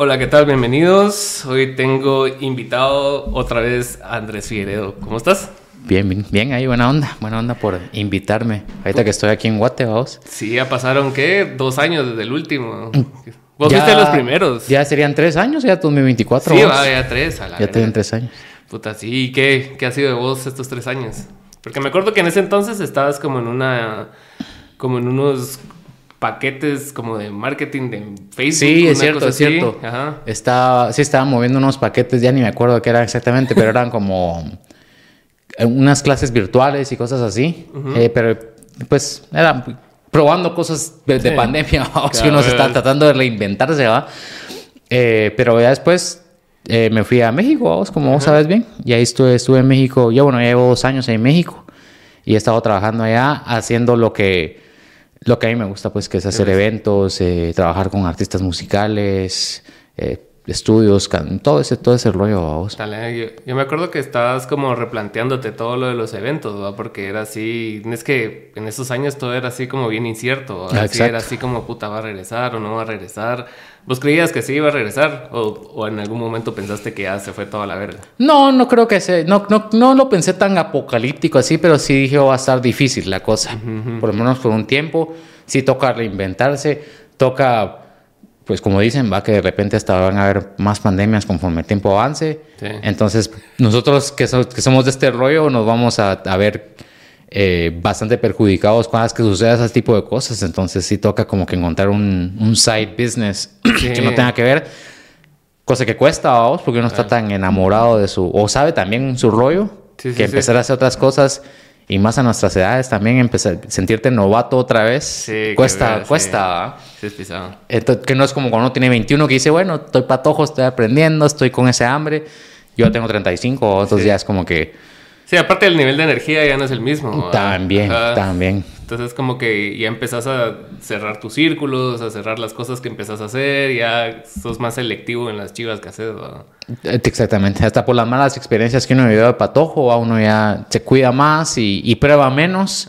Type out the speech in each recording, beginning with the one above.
Hola, ¿qué tal? Bienvenidos. Hoy tengo invitado otra vez a Andrés Figueredo. ¿Cómo estás? Bien, bien, bien ahí, buena onda. Buena onda por invitarme. Ahorita que estoy aquí en Guate, vamos. Sí, ya pasaron, ¿qué? Dos años desde el último. Vos fuiste los primeros. Ya serían tres años, ya 2024. Sí, va, ya tres. A la ya tienen tres años. Puta, sí. ¿Y qué, qué ha sido de vos estos tres años? Porque me acuerdo que en ese entonces estabas como en una... Como en unos paquetes como de marketing de Facebook. Sí, es cierto, es cierto. Ajá. Estaba, sí, estaba moviendo unos paquetes, ya ni me acuerdo qué era exactamente, pero eran como unas clases virtuales y cosas así. Eh, pero pues era probando cosas de, pandemia, o si uno se está tratando de reinventarse, ¿va? Eh, pero ya después eh, me fui a México, vos, como vos sabes bien, y ahí estuve, estuve en México, yo bueno, llevo dos años en México y he estado trabajando allá haciendo lo que, lo que a mí me gusta, pues, que es hacer eventos, trabajar con artistas musicales, estudios, todo ese, todo ese rollo. Vos. yo, me acuerdo que estabas como replanteándote todo lo de los eventos, porque era así, es que en esos años todo era así como bien incierto, así era así como puta va a regresar o no va a regresar. ¿Vos creías que sí iba a regresar o, o, en algún momento pensaste que ya se fue toda la verga? No, no creo que se, no, no, no lo pensé tan apocalíptico así, pero sí dije oh, va a estar difícil la cosa, por lo menos por un tiempo, sí toca reinventarse, toca pues como dicen, va que de repente hasta van a haber más pandemias conforme el tiempo avance. Entonces, nosotros que, que, somos de este rollo nos vamos a, ver eh, bastante perjudicados cuando es que suceda ese tipo de cosas. Entonces, sí toca como que encontrar un, side business que no tenga que ver. Cosa que cuesta a vos porque uno está tan enamorado de su... O sabe también su rollo que empezar a hacer otras cosas y más a nuestras edades también empezar sentirte novato otra vez sí, cuesta cuesta sí. es pisado. Entonces, que no es como cuando uno tiene 21 que dice bueno estoy patojo estoy aprendiendo estoy con ese hambre yo tengo 35 otros días como que Sí, aparte el nivel de energía ya no es el mismo. También, también. Entonces como que ya empezás a cerrar tus círculos, a cerrar las cosas que empezás a hacer, ya sos más selectivo en las chivas que haces. Eh, exactamente, hasta por las malas experiencias que uno vivió de patojo, a uno ya se cuida más y, prueba menos,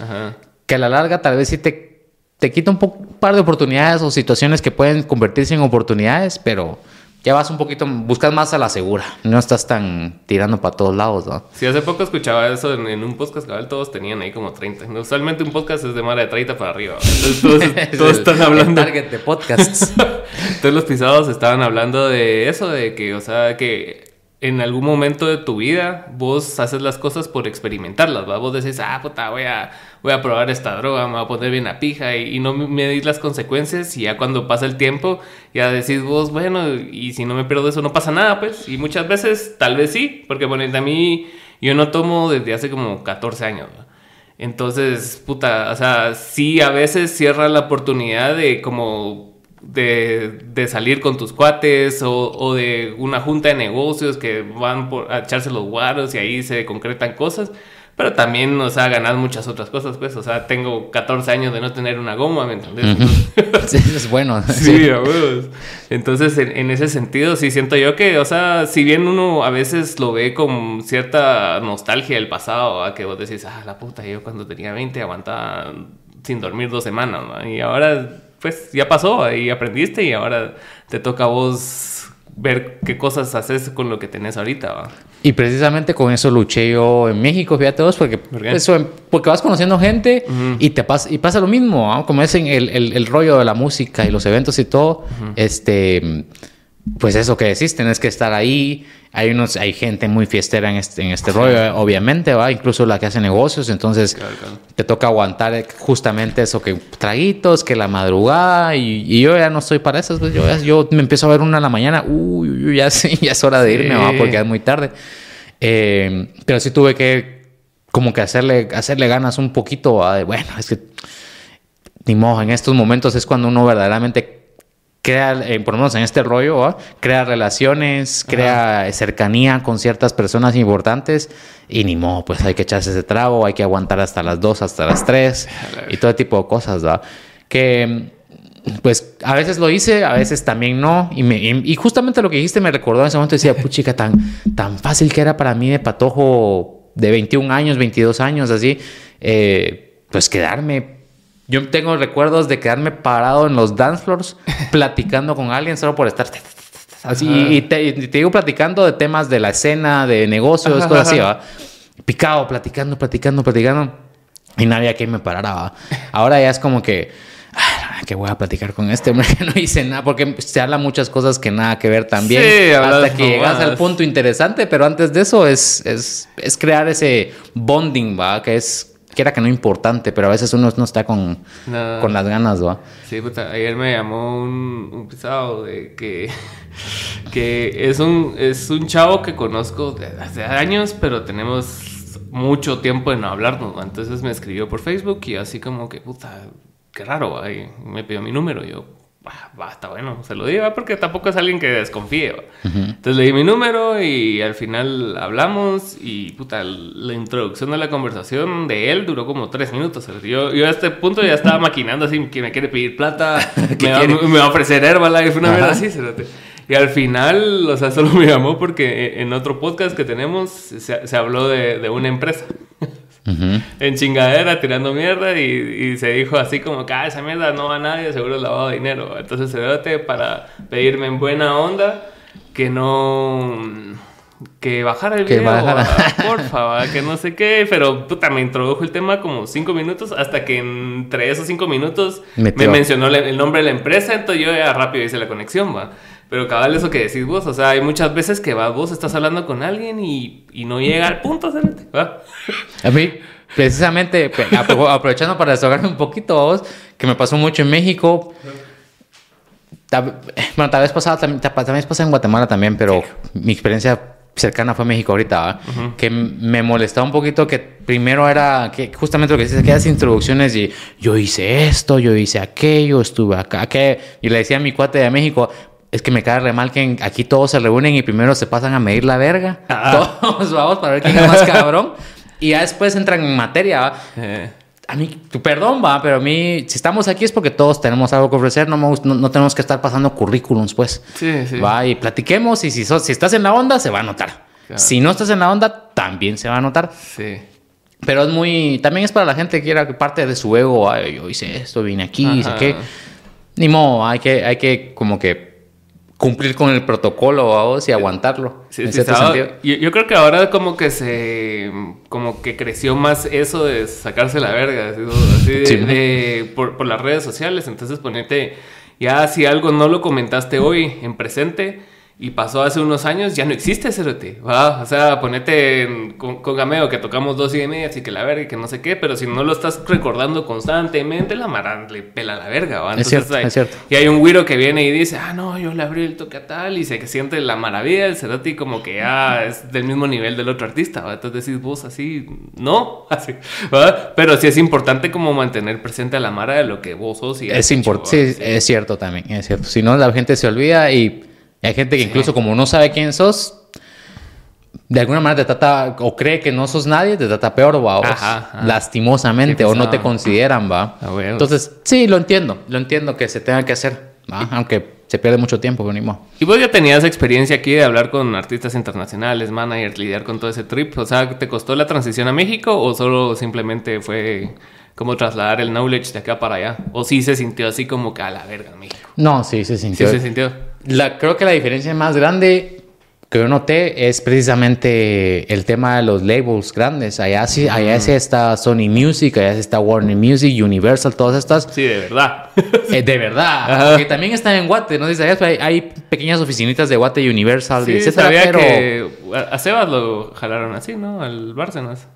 que a la larga tal vez sí te, te quita un, un par de oportunidades o situaciones que pueden convertirse en oportunidades, pero ya vas un poquito, buscas más a la segura, no estás tan tirando para todos lados, ¿no? Sí, hace poco escuchaba eso en, un podcast, cabal, todos tenían ahí como 30. Usualmente un podcast es de más de 30 para arriba. Entonces todos, están hablando... target de podcasts. todos los pisados estaban hablando de eso, de que, o sea, que en algún momento de tu vida vos haces las cosas por experimentarlas, ¿va? Vos decís, ah, puta, voy a, voy a probar esta droga, me voy a poner bien a pija y, no medís las consecuencias y ya cuando pasa el tiempo ya decís vos, bueno, y si no me pierdo eso no pasa nada, pues. Y muchas veces tal vez sí, porque bueno, a mí yo no tomo desde hace como 14 años, Entonces, puta, o sea, sí a veces cierra la oportunidad de como de, salir con tus cuates o, de una junta de negocios que van por, a echarse los guaros y ahí se concretan cosas. Pero también, o sea, ganas muchas otras cosas, pues. O sea, tengo 14 años de no tener una goma, ¿me entiendes? sí, es bueno. sí, Entonces, en, ese sentido, sí siento yo que, o sea, si bien uno a veces lo ve con cierta nostalgia del pasado, a que vos decís, ah, la puta, yo cuando tenía 20 aguantaba sin dormir dos semanas, ¿no? Y ahora pues ya pasó y aprendiste y ahora te toca a vos ver qué cosas haces con lo que tenés ahorita. ¿va? Y precisamente con eso luché yo en México, fíjate vos, porque, eso, porque vas conociendo gente y te pasa, y pasa lo mismo, como es en el, el, rollo de la música y los eventos y todo, este pues eso que decís, tenés que estar ahí. Hay unos, hay gente muy fiestera en este, en este rollo, obviamente, va, incluso la que hace negocios, entonces te toca aguantar justamente eso que traguitos, que la madrugada, y, yo ya no estoy para eso, pues yo, yo me empiezo a ver una en la mañana, uy, ya, ya es hora de irme, va, porque es muy tarde. Eh, pero sí tuve que como que hacerle, hacerle ganas un poquito, de, bueno, es que ni modo, en estos momentos es cuando uno verdaderamente crea, eh, por lo menos en este rollo, crea relaciones, crea cercanía con ciertas personas importantes y ni modo, pues hay que echarse ese trago, hay que aguantar hasta las 2, hasta las 3 y todo tipo de cosas, ¿va? Que pues a veces lo hice, a veces también no. Y, y, justamente lo que dijiste me recordó en ese momento, decía, puchica, tan, tan fácil que era para mí de patojo de 21 años, 22 años, así, eh, pues quedarme yo tengo recuerdos de quedarme parado en los dance floors platicando con alguien solo por estar Así, y te, y te digo platicando de temas de la escena, de negocios, cosas así, ¿va? Picado, platicando, platicando, platicando. Y nadie aquí me parara, ¿va? Ahora ya es como que, ah, que voy a platicar con este hombre que no hice nada, porque se habla muchas cosas que nada que ver también. Sí, hasta que llegas al punto interesante, pero antes de eso es, es, es crear ese bonding, ¿va? Que es, que era que no importante, pero a veces uno no está con, No. con las ganas, ¿va? Sí, puta, ayer me llamó un, un pisado de que, que es, un, es un chavo que conozco desde hace años, pero tenemos mucho tiempo en no hablarnos. ¿no? Entonces me escribió por Facebook y así como que, puta, qué raro, ¿va? y me pidió mi número. Y yo, "Ah, va, está bueno, se lo di, ¿va? porque tampoco es alguien que desconfíe. ¿va? Entonces le di mi número y al final hablamos y, puta, la introducción de la conversación de él duró como tres minutos. Yo, yo a este punto ya estaba maquinando así que me quiere pedir plata, me, va, me va a ofrecer Herbalife, una mierda así. Y al final, o sea, solo me llamó porque en otro podcast que tenemos se, se habló de, de una empresa. En chingadera, tirando mierda, y, y se dijo así como que, ah, esa mierda no va a nadie, seguro lavado de dinero. Entonces, cerote, para pedirme en buena onda que no... Que bajara el Que video, bajara. porfa, que no sé qué, pero puta, me introdujo el tema como cinco minutos, hasta que entre esos cinco minutos Metió. me mencionó el nombre de la empresa, entonces yo ya rápido hice la conexión, va. Pero cabal eso que decís vos, o sea, hay muchas veces que va, vos estás hablando con alguien y, y no llega al punto, cerote, va. A mí, precisamente, aprovechando para desahogarme un poquito, vos, que me pasó mucho en México. Bueno, tal vez pasaba también, ta- tal vez pasa en Guatemala también, pero mi experiencia cercana fue México ahorita, ¿va? que me molestaba un poquito que primero era que justamente lo que dices, que las introducciones y yo hice esto, yo hice aquello, estuve acá, que y le decía a mi cuate de México, es que me cae re mal que aquí todos se reúnen y primero se pasan a medir la verga, Ah. todos vamos para ver quién es más cabrón, y ya después entran en materia. Eh, A mí, tu perdón, va, pero a mí, si estamos aquí es porque todos tenemos algo que ofrecer, no, me no, no tenemos que estar pasando currículums, pues. sí, sí. Va y platiquemos y si, sos- si estás en la onda, se va a notar. Claro. Si no estás en la onda, también se va a notar. Sí. Pero es muy, también es para la gente que que parte de su ego, "Ay, yo hice esto, vine aquí, hice qué. Ni modo, hay que, hay que como que cumplir con el protocolo vamos, y aguantarlo. Sí, en sí, cierto estaba- sentido. yo, yo creo que ahora como que se como que creció más eso de sacarse la verga así, así de- Sí. de- por, por las redes sociales entonces ponerte ya si algo no lo comentaste hoy en presente y pasó hace unos años ya no existe cerote o sea ponete en- con, con Gameo que tocamos dos y media así que la verga y que no sé qué pero si no lo estás recordando constantemente la mara le pela la verga ¿va? Es cierto, hay- es cierto. y hay un güiro que viene y dice, ah, no, yo le abrí el toque a tal y se siente la maravilla del Cerati como que ya es del mismo nivel del otro artista, ¿va? Entonces decís vos así, no, así, ¿va? Pero sí es importante como mantener presente a la mara de lo que vos sos y Es importante, sí, es cierto también, es cierto. Si no, la gente se olvida y hay gente que incluso como no sabe quién sos, de alguna manera te trata o cree que no sos nadie, te trata peor, va, o Ajá, ajá. lastimosamente, o no te consideran, va. Entonces, sí, lo entiendo, lo entiendo que se tenga que hacer, ¿va? aunque se pierde mucho tiempo, ni modo. Y vos ya tenías experiencia aquí de hablar con artistas internacionales, managers, lidiar con todo ese trip. O sea, ¿te costó la transición a México o solo simplemente fue como trasladar el knowledge de acá para allá? ¿O sí se sintió así como que a la verga México? No, sí, se Sí sintió. se sintió. La, creo que la diferencia más grande que yo noté es precisamente el tema de los labels grandes. Allá sí, allá sí está Sony Music, allá sí está Warner Music, Universal, todas estas. Sí, de verdad. Eh, de verdad. Que también están en Guate, ¿no? Dice, hay, hay pequeñas oficinitas de Guate Universal, Sí, etcétera, sabía pero... que a Sebas lo jalaron así, ¿no? Al Bárcenas.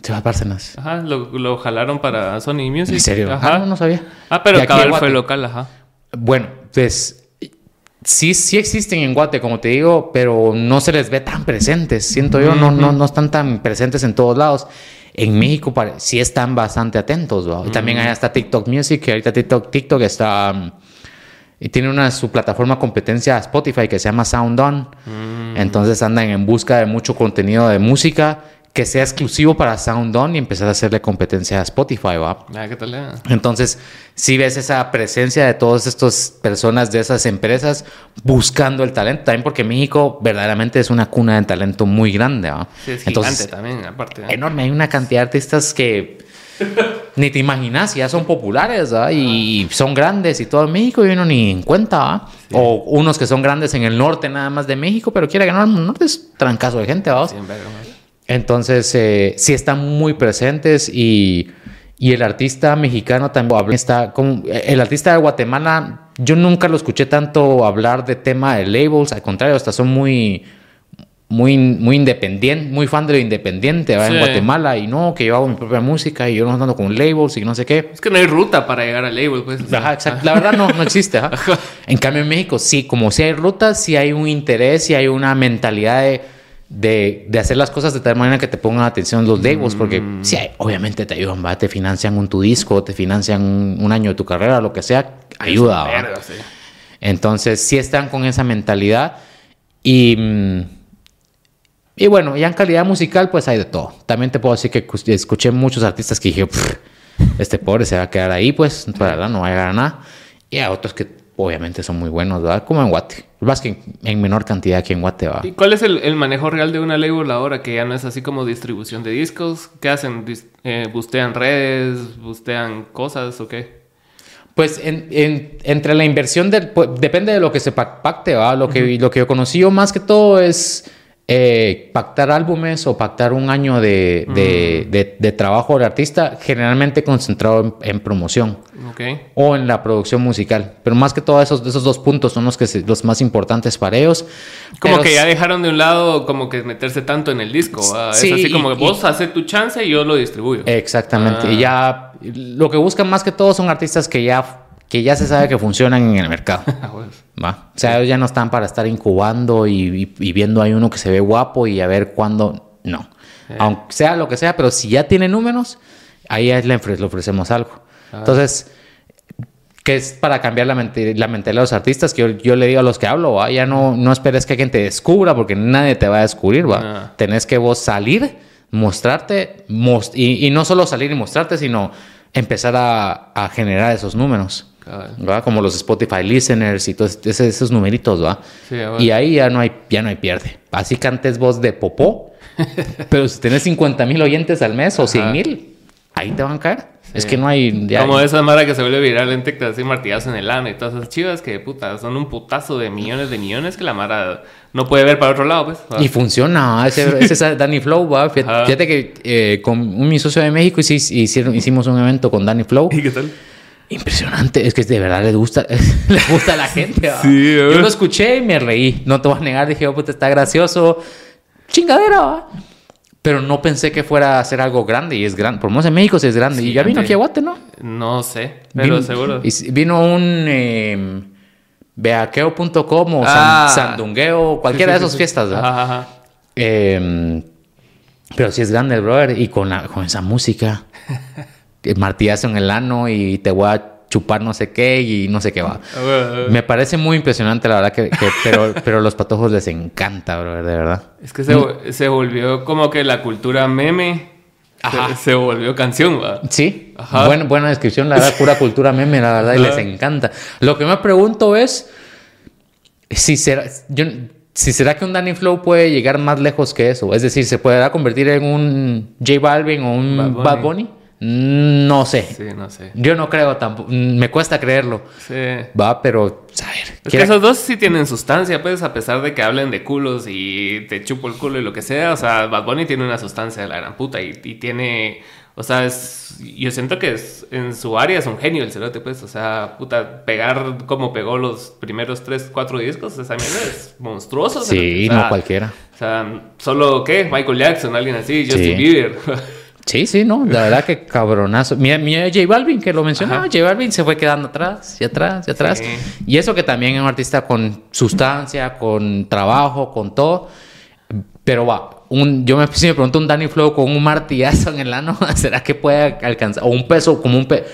Se va a Bárcenas. Ajá, lo, lo jalaron para Sony Music. ¿En serio? Ajá. Ah, no, no sabía. Ah, pero cabal fue local, ajá. Bueno, pues sí, sí existen en Guate, como te digo, pero no se les ve tan presentes. Siento yo, no, no, no están tan presentes en todos lados. En México sí están bastante atentos. ¿va? Y también allá está TikTok Music, que ahorita TikTok, TikTok está... um, y tiene una su plataforma competencia a Spotify que se llama Sound On. Entonces andan en busca de mucho contenido de música que sea exclusivo para Sound On y empezar a hacerle competencia a Spotify, ¿va? Ah, ¿qué tal? eh? Entonces, si ves esa presencia de todas estas personas de esas empresas buscando el talento, también porque México verdaderamente es una cuna de talento muy grande. ¿va? Sí, es gigante también, aparte. ¿eh? enorme, hay una cantidad de artistas que ni te imaginas, ya son populares, ¿verdad? Y son grandes y todo México y uno ni en cuenta, ¿verdad? O unos que son grandes en el norte nada más de México, pero quiere ganar el norte, es trancazo de gente, ¿verdad? Entonces, eh, sí están muy presentes y, y, el artista mexicano también está como el artista de Guatemala, yo nunca lo escuché tanto hablar de tema de labels, al contrario, hasta son muy muy, muy independiente, muy fan de lo independiente en Guatemala y no, que yo hago mi propia música y yo no ando con labels y no sé qué. Es que no hay ruta para llegar al label, pues. Ajá, exacto. La verdad no, no existe. En cambio en México sí, como si hay rutas, sí hay un interés, sí hay una mentalidad de, de, hacer las cosas de tal manera que te pongan atención los labels, porque mm. sí, obviamente te ayudan, ¿va? te financian un tu disco, te financian un, año de tu carrera, lo que sea, ayuda. Entonces sí están con esa mentalidad y... Mm, y bueno, ya en calidad musical, pues hay de todo. También te puedo decir que escuché muchos artistas que dije, este pobre se va a quedar ahí, pues, para verdad, no va a llegar a nada. Y a otros que obviamente son muy buenos, ¿verdad? Como en Guate. Más que en menor cantidad que en Guate, ¿verdad? ¿Y cuál es el, manejo real de una label ahora que ya no es así como distribución de discos? ¿Qué hacen? Eh, ¿Bustean redes? ¿Bustean cosas o qué? Pues entre la inversión, del, pues, depende de lo que se pacte, ¿verdad? Lo, que, lo que yo conocí yo más que todo es eh, pactar álbumes o pactar un año de, de, trabajo de artista, generalmente concentrado en, promoción o en la producción musical. Pero más que todo esos, esos dos puntos son los, que los más importantes para ellos. Como que ya dejaron de un lado como que meterse tanto en el disco. es así como que vos haces tu chance y yo lo distribuyo. Exactamente. Y ah. ya lo que buscan más que todo son artistas que ya que ya se sabe que funcionan en el mercado. Ah, ¿va? O sea, ellos ya no están para estar incubando y, viendo ahí uno que se ve guapo y a ver cuándo. No. Aunque sea lo que sea, pero si ya tiene números, ahí le, ofrecemos algo. Ah. Entonces, que es para cambiar la, la mentalidad de los artistas, que yo, le digo a los que hablo, ¿va? ya no, no esperes que alguien te descubra, porque nadie te va a descubrir, ¿va? Ah. Tenés que vos salir, mostrarte, y, y no solo salir y mostrarte, sino empezar a, a generar esos números. Como los Spotify listeners y todos esos, numeritos, ¿va? Y ahí ya no hay, ya no hay pierde. Así que antes vos de popó, pero si tenés 50 mil oyentes al mes o 100 mil, ahí te van a caer. Es que no hay. Como esa mara que se vuelve viral en TikTok, así martillazo en el ano y todas esas chivas que puta, son un putazo de millones de millones que la mara no puede ver para otro lado, pues. Y funciona. Ese, ese es Danny Flow, ¿va? Fíjate, que eh, con un, mi socio de México hicimos, hicimos un evento con Danny Flow. ¿Y qué tal? Impresionante, es que de verdad le gusta, le gusta a la gente. Sí, Yo lo escuché y me reí. No te voy a negar, dije, oh, puta, está gracioso. Chingadera, ¿va? Pero no pensé que fuera a ser algo grande y es grande. Por lo menos en México sí es grande. y ya vino aquí a Guate, ¿no? No sé, pero seguro. vino un eh, beaqueo.com o ah, sandungueo, cualquiera de esas fiestas, ¿verdad? Em, pero sí es grande el brother y con, con esa música. martillazo en el ano y te voy a chupar no sé qué y no sé qué va. Me parece muy impresionante, la verdad, que, pero, pero los patojos les encanta, bro, de verdad. Es que se, se volvió como que la cultura meme. Se, volvió canción, ¿va? Sí. buena descripción, la verdad, pura cultura meme, la verdad, y les encanta. Lo que me pregunto es si será, yo, si será que un Danny Flow puede llegar más lejos que eso. Es decir, se podrá convertir en un J Balvin o un Bad Bunny no sé. Sí, no sé. Yo no creo tampoco. Me cuesta creerlo. Sí. Va, pero. A ver, es que esos dos sí tienen sustancia, pues, a pesar de que hablen de culos y te chupo el culo y lo que sea. O sea, Bad Bunny tiene una sustancia de la gran puta y, tiene. O sea, es, yo siento que es, en su área es un genio el cerote, pues. O sea, puta, pegar como pegó los primeros tres, cuatro discos, esa mierda es monstruoso. Sí, no cualquiera. O sea, solo, ¿qué? Michael Jackson, alguien así, Justin Bieber. Sí, sí, no, la verdad que cabronazo. Mira, mira J Balvin que lo mencionaba, J Balvin se fue quedando atrás y atrás y atrás. Y eso que también es un artista con sustancia, con trabajo, con todo. Pero va, un, yo me, si me pregunto un Danny Flow con un martillazo en el ano, ¿será que puede alcanzar? O un peso, como un peso.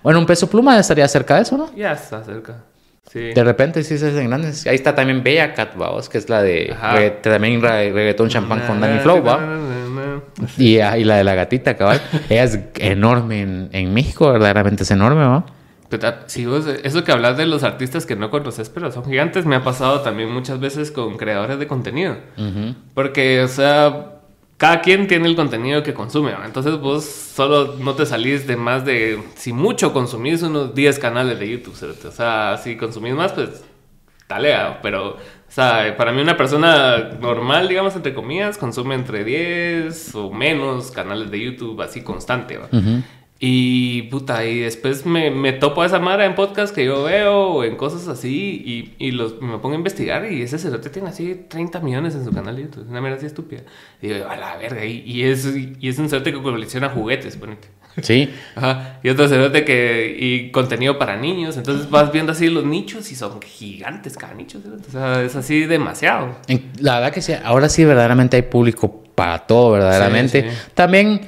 Bueno, un peso pluma estaría cerca de eso, ¿no? Ya está cerca. Sí. De repente sí se hacen grandes. Ahí está también Bella Cat, vamos, que es la de también reggaetón champán con Danny Flow, va. Y, y, la de la gatita, cabal. Ella es enorme en, en México, verdaderamente es enorme, ¿no? Si vos, eso que hablas de los artistas que no conoces, pero son gigantes, me ha pasado también muchas veces con creadores de contenido. Porque, o sea, cada quien tiene el contenido que consume, ¿va? entonces vos solo no te salís de más de, si mucho consumís unos 10 canales de YouTube, o sea, si consumís más, pues talea, pero, o sea, para mí una persona normal, digamos, entre comillas, consume entre 10 o menos canales de YouTube así constante, ¿va? Y puta, y después me, me topo a esa madre en podcast que yo veo o en cosas así y, y los, me pongo a investigar y ese cerote tiene así 30 millones en su canal de YouTube. Una mierda así estúpida. Y digo, a la verga. Y, y es, y es un cerote que colecciona juguetes, ponete. Sí. Ajá. Y otro cerote que... Y contenido para niños. Entonces vas viendo así los nichos y son gigantes cada nicho. O sea, es así demasiado. La verdad que sí, ahora sí verdaderamente hay público para todo, verdaderamente. Sí, sí. También,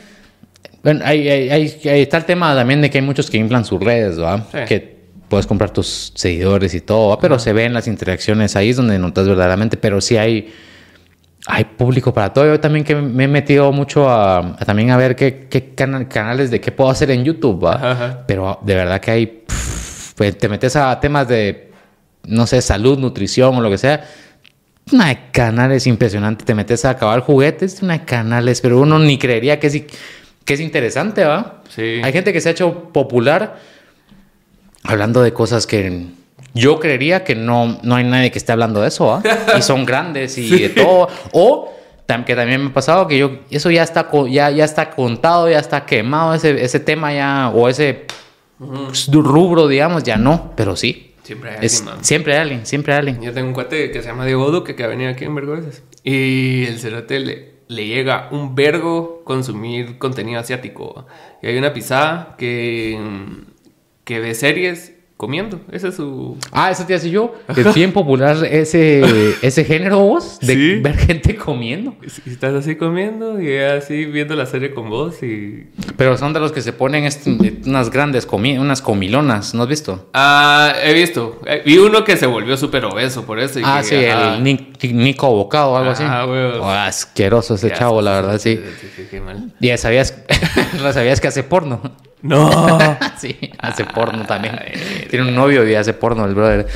bueno, hay, hay- hay- hay- está el tema también de que hay muchos que inflan sus redes, ¿va? Sí. Que puedes comprar tus seguidores y todo, ¿va? pero se ven las interacciones ahí es donde notas verdaderamente, pero sí hay, hay público para todo. Yo también que me he metido mucho a, a también a ver qué, qué cana- canales de qué puedo hacer en YouTube, ¿va? Ajá, ajá. Pero de verdad que hay, pff, pues te metes a temas de, no sé, salud, nutrición o lo que sea. Una de canales impresionante. Te metes a acabar juguetes, una de canales, pero uno ni creería que es, que es interesante, ¿va? Sí. Hay gente que se ha hecho popular hablando de cosas que yo creería que no, no hay nadie que esté hablando de eso, ¿va? Y son grandes y de todo. O que también me ha pasado que yo, eso ya está, ya, ya está contado, ya está quemado, ese, ese tema ya, o ese rubro, digamos, ya no, pero sí. Siempre hay Es- alguien, man. siempre hay alguien, siempre hay alguien. Yo tengo un cuate que se llama Diego Duque que ha venido aquí en Vergüenzas. Y el cerote le, le llega un vergo consumir contenido asiático. Y hay una pisada que, que ve series comiendo. Ese es su... Ah, eso te hace yo. Es bien popular ese, ese género vos, de Sí. ver gente comiendo. Estás así comiendo y así viendo la serie con vos y... Pero son de los que se ponen unas grandes comi unas comilonas, ¿no has visto? Ah, he visto. Eh, Vi uno que se volvió súper obeso por eso. y ah, que, sí, el Nic- Nico Bocado o algo así. Ah. Oh, asqueroso ese chavo, la verdad, sí. sí, sí, qué mal. Y ya sabías, sabías que hace porno. No. sí, hace porno también. Tiene un novio y hace porno el brother.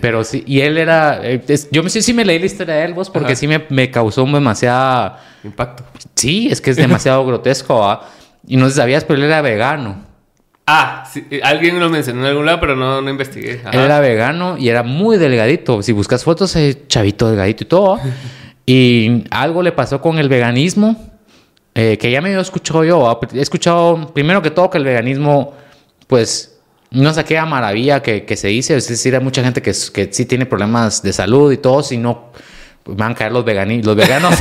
Pero sí, y él era. eh, es- yo me- sí, sí me leí la historia de él, vos, porque Ajá. sí me, me causó demasiada. Impacto. Sí, es que es demasiado grotesco, ¿va? Y no sabías, pero él era vegano. Ah, sí, eh, alguien lo mencionó en algún lado, pero no, no investigué. Ajá. Él era vegano y era muy delgadito. Si buscas fotos, es chavito delgadito y todo. y algo le pasó con el veganismo, eh, que ya me he escuchado yo. ¿va? He escuchado, primero que todo, que el veganismo, pues, no es aquella maravilla que, que se dice. Es decir, hay mucha gente que, que sí tiene problemas de salud y todo, si no... pues, van a caer los, vegani los veganos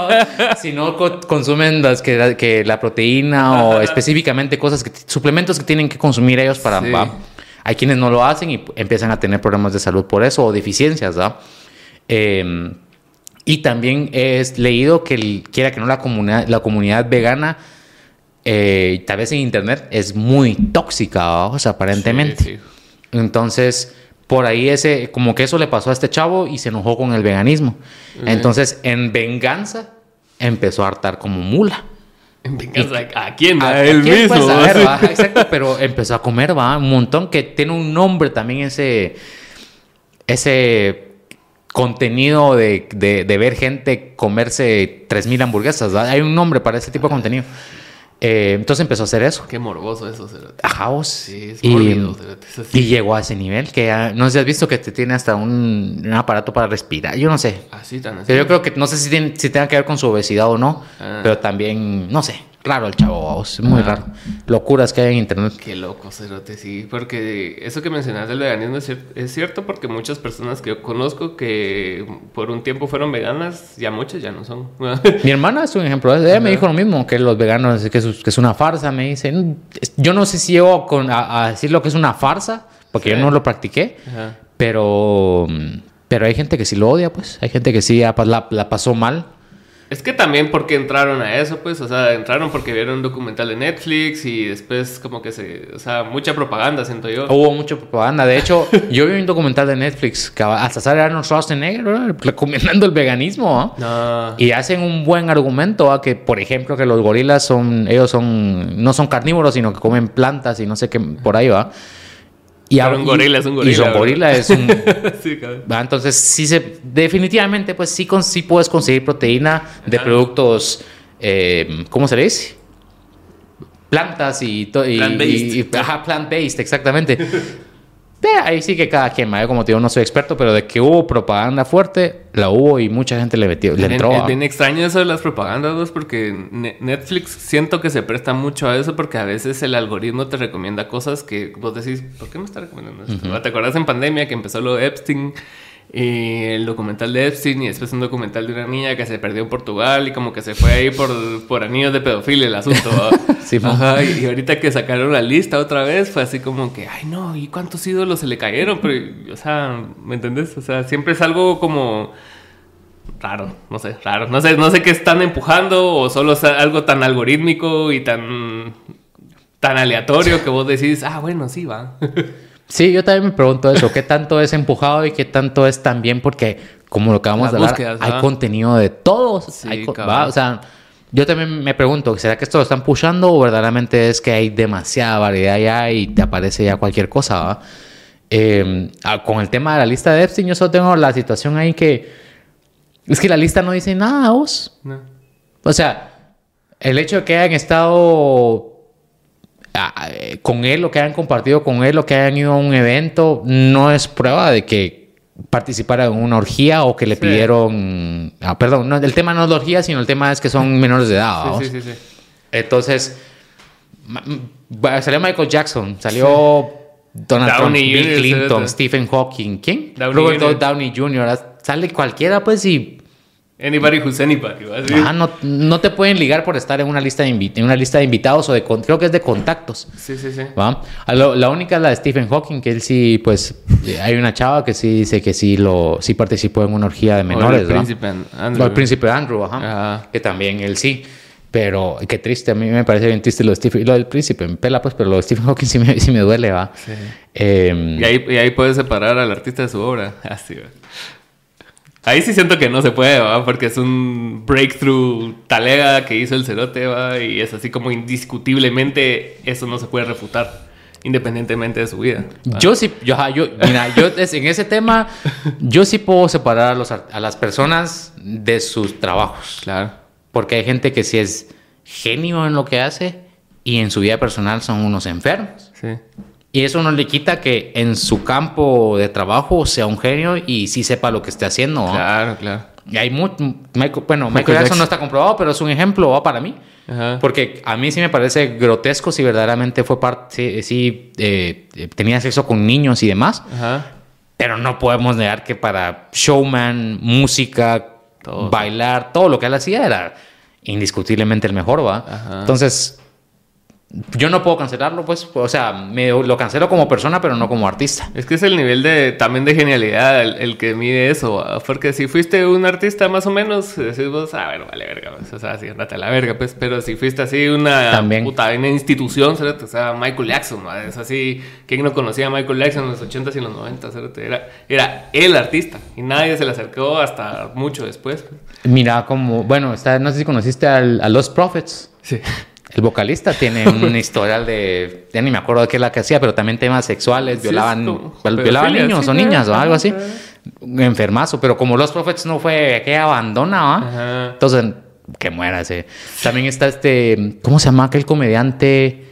si no co- consumen las que, que la proteína o específicamente cosas que suplementos que tienen que consumir ellos para Sí. Hay quienes no lo hacen y empiezan a tener problemas de salud por eso o deficiencias, ¿verdad? Eh, y también he leído que, el- quiera que no, la comunidad, la comunidad vegana, eh, tal vez en internet, es muy tóxica, o sea, aparentemente. Sí, sí. Entonces, por ahí ese, como que eso le pasó a este chavo y se enojó con el veganismo. Entonces, en venganza, empezó a hartar como mula. En venganza, ¿a quién? ¿A- él quién, mismo. pues? A ver, sí. va, exacto, pero empezó a comer, va, un montón que tiene un nombre también ese, ese contenido de, de- de ver gente comerse 3.000 hamburguesas. Hay un nombre para ese tipo de contenido. Eh, entonces empezó a hacer eso. Qué morboso eso, cerote. Ajá, vos. Sí, es y, mórbido, llegó a ese nivel que ya, no sé si has visto que te tiene hasta un, un aparato para respirar. Yo no sé. Así tan así. Pero yo creo que no sé si, tiene- si tenga que ver con su obesidad o no, Ah. pero también, no sé, raro el chavo, vamos, es muy Ah. raro. Locuras que hay en internet. Qué loco, Cerote, sí. Porque eso que mencionas del veganismo es, cier- es cierto porque muchas personas que yo conozco que por un tiempo fueron veganas, ya muchas ya no son. Mi hermana es un ejemplo, ella me dijo lo mismo, que los veganos, que es, que es una farsa, me dicen. Yo no sé si llego con- a, a decir lo que es una farsa, porque Sí. yo no lo practiqué, Ajá. pero, pero hay gente que sí lo odia, pues, hay gente que sí la, la pasó mal. Es que también porque entraron a eso, pues, o sea, entraron porque vieron un documental de Netflix y después como que se, o sea, mucha propaganda, siento yo. Hubo mucha propaganda. De hecho, yo vi un documental de Netflix que hasta sale Arnold Schwarzenegger ¿no? recomendando el veganismo. ¿no? No. Y hacen un buen argumento a que, por ejemplo, que los gorilas son, ellos son, no son carnívoros, sino que comen plantas y no sé qué por ahí va. Y, un gorila es un gorila. Y son gorila es un... sí, Entonces, sí se... Definitivamente, pues sí, con, sí puedes conseguir proteína de productos... Eh, ¿Cómo se le dice? Plantas y... Plant-based. Ajá, plant-based, exactamente. ahí sí que cada quien, como te digo, no soy experto, pero de que hubo propaganda fuerte, la hubo y mucha gente le metió, le entró. Es bien extraño eso de las propagandas, porque Netflix siento que se presta mucho a eso porque a veces el algoritmo te recomienda cosas que vos decís, ¿por qué me está recomendando esto? ¿Te acuerdas en pandemia que empezó lo de Epstein? Y el documental de Epstein y después un documental de una niña que se perdió en Portugal y como que se fue ahí por, por anillos de pedofilia el asunto. sí, Ajá, y ahorita que sacaron la lista otra vez fue así como que, ay no, ¿y cuántos ídolos se le cayeron? Pero, o sea, ¿me entendés? O sea, siempre es algo como raro, no sé, raro. No sé, no sé qué están empujando o solo es algo tan algorítmico y tan, tan aleatorio que vos decís, ah, bueno, sí, va. Sí, yo también me pregunto eso, ¿qué tanto es empujado y qué tanto es también? Porque, como lo que vamos a hablar, hay contenido de todos. Sí, O sea, yo también me pregunto, ¿será que esto lo están pushando o verdaderamente es que hay demasiada variedad ya y te aparece ya cualquier cosa? ¿va? Em, ah, con el tema de la lista de Epstein, yo solo tengo la situación ahí que es que la lista no dice nada, vos. No. O sea, el hecho de que hayan estado con él o que hayan compartido con él o que hayan ido a un evento no es prueba de que participara en una orgía o que le pidieron ah, perdón no, el tema no es la orgía sino el tema es que son menores de edad sí, sí, sí, entonces salió Michael Jackson salió Donald Trump Bill Clinton Stephen Hawking ¿quién? Robert Downey Jr. sale cualquiera pues y Anybody who's anybody. Ah, no, no, te pueden ligar por estar en una lista de, en una lista de invitados o de... Creo que es de contactos. Sí, sí, sí. la única es la de Stephen Hawking, que él sí, pues... Hay una chava que sí dice que sí, lo, sí participó en una orgía de menores. O el príncipe Andrew. O el príncipe Andrew, ajá, Que también él sí. Pero qué triste, a mí me parece bien triste lo de Stephen, lo del príncipe, me pela pues, pero lo de Stephen Hawking sí me, sí me duele, va. Sí. Em, y, ahí, y ahí puedes separar al artista de su obra, así, va. Ahí sí siento que no se puede, ¿va? Porque es un breakthrough talega que hizo el cerote, ¿va? Y es así como indiscutiblemente eso no se puede refutar, independientemente de su vida. Yo sí, yo, yo, mira, yo en ese tema, yo sí puedo separar a, los, a las personas de sus trabajos. Claro. Porque hay gente que sí es genio en lo que hace y en su vida personal son unos enfermos. Sí. Y eso no le quita que en su campo de trabajo sea un genio y sí sepa lo que esté haciendo. Claro, claro. Y hay mucho, bueno, Michael, Jackson, no está comprobado, pero es un ejemplo para mí. Porque a mí sí me parece grotesco si verdaderamente fue parte, sí, eh, tenía sexo con niños y demás. Pero no podemos negar que para showman, música, bailar, todo lo que él hacía era indiscutiblemente el mejor, ¿va? Entonces, yo no puedo cancelarlo, pues, o sea, me, lo cancelo como persona, pero no como artista. Es que es el nivel de también de genialidad el, que mide eso, porque si fuiste un artista más o menos, decís vos, ah, bueno, vale verga, pues, o sea, sí, andate a la verga, pues, pero si fuiste así una también. puta, una institución, o sea, Michael Jackson, es así, ¿quién no conocía a Michael Jackson en los 80s y los 90s? Era, era el artista y nadie se le acercó hasta mucho después. Mira, como, bueno, está, no sé si conociste al, a Los Prophets. Sí. El vocalista tiene un historial de. Ya ni me acuerdo de qué es la que hacía, pero también temas sexuales. violaban, violaban niños o niñas o algo así. Enfermazo. Pero como los Prophets no fue que abandona, ¿va? Entonces, que muera ese. También está este. ¿Cómo se llama aquel comediante?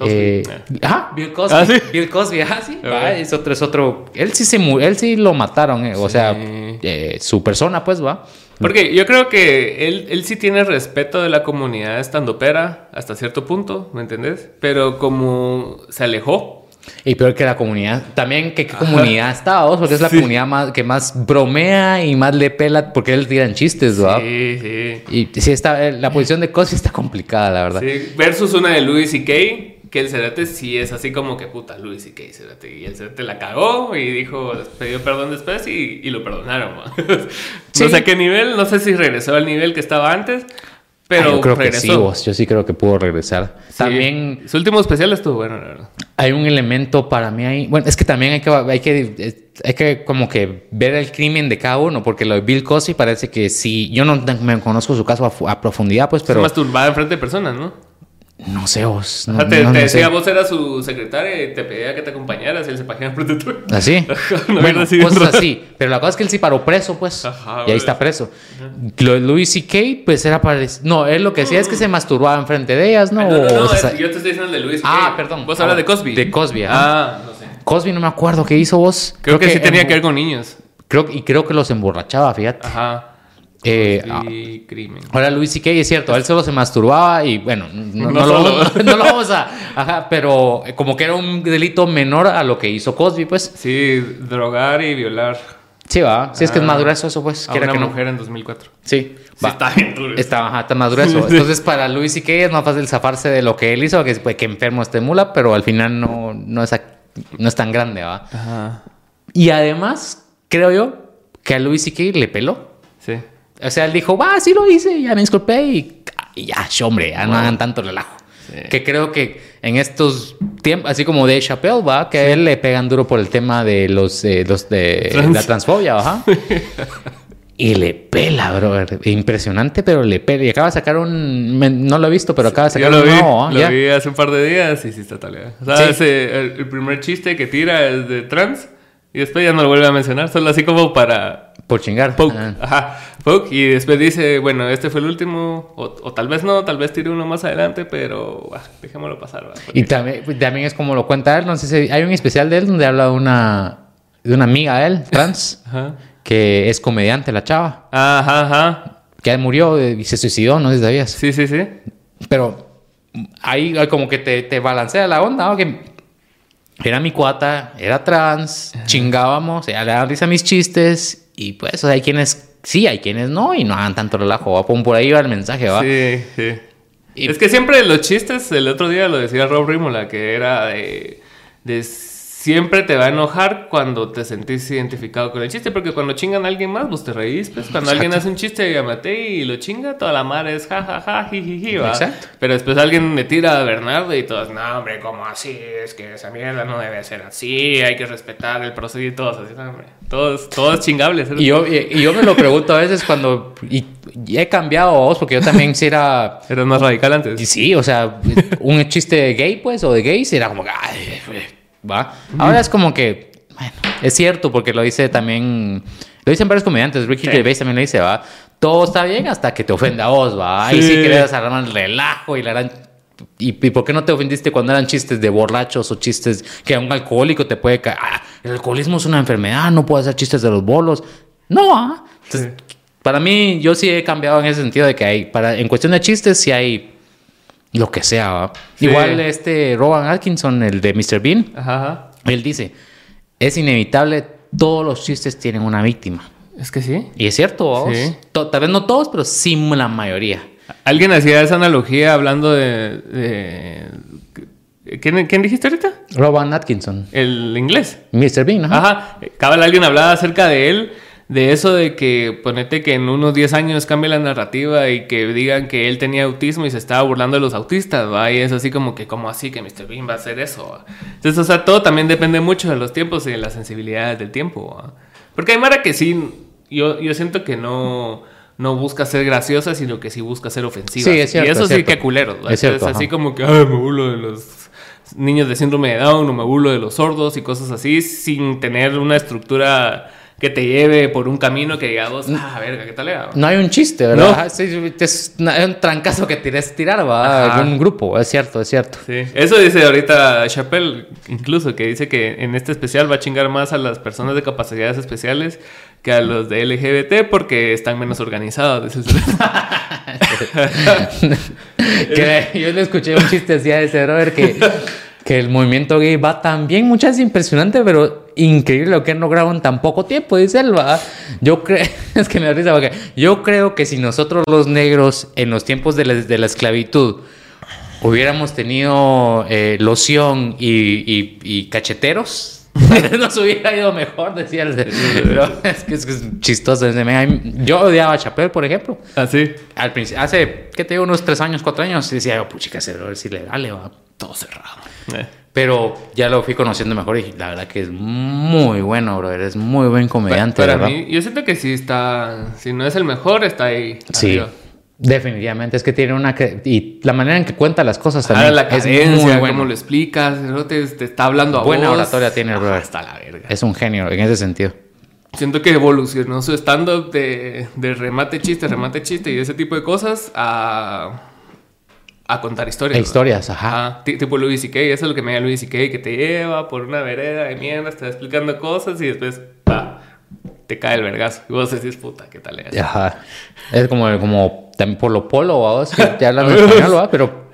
Eh, ah, Bill Cosby. ¿Ah, Bill Cosby, ah, sí. es otro, es otro. Él sí se él sí lo mataron, eh, o sea, eh, su persona, pues, va. Porque yo creo que él, él sí tiene respeto de la comunidad estandopera hasta cierto punto, ¿me entendés? Pero como se alejó. Y peor que la comunidad. También, ¿qué, comunidad está vos? Porque es la comunidad más, que más bromea y más le pela porque él tiran chistes, ¿verdad? Sí, sí. Y sí, está, la posición de Cosby está complicada, la verdad. Sí, versus una de Louis y Kay que el Cerate sí es así como que puta Luis y que Cerate. Y el Cerate la cagó y dijo, pidió perdón después y, y lo perdonaron. no sé qué nivel, no sé si regresó al nivel que estaba antes. Pero ah, yo creo que sí, yo sí creo que pudo regresar. También. Su último especial estuvo bueno, la verdad. Hay un elemento para mí ahí. Bueno, es que también hay que, hay que, hay que como que ver el crimen de cada uno, porque lo de Bill Cosby parece que sí. Yo no me conozco su caso a, profundidad, pues, pero. Se masturbaba frente de personas, ¿no? No sé vos. No, te, no- te no decía, sé. vos eras su secretaria y te pedía que te acompañaras y él se en frente tuyo. ¿Así? Bueno, cosas así. Pero la cosa es que él sí paró preso, pues. Ajá, y ahí está preso. Lo de Louis C.K., pues era para... No, él lo que decía es que se masturbaba enfrente de ellas, ¿no? Ah, No, no, es- yo te estoy diciendo el de Luis. Ah, ¿qué? perdón. Vos Ah, hablas de Cosby. de Cosby, ajá. Ah, no sé. Cosby no me acuerdo qué hizo vos. Creo, que, sí tenía que ver con niños. Creo, y creo que los emborrachaba, fíjate. Ajá. Eh, ah, Y crimen. Ahora Luis C.K. es cierto, él solo se masturbaba y bueno, no, No no lo, no- vamos a... Ajá, pero como que era un delito menor a lo que hizo Cosby, pues. Sí, drogar y violar Sí, va. Sí, es que es Ah. más grueso eso, pues. a una que no. mujer en 2004. Sí, Sí, está bien duro. Está, ajá, está más grueso. Entonces, para Luis C.K. es más fácil zafarse de lo que él hizo, que es pues, que enfermo este mula, pero al final no, no, es, no es tan grande, ¿va? Ajá. Y además, creo yo que a Luis C.K. le peló. Sí. O sea, él dijo, va, sí lo hice, ya me disculpé y, y ya, hombre, ya no hagan tanto relajo. Sí. Que creo que en estos tiempos, así como de Chappelle, va, que a él le pegan duro por el tema de los, eh, los de Trans. la transfobia, ajá. y le pela, bro. Impresionante, pero le pela. Y acaba de sacar un. me- no lo he visto, pero acaba de Yo sacar lo un vi, nuevo, ¿ah? lo Ya. vi hace un par de días y sí está taleado. O sea, Sí. ese- el, el primer chiste que tira es de trans y después ya no lo vuelve a mencionar, solo así como para Por chingar. poke. Ah. Ajá, poke. Y después dice, bueno, este fue el último, o, o tal vez no, tal vez tire uno más adelante, pero ah, dejémoslo pasar. Y también, también es como lo cuenta él, no sé si hay un especial de él donde habla de una, de una amiga de él, trans, Ajá. que es comediante, la chava, Ajá, ajá. que murió eh, y se suicidó, no sé si sabías. Sí, sí, sí. Pero ahí como que te, te balancea la onda, ¿no? que era mi cuata, era trans, chingábamos, le daba risa a mis chistes y pues o sea, hay quienes sí, hay quienes no y no hagan tanto relajo, ¿va? Pon por ahí va el mensaje, ¿va? Sí, sí. Y- Es que siempre los chistes, el otro día lo decía Rob Rímola, que era de, de siempre te va a enojar cuando te sentís identificado con el chiste, porque cuando chingan a alguien más, vos te reís, pues cuando alguien hace un chiste maté y lo chinga, toda la madre es jajaja, jijiji, va. Exacto. Pero después alguien me tira a Bernardo y todos, no, hombre, ¿cómo así? Es que esa mierda no debe ser así, hay que respetar el procedimiento y todos así, hombre. Todos, todos chingables. Y yo, y, y yo me lo pregunto a veces cuando y, y he cambiado vos porque yo también sí era Eras más radical Y antes. sí, o sea, un chiste gay, pues, o de gays, era como ay, va. Ahora es como que, bueno, es cierto, porque lo dice también, lo dicen varios comediantes, Ricky Sí. Gervais también lo dice, va. Todo está bien hasta que te ofende a vos, va. Y Sí. sí que le das relajo y la. ¿Y, y por qué no te ofendiste cuando eran chistes de borrachos o chistes que a un alcohólico te puede caer? Ah, el alcoholismo es una enfermedad, no puedo hacer chistes de los bolos. No, ah. Entonces, para mí, yo sí he cambiado en ese sentido de que hay, para, en cuestión de chistes, sí hay lo que sea. Igual este Rowan Atkinson, el de Mr. Bean, Ajá, ajá. él dice, es inevitable, todos los chistes tienen una víctima. Es que sí. Y es cierto. Sí. Tal vez no todos, pero sí la mayoría. Alguien hacía esa analogía hablando de. de- ¿Quién, quién dijiste ahorita? Rowan Atkinson, El inglés. Mr. Bean, ajá. Ajá. Cabal, alguien hablaba acerca de él, de eso de que ponete que en unos 10 años cambie la narrativa y que digan que él tenía autismo y se estaba burlando de los autistas, ¿va? Y es así como que, ¿cómo así que Mr. Bean va a hacer eso? va? Entonces, o sea, todo también depende mucho de los tiempos y de las sensibilidades del tiempo, ¿va? Porque hay Mara que sí, yo, yo siento que no, no busca ser graciosa, sino que sí busca ser ofensiva. Sí, es cierto, Y eso es sí, que culeros, ¿va? Es cierto, Entonces, así como que, ay, me burlo de los niños de síndrome de Down o me burlo de los sordos y cosas así, sin tener una estructura que te lleve por un camino que diga vos, ah, verga, ¿qué tal era? No hay un chiste, ¿verdad? No. Sí, es un trancazo que tires tirar, va. Un grupo, es cierto, es cierto. Sí, eso dice ahorita Chappelle, incluso, que dice que en este especial va a chingar más a las personas de capacidades especiales que a los de LGBT porque están menos organizados. que yo le escuché un chiste así a ese brother que, que el movimiento gay va tan bien, muchas es impresionante, pero increíble lo que han logrado en tan poco tiempo, dice él, va. Yo creo, es que me da risa porque yo creo que si nosotros los negros en los tiempos de la, de la esclavitud hubiéramos tenido eh, loción y, y- y cacheteros, nos hubiera ido mejor, decía el... Pero es que es, chistoso. Yo odiaba a Chappelle, por ejemplo. Así. Al principio, hace, ¿qué te digo? Unos tres años, cuatro años, decía yo, puchica, ese brother sí le dale, va todo cerrado. Eh. Pero ya lo fui conociendo mejor y la verdad que es muy bueno, brother. Es muy buen comediante, Para ¿verdad? mí, yo siento que sí está, si no es el mejor, está ahí. Sí. arriba. Definitivamente, es que tiene una... Y la manera en que cuenta las cosas Ah, también la es cadencia, muy bueno. cómo lo explicas, ¿no? te, te está hablando a Buena vos. oratoria tiene el brother. Hasta la verga. Es un genio en ese sentido. Siento que evolucionó su stand-up de, de remate chiste, remate chiste y ese tipo de cosas a, a contar historias. Historias, ajá. Ajá, ti- tipo Louis C.K., eso es lo que me da Louis C.K., que te lleva por una vereda de mierda, te va explicando cosas y después, pa, te cae el vergazo. Y vos decís, puta, ¿qué tal es? Ajá. Es como, como también Polo Polo, vamos, que te hablan en español, ¿va? Pero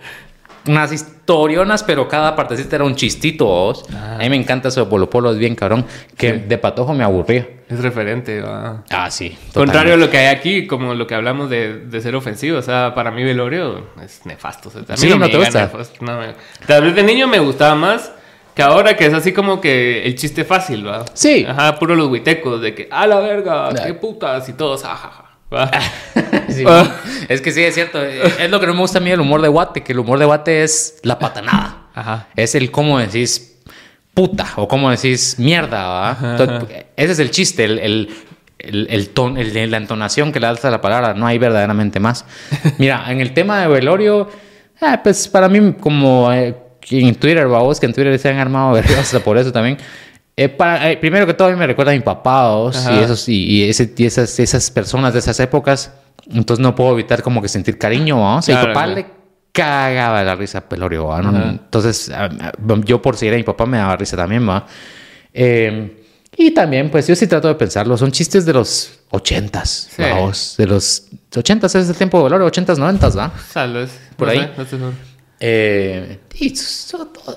unas historionas, pero cada partecita era un chistito, vos. A mí me encanta eso de Polo Polo, es bien cabrón. Que de patojo me aburría. Es referente, va. Ah, sí. Contrario a lo que hay aquí, como lo que hablamos de, de ser ofensivo. O sea, para mí Velorio es nefasto. O sea, a mí Sí, ¿no me te gusta? nefasto, no me- Tal vez de niño me gustaba más que ahora que es así como que el chiste fácil, ¿va? Sí. Ajá, puro los huitecos de que, a la verga, qué putas y todos, ajaja. ¿va? Sí, Ah. es que sí, es cierto. Es lo que no me gusta a mí del humor de Guate, que el humor de Guate es la patanada. Ajá. Es el cómo decís puta o cómo decís mierda. Entonces, ese es el chiste, el, el, el, el ton, la entonación que le das a la palabra. No hay verdaderamente más. Mira, en el tema de velorio, ah, pues para mí, como eh, en Twitter, vos, que en Twitter se han armado vergas por eso también. Eh, para- eh, primero que todo, a mí me recuerda a mi papá, y, esos, y, y ese- y esas, esas personas de esas épocas. Entonces no puedo evitar como que sentir cariño, vamos. a mi Claro, papá claro. le cagaba la risa Pelorio. Entonces, a- a- yo por seguir a mi papá me daba risa también, ¿va? Eh, y también, pues yo sí trato de pensarlo, son chistes de los ochentas, Sí. vamos, de los ochentas es el tiempo de Velorio, ochentas, noventas, ¿va? Vez. Por no ahí. sé, no. Eh, y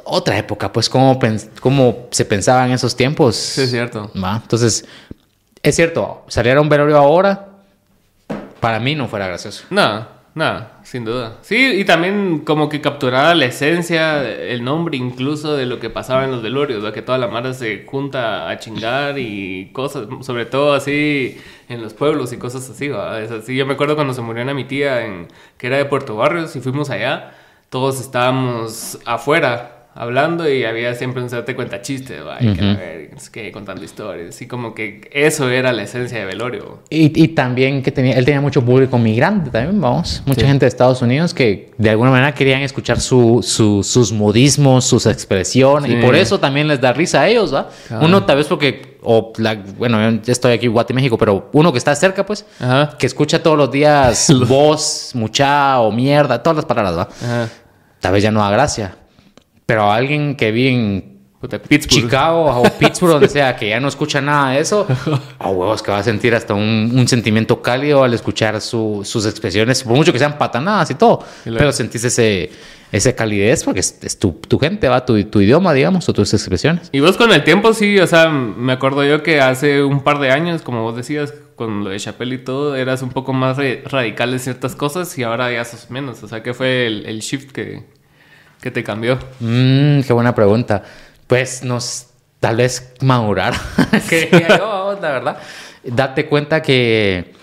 otra época, pues, cómo, cómo se pensaba en esos tiempos. Sí, es cierto. ¿va? Entonces, es cierto, saliera un velorio ahora, para mí no fuera gracioso. No, no, sin duda. Sí, y también como que capturaba la esencia, el nombre incluso de lo que pasaba en los velorios, ¿va? que toda la mara se junta a chingar y cosas, sobre todo así en los pueblos y cosas así, ¿va? Es así. Yo me acuerdo cuando se murió una mi tía en, que era de Puerto Barrios y fuimos allá, todos estábamos afuera hablando y había siempre un date cuenta. Y que, a ver, no sé qué, contando historias, así como que eso era la esencia de velorio. Y, y también que tenía, él tenía mucho público migrante también, vamos. Mucha Sí. gente de Estados Unidos que de alguna manera querían escuchar su, su- sus modismos, sus expresiones. Y Sí. por eso también les da risa a ellos, ¿va? Claro. Uno tal vez porque, o la- bueno, yo ya estoy aquí en Guate, México, pero uno que está cerca, pues, Ajá. que escucha todos los días voz, mucha o mierda, todas las palabras, ¿va? Ajá. Tal vez ya no da gracia. Pero alguien que vive en Pittsburgh. Chicago o Pittsburgh, donde sea, que ya no escucha nada de eso, a huevos que va a sentir hasta un, un sentimiento cálido al escuchar su- sus expresiones, por mucho que sean patanadas y todo, Y la- pero sentís ese, ese calidez porque es, es tu, tu gente, va, tu, tu idioma, digamos, o tus expresiones. Y vos con el tiempo sí, o sea, me acuerdo yo que hace un par de años, como vos decías, con lo de Chappelle y todo, eras un poco más radical en ciertas cosas y ahora ya sos menos. O sea, ¿qué fue el, el shift que, que te cambió? Mm, qué buena pregunta. Pues nos, tal vez madurar, creería yo, la verdad. Date cuenta que,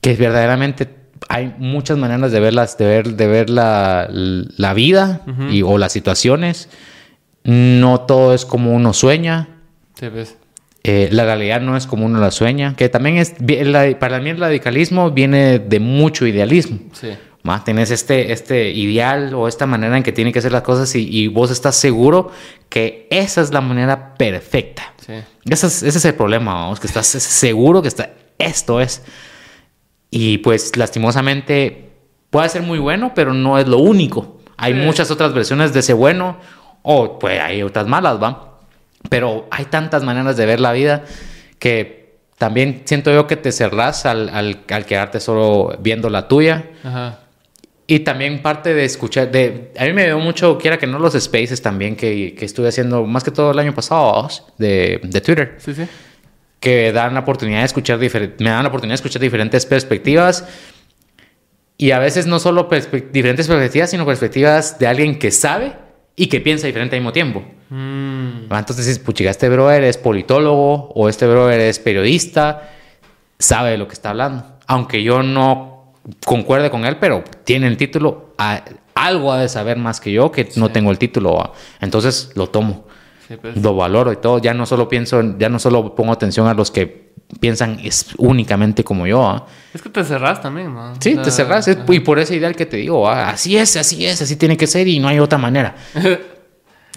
que verdaderamente hay muchas maneras de ver, las, de ver, de ver la, la vida y, o las situaciones. No todo es como uno sueña. Sí, ves. Eh, la realidad no es como uno la sueña. Que también es, para mí el radicalismo viene de mucho idealismo. Sí. ¿Va? Tenés este, este ideal o esta manera en que tienen que ser las cosas y, y vos estás seguro que esa es la manera perfecta. Sí. Ese es, ese es el problema, vamos, que estás seguro que está, esto es. Y pues lastimosamente puede ser muy bueno, pero no es lo único. Hay Sí. muchas otras versiones de ese bueno o pues hay otras malas, ¿va? Pero hay tantas maneras de ver la vida que también siento yo que te cerrás al, al, al quedarte solo viendo la tuya. Ajá. Y también parte de escuchar, de, a mí me dio mucho, quiera que no, los spaces también que, que estuve haciendo más que todo el año pasado de, de Twitter, Sí, sí. que dan la oportunidad de escuchar, me dan la oportunidad de escuchar diferentes perspectivas y a veces no solo perspe- diferentes perspectivas, sino perspectivas de alguien que sabe y que piensa diferente al mismo tiempo. Mm, Ah, Entonces dices, puchiga, este brother es politólogo o este brother es periodista, sabe de lo que está hablando. Aunque yo no concuerde con él, pero tiene el título, a- algo ha de saber más que yo, que no tengo el título. Entonces lo tomo, sí, pues. lo valoro y todo. Ya no solo pienso, en- ya no solo pongo atención a los que piensan es únicamente como yo. ¿ah? Es que te cerrás también, ¿no? Sí, te cerrás. y por ese ideal que te digo, ¿ah? así es, así es, así tiene que ser y no hay otra manera.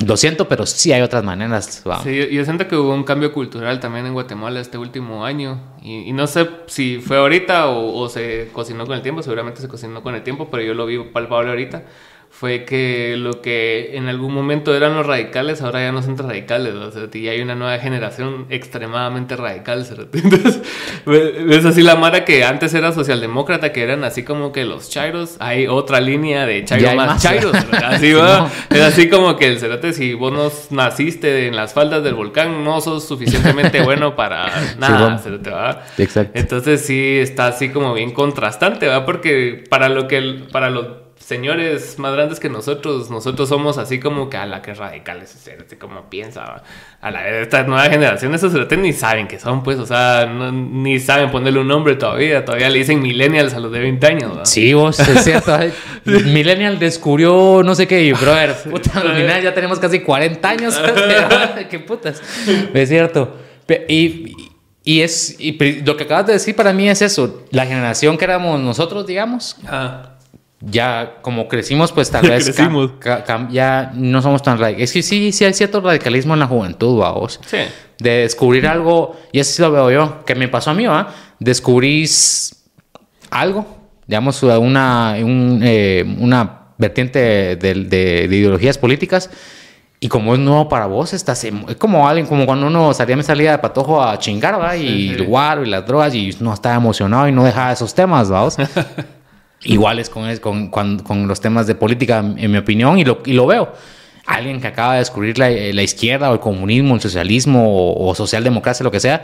Lo siento, pero sí hay otras maneras. Sí, yo, siento que hubo un cambio cultural también en Guatemala este último año. Y, no sé si fue ahorita o, o, se cocinó con el tiempo, seguramente se cocinó con el tiempo, pero yo lo vi palpable ahorita fue que lo que en algún momento eran los radicales, ahora ya no son radicales, o sea, y hay una nueva generación extremadamente radical, Entonces, es así la mara que antes era socialdemócrata, que eran así como que los chairos, hay otra línea de chairos más, chairos, así va, es así como que el cerote, si vos no naciste en las faldas del volcán, no sos suficientemente bueno para nada, ¿va? Exacto. Entonces sí, está así como bien contrastante, ¿va? Porque para lo que, para lo señores más grandes que nosotros, nosotros somos así como que a la que radicales, así como piensa, a la esta nueva generación, esos ni saben que son, pues, o sea, ni saben ponerle un nombre todavía, todavía le dicen millennials a los de 20 años. Sí, vos, es cierto. Millennial descubrió no sé qué, y brother, puta, ya tenemos casi 40 años, qué putas, es cierto. Y, y es y lo que acabas de decir para mí es eso, la generación que éramos nosotros, digamos. Ah ya como crecimos, pues tal vez ya no somos tan radicales. Es que sí, sí hay cierto radicalismo en la juventud, vamos. Sí. De descubrir algo, y eso sí lo veo yo, que me pasó a mí, ¿va? Descubrís algo, digamos, una, eh, una vertiente de, ideologías políticas. Y como es nuevo para vos, estás es como alguien, como cuando uno salía, me salía de patojo a chingar, ¿va? Y el guaro y las drogas, y no estaba emocionado y no dejaba esos temas, ¿va? iguales con, con, con, los temas de política, en mi opinión, y lo, y lo veo. Alguien que acaba de descubrir la, la izquierda o el comunismo, el socialismo o, socialdemocracia, lo que sea,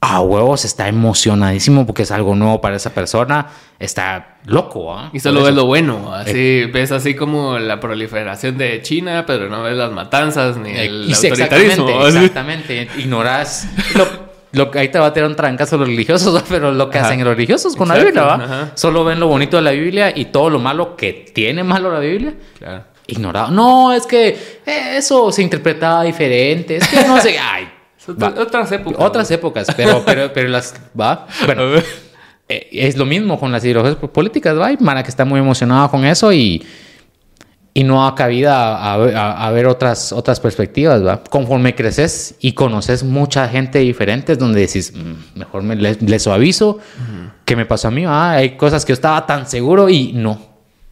a huevos está emocionadísimo porque es algo nuevo para esa persona, está loco. ¿ah? Y solo ves lo bueno, así eh, ves así como la proliferación de China, pero no ves las matanzas ni eh, el autoritarismo. Exactamente, exactamente. ignoras lo que ahí te va a tener un trancazo los religiosos, pero lo que hacen los religiosos con la Biblia, ¿va? Solo ven lo bonito de la Biblia y todo lo malo que tiene malo la Biblia. Claro. Ignorado. No, es que eh, eso se interpretaba diferente. Es que no sé. Ay. Otras épocas. Otras épocas, pero, pero, pero las. Va. Bueno. Eh, es lo mismo con las ideologías políticas, ¿va? Mara que está muy emocionada con eso y y no ha cabida a, ver otras, otras perspectivas, ¿va? Conforme creces y conoces mucha gente diferente, es donde decís, mm, mejor me, le, suavizo, ¿qué me pasó a mí? Ah, hay cosas que yo estaba tan seguro y no.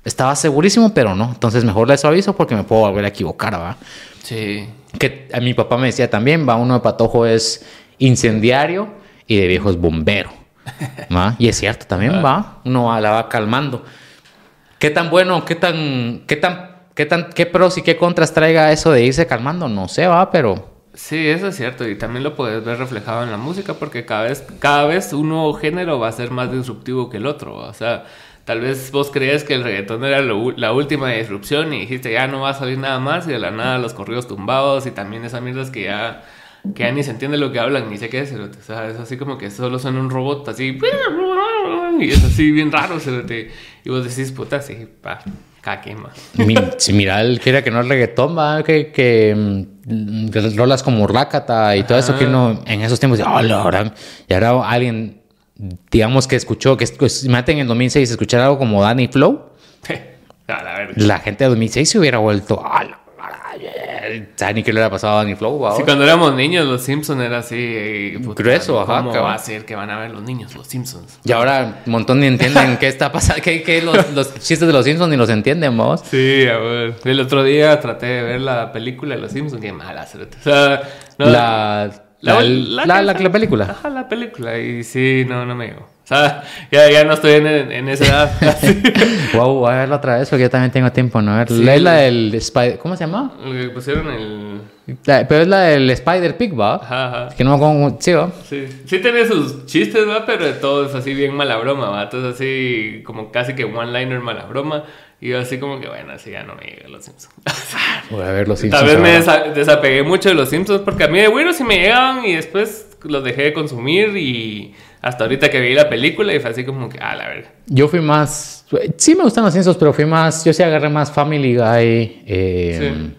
Estaba segurísimo, pero no. Entonces mejor le suavizo porque me puedo volver a equivocar, ¿va? Sí. Que a mi papá me decía también, va, uno de patojo es incendiario y de viejo es bombero, ¿va? Y es cierto también, va, uno la va calmando. ¿Qué tan bueno, qué tan, qué tan ¿Qué, tan, ¿Qué pros y qué contras traiga eso de irse calmando? No sé, va, pero... Sí, eso es cierto. Y también lo puedes ver reflejado en la música porque cada vez, cada vez un nuevo género va a ser más disruptivo que el otro. O sea, tal vez vos creías que el reggaetón era la última disrupción y dijiste ya no va a salir nada más y de la nada los corridos tumbados y también esas mierdas que ya que ya ni se entiende lo que hablan, ni sé qué es, o sea, es así como que solo suena un robot así, y es así bien raro, y vos decís, puta, sí, pa, si mira, él quiere que no es reggaetón, ¿va? Que, que, mm, rolas como Rakata y todo eso que no en esos tiempos, oh, y ahora alguien, digamos que escuchó, que imagínate en el 2006 escuchar algo como Danny Flow. la, gente de 2006 se hubiera vuelto, oh, ¿Sabes ni qué le ha pasado a Danny Flow? Sí, cuando éramos niños, los Simpsons era así. Eh, Grueso, ajá. ¿Cómo va a ser que van a ver los niños, los Simpsons? Y ahora un montón de entienden qué está pasando, que, los, chistes de los Simpsons ni los entienden, vos. Sí, a ver. El otro día traté de ver la película de los Simpsons, qué mala. O sea, la, la, la, la, película. Ajá, la película. Y sí, no, no me digo. O sea, ya, ya no estoy en, en esa edad. wow, voy a verla otra vez porque yo también tengo tiempo, ¿no? Sí. La, es la del Spider... ¿Cómo se llama? Lo que pusieron el... pero es la del Spider Pig, ¿va? Ajá, ajá. Que no me acuerdo... Sí, ¿va? Sí. Sí tiene sus chistes, ¿va? Pero todo es así bien mala broma, ¿va? Todo es así como casi que one-liner mala broma. Y yo así como que, bueno, así ya no me llegan los Simpsons. Voy a ver los Simpsons. Tal vez me desapegué mucho de los Simpsons porque a mí de bueno sí me llegaban y después los dejé de consumir y hasta ahorita que vi la película y fue así como que, ah, la verdad. Yo fui más, sí me gustan los Simpsons, pero fui más, yo sí agarré más Family Guy. Eh,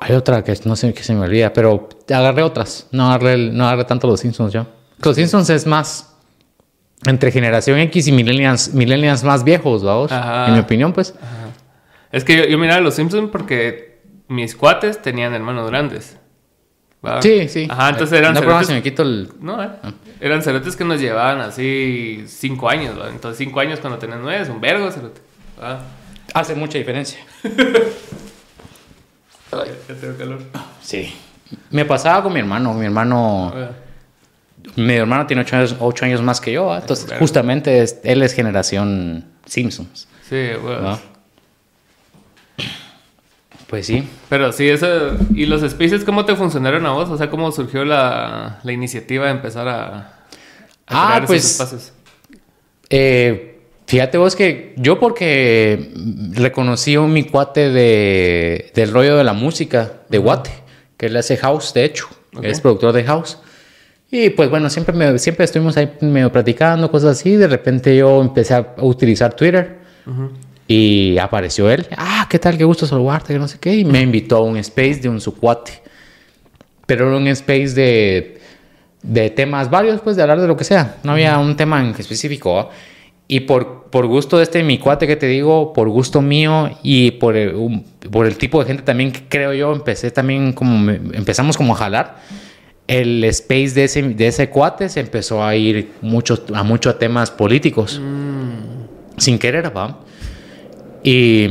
Hay otra que no sé qué se me olvida, pero agarré otras. No agarré, no agarré tanto los Simpsons yo. Los Simpsons es más entre generación X y millennials, millennials más viejos, vamos. En mi opinión, pues. Es que yo, yo miraba Los Simpsons porque mis cuates tenían hermanos grandes. Sí, sí. Ajá, entonces eran no, cerotes... me quito el... No, eh. Ah. Eran cerotes que nos llevaban así cinco años, ¿va? Entonces cinco años cuando tenés nueve es un vergo, cerote. Hace mucha diferencia. ya tengo calor. Sí. Me pasaba con mi hermano. Mi hermano... Mi hermano tiene ocho años, ocho años más que yo, entonces justamente él es generación Simpsons. Sí, bueno. Pues sí. Pero sí, eso. ¿Y los spaces cómo te funcionaron a vos? O sea, ¿cómo surgió la, la iniciativa de empezar a, a ah, pues, espacios? Eh, fíjate vos que yo porque reconocí a mi cuate de, del rollo de la música, de Guate, que él hace house, de hecho, es productor de house. Y pues bueno, siempre, me, siempre estuvimos ahí medio platicando, cosas así. De repente yo empecé a utilizar Twitter. Y apareció él. Ah, ¿qué tal? Qué gusto saludarte, que no sé qué. Y me invitó a un space de un sucuate. Pero era un space de, de temas varios, pues de hablar de lo que sea. No había un tema en específico. Y por, por gusto de este mi cuate que te digo, por gusto mío y por el, por el tipo de gente también que creo yo, empecé también como, empezamos como a jalar. El space de ese, de ese cuate se empezó a ir mucho, a muchos temas políticos. Mm. Sin querer, ¿va? Y,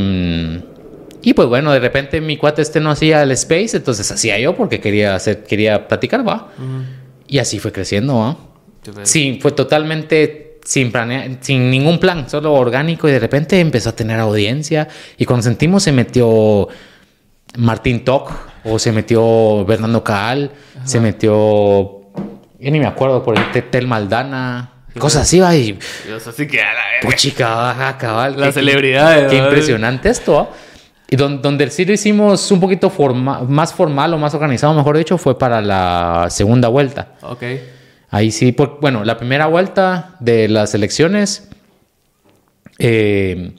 y pues bueno, de repente mi cuate este no hacía el space, entonces hacía yo porque quería, hacer, quería platicar, va. Y así fue creciendo, va. Sí, fue totalmente sin, sin ningún plan, solo orgánico y de repente empezó a tener audiencia. Y cuando sentimos se metió Martín Toc o se metió Bernardo Caal, se metió, yo ni me acuerdo, por el Tel Maldana. Cosas así, va. Y, Dios, así que a la Pues chica, baja, cabal. La celebridad. Qué, impresionante esto. Y donde, donde sí lo hicimos un poquito más formal o más organizado, mejor dicho, fue para la segunda vuelta. Ok. Ahí sí, por, bueno, la primera vuelta de las elecciones, eh,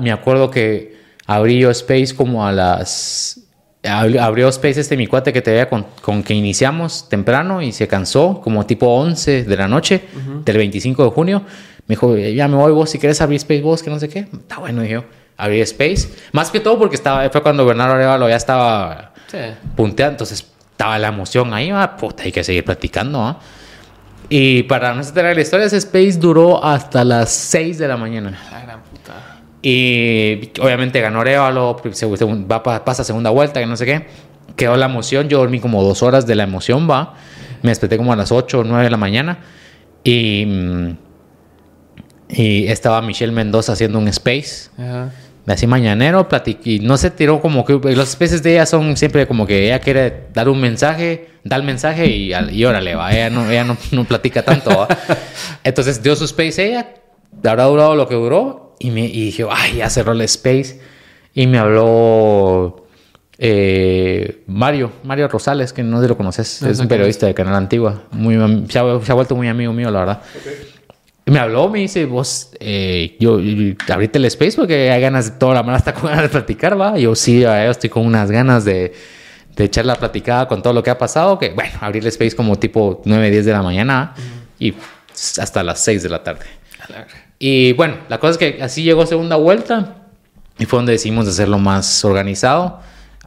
me acuerdo que abrí yo Space como a las abrió Space este mi cuate que te veía con, con, que iniciamos temprano y se cansó como tipo 11 de la noche del 25 de junio. Me dijo, ya me voy vos si quieres abrir Space vos, que no sé qué. Está bueno, dije Abrí Space. Más que todo porque estaba, fue cuando Bernardo Arevalo ya estaba punteando, entonces estaba la emoción ahí, ah, puta, hay que seguir platicando. ¿ah? Y para no enterar la historia, ese Space duró hasta las 6 de la mañana. Y obviamente ganó Arevalo, va, pasa segunda vuelta, que no sé qué. Quedó la emoción, yo dormí como dos horas de la emoción, va. Me desperté como a las 8 o 9 de la mañana. Y, mm, y estaba Michelle Mendoza haciendo un space. Así mañanero, y no se tiró como que los spaces de ella son siempre como que ella quiere dar un mensaje, da el mensaje y, y órale, va. Ella no, ella no, no platica tanto. Entonces dio su space ella, habrá durado lo que duró y, me, y dije, ay, ya cerró el space. Y me habló eh, Mario, Mario Rosales, que no sé si lo conoces, es un periodista de Canal Antigua. Muy, se, ha, vuelto muy amigo mío, la verdad. Me habló, me dice, vos, eh, yo, abrite el space porque hay ganas, toda la mano está con ganas de platicar, ¿va? Yo sí, yo estoy con unas ganas de, de echar la platicada con todo lo que ha pasado, que bueno, abrir el space como tipo 9, 10 de la mañana y hasta las 6 de la tarde. Y bueno, la cosa es que así llegó segunda vuelta y fue donde decidimos hacerlo más organizado.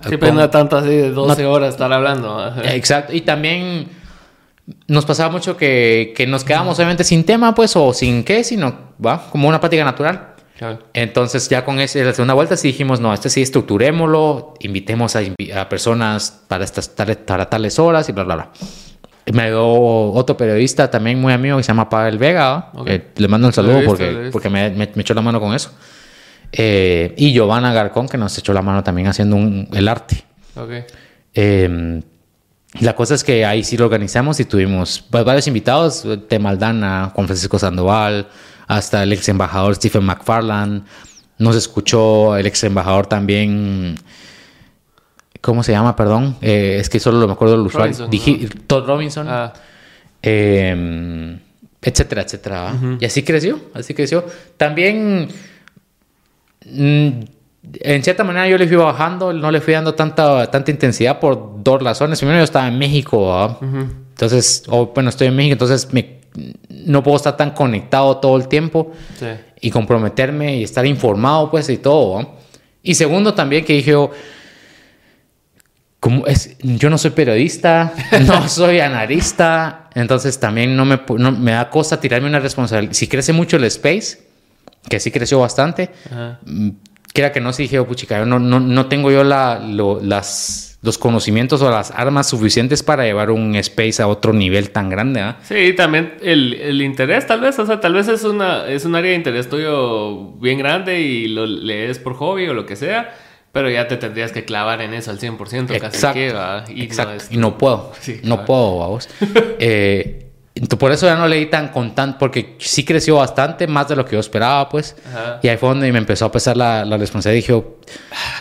Siempre no tanto así de 12 horas estar hablando. Exacto. Y también nos pasaba mucho que, que nos quedábamos obviamente sin tema, pues, o sin qué, sino, va, como una práctica natural. Entonces ya con ese, la segunda vuelta sí dijimos, no, este sí estructurémoslo, invitemos a, a personas para, estas, para tales horas y bla, bla, bla me dio otro periodista también muy amigo que se llama Pavel Vega. le mando un saludo porque, porque me, me, echó la mano con eso. Eh, y Giovanna Garcón, que nos echó la mano también haciendo el arte. Eh, la cosa es que ahí sí lo organizamos y tuvimos varios invitados, de Maldana, Juan Francisco Sandoval, hasta el ex embajador Stephen McFarland. Nos escuchó el ex embajador también ¿Cómo se llama? Perdón. Eh, es que solo me acuerdo del usuario. Todd Robinson. Ah. Em, etcétera, etcétera. Y así creció, así creció. También, mm, en cierta manera yo le fui bajando, no le fui dando tanta, tanta intensidad por dos razones. Primero yo estaba en México, Entonces, o bueno, estoy en México, entonces me, no puedo estar tan conectado todo el tiempo Sí. y comprometerme y estar informado, pues, y todo. Y segundo, también que dije yo, como es, yo no soy periodista, no soy analista, entonces también no me, no- me da cosa tirarme una responsabilidad. Si crece mucho el space, que sí creció bastante, Ajá. mm, quiera que no, sí dije, oh, puchica, yo no, no, no tengo yo la, lo- las, los conocimientos o las armas suficientes para llevar un space a otro nivel tan grande. ¿ah? Sí, también el, el interés, tal vez, o sea, tal vez es una es un área de interés tuyo bien grande y lo lees por hobby o lo que sea, pero ya te tendrías que clavar en eso al 100% casi Exacto. que, ¿va? Y Exacto. no es- y no puedo. Sí, no claro. puedo, vamos. eh, por eso ya no leí tan con tan, porque sí creció bastante, más de lo que yo esperaba, pues. Ajá. Y ahí fue donde me empezó a pesar la, la responsabilidad. Dije, oh,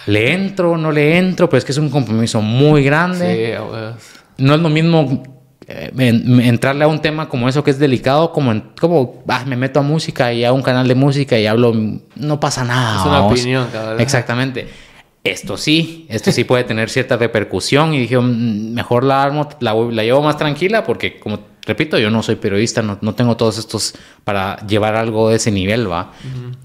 ¿le entro no le entro? Pero es que es un compromiso muy grande. Sí. No es lo mismo eh, en- entrarle a un tema como eso que es delicado, como, en- como ah, me meto a música y a un canal de música y hablo, no pasa nada. Es una vamos. opinión, cabrón. Exactamente. Esto sí, esto sí puede tener cierta repercusión y dije, "Mm, mejor la armo, la, la llevo más tranquila porque, como repito, yo no soy periodista, no, no tengo todos estos para llevar algo de ese nivel, ¿va?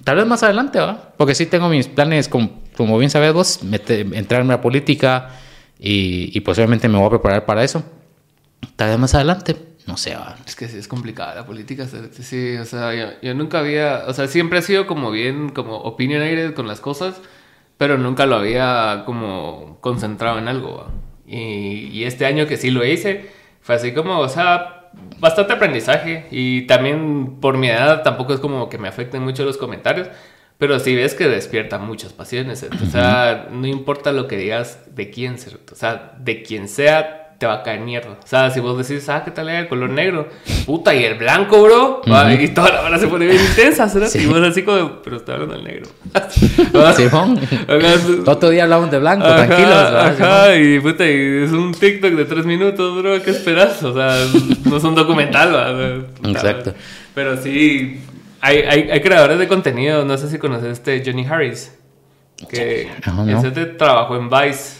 Tal vez más adelante, ¿va? Porque sí tengo mis planes, como, como bien sabes vos, mete- entrarme a política y, y posiblemente me voy a preparar para eso. Tal vez más adelante, no sé, ¿va? Es que sí, es complicada la política. sí, Sí, o sea, yo, yo nunca había, o sea, siempre he sido como bien, como opinionated con las cosas, pero nunca lo había como concentrado en algo. ¿va? Y, y este año que sí lo hice, fue así como, o sea, bastante aprendizaje. Y también por mi edad tampoco es como que me afecten mucho los comentarios. Pero sí ves que despierta muchas pasiones. ¿eh? O sea, no importa lo que digas de quién ser. O sea, de quien sea, te va a caer mierda. O sea, si vos decís, ah, ¿qué tal era el color negro? Puta, y el blanco, bro. Y toda la hora se pone bien intensa, ¿sabes? Sí. Y vos así como, pero está hablando del negro. Simón. Otro día hablamos de blanco, Ajá, tranquilos. Ajá, y puta, y es un TikTok de tres minutos, bro, ¿qué esperas? O sea, no es un documental, puta, Exacto. Pero sí, hay, hay, hay creadores de contenido, no sé si conoces este Johnny Harris, que Ajá, no. ese te trabajó en Vice.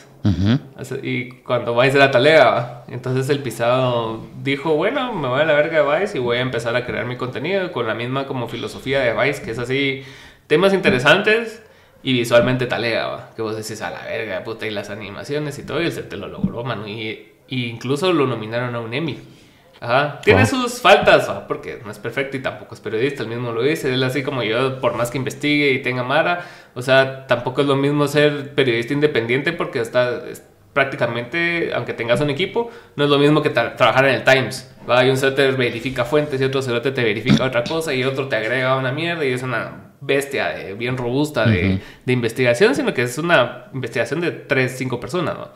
Y cuando Vice era talega, entonces el pisado dijo, bueno, me voy a la verga de Vice y voy a empezar a crear mi contenido con la misma como filosofía de Vice, que es así, temas interesantes y visualmente talega, que vos decís a la verga, puta, y las animaciones y todo, y el set te lo logró, mano, y incluso lo nominaron a un Emmy. Ajá. Tiene sus faltas, ¿va? porque no es perfecto y tampoco es periodista, él mismo lo dice, él así como yo, por más que investigue y tenga mara, o sea, tampoco es lo mismo ser periodista independiente porque está es- prácticamente, aunque tengas un equipo, no es lo mismo que tra- trabajar en el Times, ¿va? Y un cerote verifica fuentes y otro cerote te verifica otra cosa y otro te agrega una mierda y es una bestia de- bien robusta de, de investigación, sino que es una investigación de tres, cinco personas, ¿no?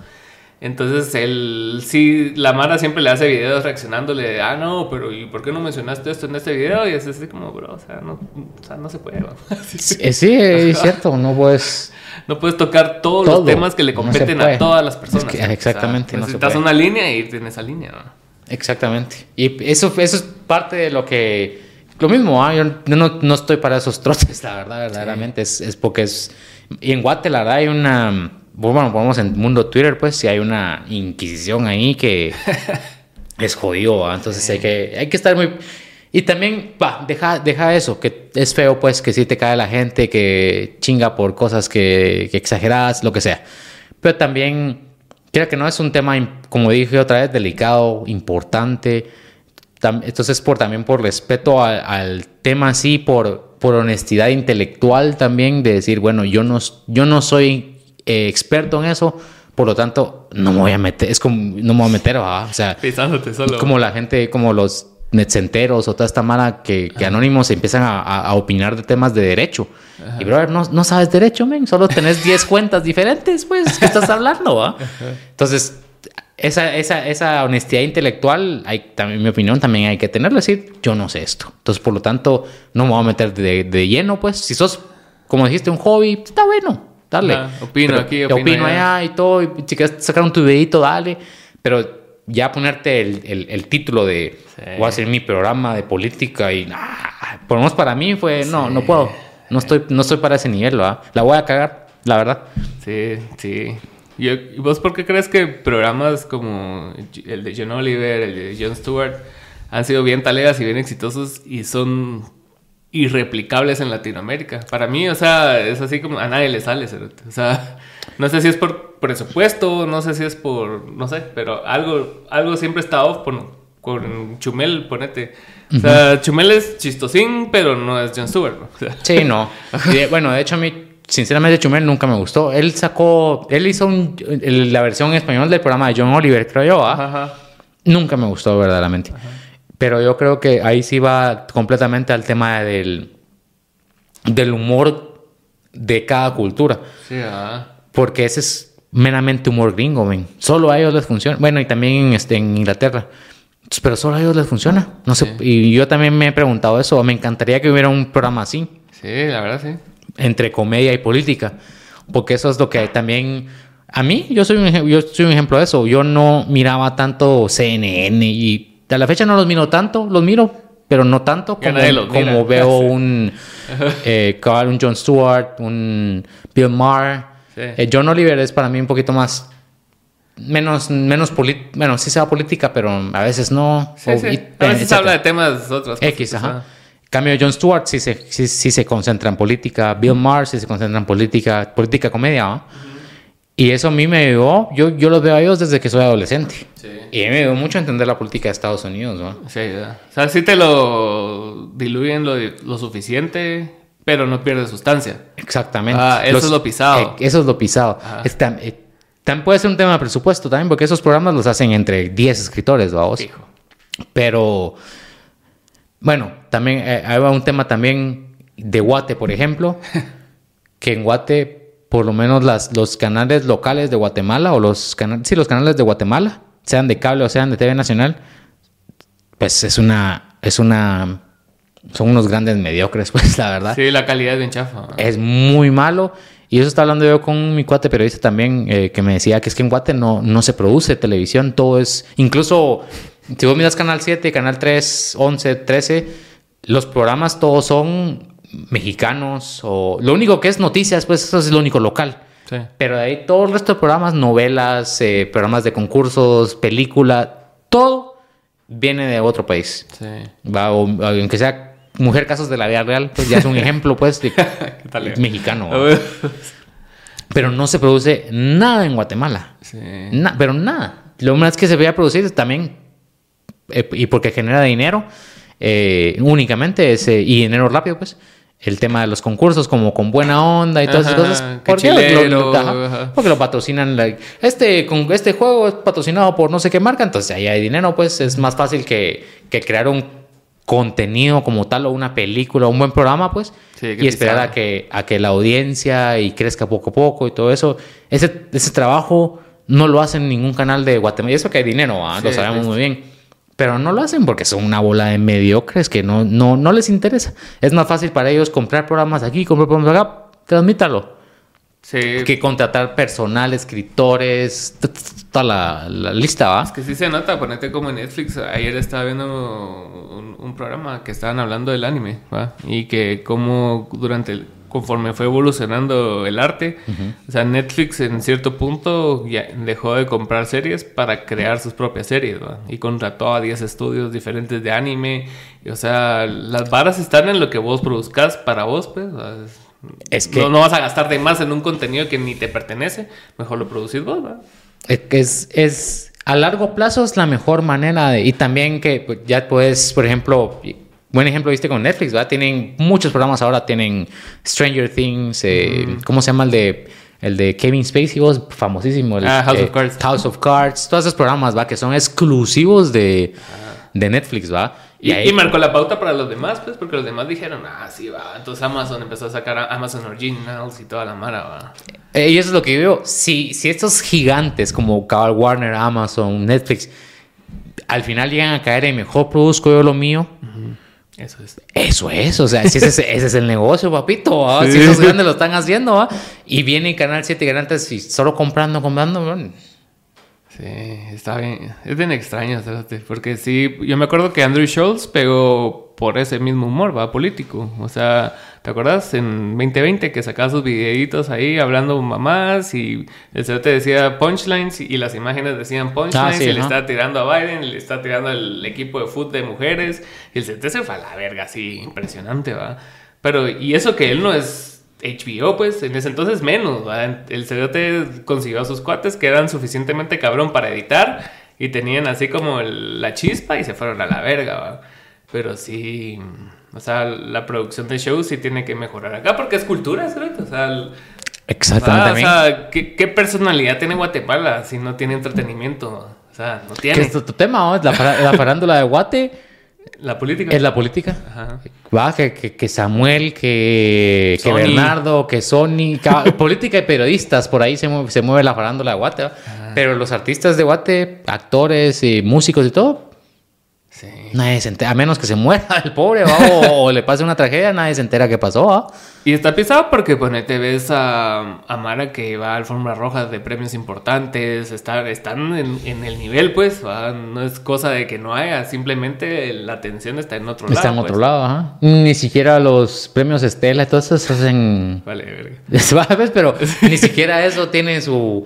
Entonces él, sí, la Mara siempre le hace videos reaccionándole de, ah, no, pero ¿y por qué no mencionaste esto en este video? Y es así como, bro, o sea, no, o sea, no se puede, ¿no? Sí. Eh, sí, es cierto, no puedes. No puedes tocar todos Todo. los temas que le competen a todas las personas. Es que- ¿no? exactamente, O sea, no se necesitas una línea y irte en esa línea, ¿no? Exactamente. Y eso, eso es parte de lo que. Lo mismo, ¿ah? yo no, no estoy para esos trotes, la verdad, verdaderamente. Es, es porque es. Y en Guate, la verdad, hay una. Bueno, ponemos en mundo Twitter, pues, si hay una inquisición ahí que es jodido. Entonces hay que, hay que estar muy. Y también, va, deja, deja eso, que es feo, pues, que sí te cae la gente, que chinga por cosas que, que exageradas, lo que sea. Pero también, creo que no es un tema, como dije otra vez, delicado, importante. Entonces, por, también por respeto a- al tema, sí, por, por honestidad intelectual también, de decir, bueno, yo no, yo no soy eh, experto en eso, por lo tanto, no me voy a meter, es como, no me voy a meter, ¿va? o sea, Pisándote solo. como la gente, como los netcenteros o toda esta mala que, que anónimos empiezan a, a- a opinar de temas de derecho. Y, brother, no, no sabes derecho, men. Solo tenés 10 cuentas diferentes, pues. ¿Qué estás hablando, va? Entonces, esa, esa, esa honestidad intelectual, hay, también, en mi opinión, también hay que tenerlo. Decir, yo no sé esto. Entonces, por lo tanto, no me voy a meter de, de lleno, pues. Si sos, como dijiste, un hobby, está bueno. Dale. Opino Pero- aquí, opino, opino allá. allá y todo. Y si quieres sacar un tu videito, dale. Pero ya ponerte el, el- el título de Sí. voy a hacer mi programa de política y nah, por lo menos para mí fue no, no puedo. No estoy, no estoy para ese nivel, ¿verdad? La voy a cagar, la verdad. Sí, sí. ¿Y vos por qué crees que programas como el de John Oliver, el de Jon Stewart, han sido bien talegas y bien exitosos y son irreplicables en Latinoamérica? Para mí, o sea, es así como a nadie le sale, O sea, no sé si es por presupuesto, no sé si es por, no sé, pero algo, algo siempre está off con, Chumel, ponete. O sea, Chumel es chistosín, pero no es Jon Stewart. sí, no. bueno, de hecho a mí sinceramente Chumel nunca me gustó. Él sacó, él hizo la versión en español del programa de John Oliver, creo yo. ¿ah? Nunca me gustó verdaderamente. Pero yo creo que ahí sí va completamente al tema del, del humor de cada cultura. Sí, Porque ese es meramente humor gringo, ven. Solo a ellos les funciona. Bueno, y también este, en Inglaterra. Pero solo a ellos les funciona. No sé, y yo también me he preguntado eso. Me encantaría que hubiera un programa así. Sí, la verdad sí entre comedia y política, porque eso es lo que también a mí yo soy un yo soy un ejemplo de eso. Yo no miraba tanto CNN y a la fecha no los miro tanto, los miro, pero no tanto como, veo un eh, un Jon Stewart, un Bill Maher. Eh, John Oliver es para mí un poquito más menos menos bueno sí se va política pero a veces no sí, a veces habla de temas otros X ajá. Cambio John Stewart sí se, sí, se concentra en política, Bill Maher sí se concentra en política, política comedia. Y eso a mí me ayudó, yo, yo los veo a ellos desde que soy adolescente. Y me ayudó mucho a entender la política de Estados Unidos. ¿no? Sí, o sea, sí te lo diluyen lo, lo suficiente, pero no pierde sustancia. Exactamente. Ah, eso es lo pisado. Eh, eso es lo pisado. Eh, también puede ser un tema de presupuesto también, porque esos programas los hacen entre 10 escritores, vamos. Hijo. Pero bueno, también eh, hay un tema también de Guate, por ejemplo, que en Guate, por lo menos las, los canales locales de Guatemala, o los canales, sí, los canales de Guatemala, sean de cable o sean de TV Nacional, pues es una, es una, son unos grandes mediocres, pues la verdad. Sí, la calidad es bien chafa. Es muy malo. Y eso está hablando yo con mi cuate periodista también, eh, que me decía que es que en Guate no, no se produce televisión, todo es, incluso si vos miras Canal 7, Canal 3, 11, 13, los programas todos son mexicanos o lo único que es noticias, pues eso es lo único local. Pero de ahí todo el resto de programas, novelas, eh, programas de concursos, película, todo viene de otro país. Sí. Va, o, aunque sea Mujer Casos de la Vida Real, pues ya es un ejemplo, pues, de, mexicano. pero no se produce nada en Guatemala. Sí. pero nada. Lo más que se veía producir también eh, y porque genera dinero eh, únicamente ese, y dinero rápido, pues. El tema de los concursos, como con buena onda y todas esas cosas. Porque lo, porque lo patrocinan. este, con, este juego es patrocinado por no sé qué marca, entonces ahí hay dinero, pues es más fácil que, que crear un contenido como tal o una película o un buen programa, pues, y esperar a que, a que la audiencia y crezca poco a poco y todo eso. Ese, ese trabajo no lo hacen ningún canal de Guatemala. Y eso que hay dinero, lo sabemos muy bien. Pero no lo hacen porque son una bola de mediocres que no, no, no les interesa. Es más fácil para ellos comprar programas aquí, comprar programas acá, transmítalo. Sí. Que contratar personal, escritores, toda la, la, lista, ¿va? Es que sí se nota, ponete como en Netflix. Ayer estaba viendo un, un programa que estaban hablando del anime, ¿va? Y que como durante el conforme fue evolucionando el arte. O sea, Netflix en cierto punto ya dejó de comprar series para crear sus propias series, Y contrató a 10 estudios diferentes de anime. o sea, las varas están en lo que vos produzcas para vos, pues. Es que... No, vas a gastar de más en un contenido que ni te pertenece. Mejor lo producís vos, ¿verdad? Es, es, a largo plazo es la mejor manera de... Y también que pues, ya puedes, por ejemplo Buen ejemplo viste con Netflix, ¿verdad? Tienen muchos programas ahora, tienen Stranger Things, eh, ¿cómo se llama el de el de Kevin Spacey, vos famosísimo, ah, House of Cards. House of Cards, todos esos programas, ¿va? Que son exclusivos de, de Netflix, ¿va? Y, marcó la pauta para los demás, pues, porque los demás dijeron, ah, sí, va. Entonces Amazon empezó a sacar Amazon Originals y toda la mara, va. Eh, y eso es lo que yo veo. Si, si estos gigantes como Carl Warner, Amazon, Netflix, al final llegan a caer en mejor produzco yo lo mío, eso es. Eso es, o sea, ese, es, ese es el negocio, papito. Si esos grandes lo están haciendo, y viene Canal 7 y Canal 3 y solo comprando, comprando. Sí, está bien. Es bien extraño, porque sí, yo me acuerdo que Andrew Schultz pegó por ese mismo humor, va, político. O sea, ¿te acuerdas? En 2020 que sacaba sus videitos ahí hablando mamás y el te decía punchlines y las imágenes decían punchlines ah, y le estaba tirando a Biden, le estaba tirando al equipo de fútbol de mujeres y el CT se fue a la verga, así, impresionante, va. Pero, y eso que él no es HBO, pues, en ese entonces menos. El CDT consiguió a sus cuates que eran suficientemente cabrón para editar y tenían así como la chispa y se fueron a la verga, ¿va? Pero sí, o sea, la producción de shows sí tiene que mejorar acá porque es cultura. O sea, Exactamente. O sea, ¿qué, personalidad tiene Guatemala si no tiene entretenimiento? O sea, no tiene. ¿Qué es tu, tema? La, la farándula de Guate la política. Es la política. Va, que, que, Samuel, que, que, Bernardo, que Sony. política y periodistas, por ahí se mueve, se mueve la farándula de Guate. Pero los artistas de Guate, actores, y músicos y todo, Nadie se entera, a menos que se muera el pobre o, le pase una tragedia, nadie se entera qué pasó. Y está pisado porque pues, te ves a, a, Mara que va al Fórmula Roja de premios importantes, están en, el nivel, pues, no es cosa de que no haya, simplemente la atención está en otro lado. Está en otro pues. lado, ajá. Ni siquiera los premios Estela, todos esos hacen... Vale, verga. Pero ni siquiera eso tiene su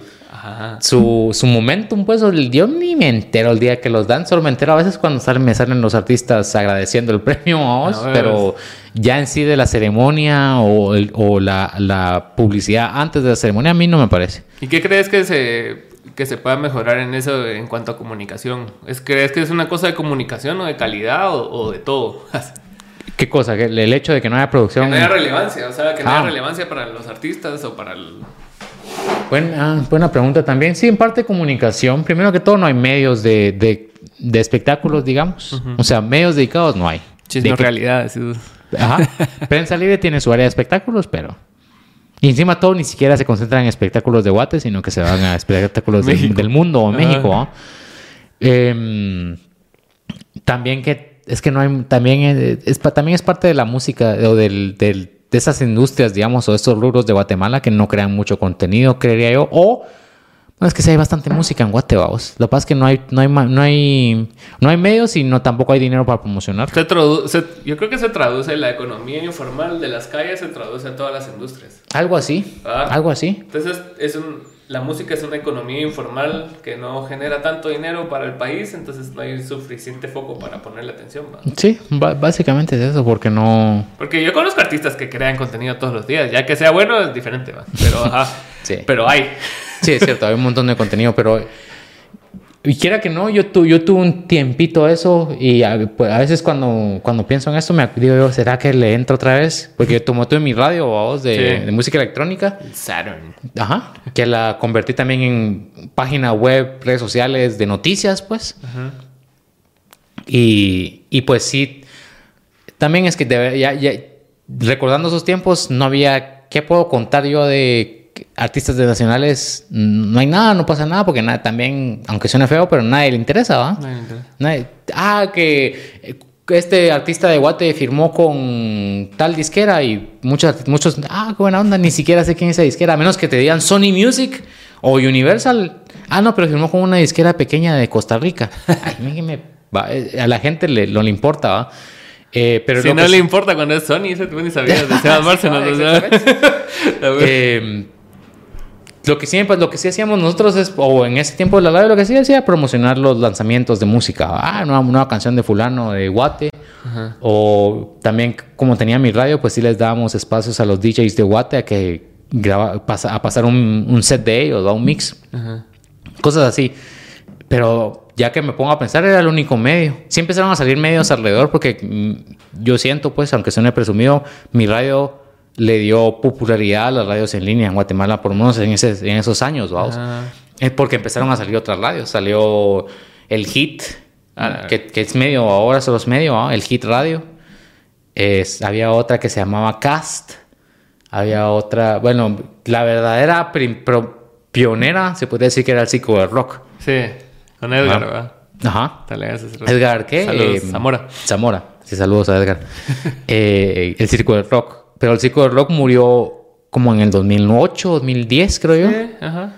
su, su momentum, pues yo ni me entero el día que los dan, solo me entero a veces cuando salen, me salen los artistas agradeciendo el premio a pero ya en sí de la ceremonia o, o la, la, publicidad antes de la ceremonia a mí no me parece. ¿Y qué crees que se, que se pueda mejorar en eso en cuanto a comunicación? ¿Es, ¿Crees que es una cosa de comunicación o de calidad o, de todo? ¿Qué cosa? ¿El hecho de que no haya producción? Que no haya relevancia, o sea, que no haya ah. relevancia para los artistas o para el... Buena, buena pregunta también. Sí, en parte comunicación. Primero que todo, no hay medios de, de, espectáculos, digamos. O sea, medios dedicados no hay. Sí, de realidad. Ajá. Prensa Libre tiene su área de espectáculos, pero... Y encima todo ni siquiera se concentra en espectáculos de Guate, sino que se van a espectáculos del, mundo o México. Em, también que es que no hay también es, también es parte de la música o del, del de esas industrias, digamos, o estos rubros de Guatemala que no crean mucho contenido, creería yo, o bueno, es que sí hay bastante música en Guatemala. Lo que pasa es que no hay, no hay, no hay, no hay medios y no tampoco hay dinero para promocionar. yo creo que se traduce la economía informal de las calles, se traduce a todas las industrias. Algo así. Ah. algo así. Entonces es un, la música es una economía informal que no genera tanto dinero para el país, entonces no hay suficiente foco para ponerle atención. Sí, básicamente es eso, porque no... Porque yo conozco artistas que crean contenido todos los días, ya que sea bueno es diferente, pero ajá, sí. pero hay. Sí, es cierto, hay un montón de contenido, pero... Y quiera que no, yo, yo tuve un tiempito eso y a, pues, a, veces cuando, cuando pienso en esto me digo yo, ¿será que le entro otra vez? Porque yo tomé todo mi radio voz de, de, música electrónica. Saturn. Ajá. Que la convertí también en página web, redes sociales de noticias, pues. Ajá. Y, y pues sí, también es que ya, ya, recordando esos tiempos, no había, ¿qué puedo contar yo de artistas de nacionales no hay nada, no pasa nada, porque nada, también, aunque suene feo, pero nadie le interesa, ¿va? Nadie, ah, que este artista de Guate firmó con tal disquera y muchos, muchos, ah, qué buena onda, ni siquiera sé quién es esa disquera, a menos que te digan Sony Music o Universal. Ah, no, pero firmó con una disquera pequeña de Costa Rica. Eh, a la gente le, no le importa, ¿va? Eh, pero si no le importa cuando es Sony, ese tú ni sabías de Sebas Lo que, siempre, lo que sí hacíamos nosotros es, o en ese tiempo de la radio, lo que sí hacía promocionar los lanzamientos de música. Ah, una nueva canción de fulano, de Guate. O también, como tenía mi radio, pues sí les dábamos espacios a los DJs de Guate a que graba, a pasar un, set de ellos, o un mix. Cosas así. Pero ya que me pongo a pensar, era el único medio. Sí empezaron a salir medios alrededor porque mm, yo siento, pues, aunque suene presumido, mi radio le dio popularidad a las radios en línea en Guatemala, por lo menos en, en esos años, vamos. Es porque empezaron a salir otras radios. Salió el Hit, ah, que, es medio, ahora solo es medio, el Hit Radio. Es, había otra que se llamaba Cast. Había otra, bueno, la verdadera pionera se podría decir que era el Psico del Rock. Sí, con Edgar, ¿verdad? Ajá. Edgar, ¿qué? Saludos, eh, Zamora. Zamora. Sí, saludos a Edgar. Eh, el Circo del Rock pero el Circo del Rock murió como en el 2008, 2010, creo yo. Ajá.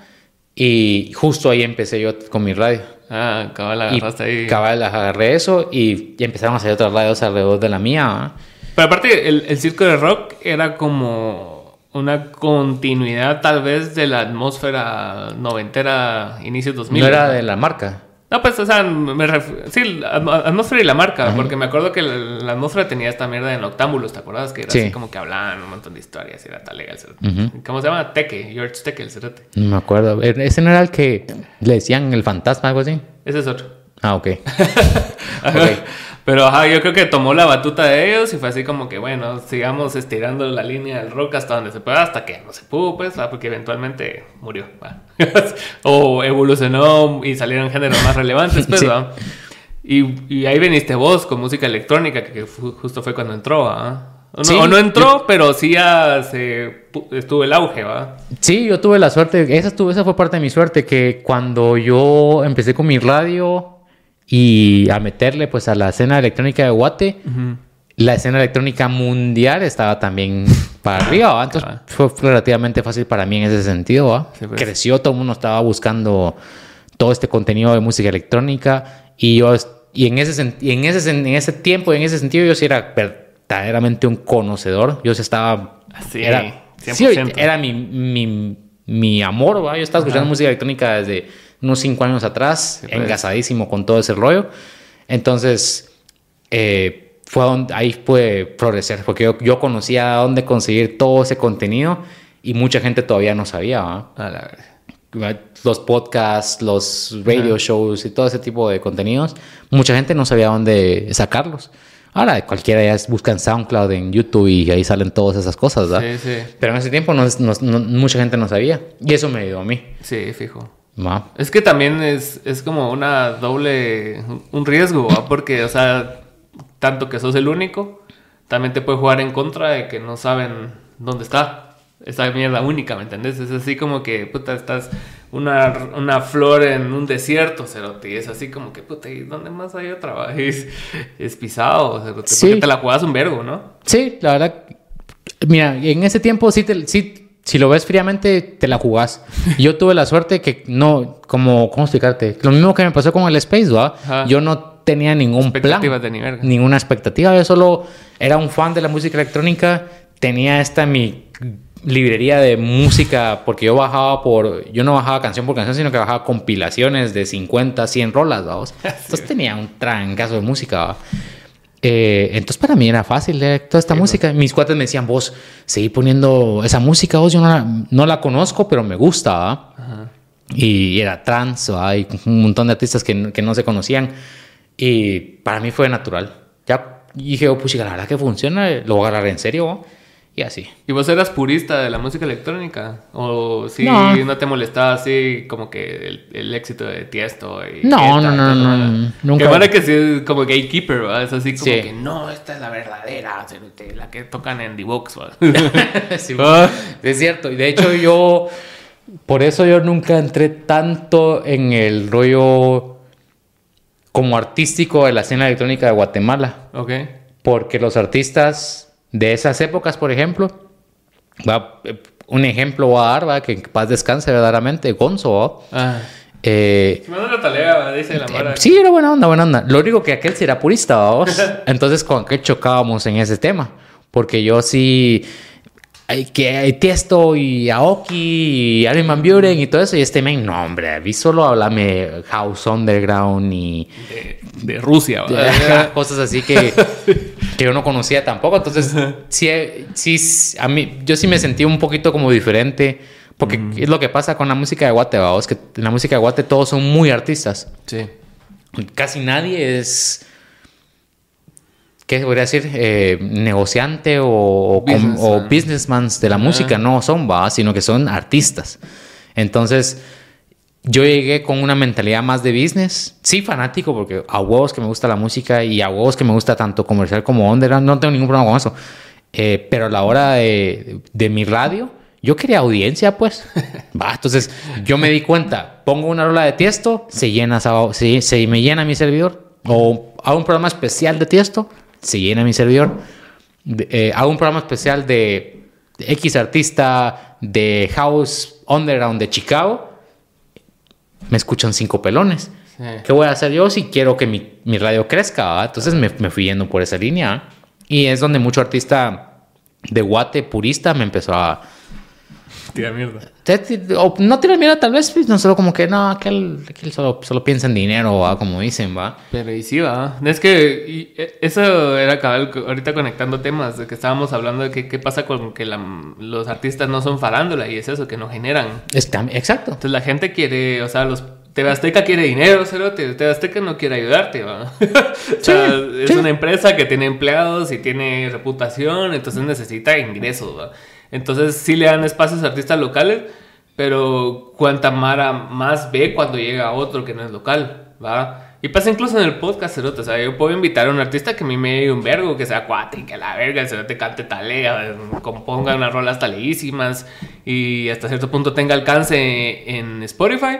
Y justo ahí empecé yo con mi radio. Ah, cabal, agarraste ahí. Cabal, agarré eso y, y empezaron a salir otras radios alrededor de la mía. Pero aparte, el, el circo de rock era como una continuidad tal vez de la atmósfera noventera, inicio 2000. No era de la marca. No, pues, o sea, me ref- sí, atmósfera y la marca, porque me acuerdo que la, la atmósfera tenía esta mierda de Noctámbulos, ¿te acuerdas? Que era Sí. así como que hablaban un montón de historias y era tal legal. Ujú. ¿Cómo se llama? Teque, George Teque, el cerote. No me acuerdo. ¿E- ¿Ese no era el que le decían el fantasma, algo así? Ese es otro. Ah, ok. Ajá. Pero ajá, yo creo que tomó la batuta de ellos y fue así como que, bueno, sigamos estirando la línea del rock hasta donde se pueda, hasta que no se pudo, pues, ¿va? porque eventualmente murió. o evolucionó y salieron géneros más relevantes, pues, Sí. ¿va? Y, y ahí viniste vos con música electrónica, que, que justo fue cuando entró, ¿va? O no, Sí, o no entró, pero sí ya se estuvo el auge, ¿va? Sí, yo tuve la suerte, esa, estuvo, esa fue parte de mi suerte, que cuando yo empecé con mi radio y a meterle pues a la escena electrónica de Guate, la escena electrónica mundial estaba también para arriba, ¿va? entonces fue relativamente fácil para mí en ese sentido. ¿va? Sí, pues. Creció, todo el mundo estaba buscando todo este contenido de música electrónica y yo y en ese y en ese en ese tiempo, en ese sentido yo sí era verdaderamente un conocedor, yo sí estaba Así, era, 100%. sí, era mi, mi, mi amor, ¿va? Yo estaba escuchando música electrónica desde unos cinco años atrás, pues. engasadísimo con todo ese rollo. Entonces, eh, fue donde, ahí pude progresar, porque yo, yo conocía dónde conseguir todo ese contenido y mucha gente todavía no sabía, la los podcasts, los radio shows y todo ese tipo de contenidos, mucha gente no sabía dónde sacarlos. Ahora cualquiera ya busca en SoundCloud, en YouTube y ahí salen todas esas cosas, ¿verdad? Sí, sí. Pero en ese tiempo no, no- no- mucha gente no sabía y eso me ayudó a mí. Sí, fijo. ¿Va? Es que también es, es como una doble, un riesgo, ¿va? porque, o sea, tanto que sos el único, también te puede jugar en contra de que no saben dónde está esa mierda única, ¿me entendés? Es así como que, puta, estás una, una flor en un desierto, cerote, y es así como que, puta, ¿y dónde más hay otra? Es, es pisado, cerote, Sí. porque te la jugás un vergo, ¿no? Sí, la verdad. Mira, en ese tiempo sí, te- sí, si lo ves fríamente, te la jugás. Yo tuve la suerte que no, como, ¿cómo explicarte? Lo mismo que me pasó con el Space, ¿va? Ajá. Yo no tenía ningún plan. De. Ninguna expectativa. Yo solo era un fan de la música electrónica. Tenía esta mi librería de música, porque yo bajaba por, yo no bajaba canción por canción, sino que bajaba compilaciones de 50, 100 rolas, vamos. Entonces tenía un trancazo de música, ¿va? Eh, entonces para mí era fácil leer toda esta música. Mis cuates me decían, vos, seguí poniendo esa música, vos, yo no la, no la conozco, pero me gusta, ¿va? Y era trans, ¿va? y un montón de artistas que, que no se conocían. Y para mí fue natural. Ya dije, oh, pues la verdad que funciona, lo voy a agarrar en serio, ¿va? Y así. ¿Y vos eras purista de la música electrónica? ¿O sí No. no, te molestaba así como que el, el éxito de Tiesto? Y No, no, no, no, mierda? nunca. Que para que sí es como gatekeeper, ¿va? Es así como Sí. que no, esta es la verdadera, la que tocan en The Box. Sí, Ah. es cierto. Y de hecho yo, por eso yo nunca entré tanto en el rollo como artístico de la escena electrónica de Guatemala. ok. Porque los artistas de esas épocas, por ejemplo, va, eh, un ejemplo voy a dar, va, que en paz descanse verdaderamente, Gonzo. ¿va? Ah. Eh, la tarea, dice la Mara. Sí, era buena onda, buena onda. Lo único que aquel sí era purista, vamos. Entonces, con aquel chocábamos en ese tema. Porque yo sí. Que hay Tiesto y Aoki y Armin Van Buren y todo eso. Y este men, no, hombre, a mí solo háblame House Underground y De, de Rusia, ¿va? cosas así que, que yo no conocía tampoco. Entonces, sí, sí, a mí, yo sí me sentí un poquito como diferente. Porque es lo que pasa con la música de Guate, vamos, que en la música de Guate todos son muy artistas Sí. casi nadie es, ¿qué podría decir? Eh, negociante o, o, Businessman. o businessman de la música. No son, va, sino que son artistas. Entonces, yo llegué con una mentalidad más de business. Sí, fanático, porque a huevos que me gusta la música y a huevos que me gusta tanto comercial como underground. No tengo ningún problema con eso. Eh, pero a la hora de, de mi radio, yo quería audiencia, pues. Va, entonces yo me di cuenta, pongo una rola de tiesto, se llena, se, se me llena mi servidor. O hago un programa especial de tiesto, se llena mi servidor. De- eh, hago un programa especial de X artista de House Underground de Chicago me escuchan cinco pelones. ¿Qué voy a hacer yo si quiero que mi, mi radio crezca? Entonces me, me, fui yendo por esa línea. Y es donde mucho artista de guate purista me empezó a... Tira mierda. O no tira mierda tal vez, pues, no solo como que no, aquel, aquel solo, solo piensa en dinero, ¿va? como dicen, va. Pero y sí, va. Es que e, eso era cabal, ahorita conectando temas, de que estábamos hablando de que, qué pasa con que los artistas no son farándula y es eso, que no generan. Está, exacto. Entonces la gente quiere, o sea, los TV Azteca quiere dinero, cerote. TV Azteca no quiere ayudarte, ¿va? o sea, es una empresa que tiene empleados y tiene reputación, entonces necesita ingresos, ¿va? Entonces sí le dan espacios a artistas locales, pero cuanta mara más ve cuando llega otro que no es local, ¿va? Y pasa incluso en el podcast, cerote. O sea, yo puedo invitar a un artista que a mí me dé un vergo, que sea cuatri, que la verga, el cerote cante talea, componga unas rolas taleísimas y hasta cierto punto tenga alcance en Spotify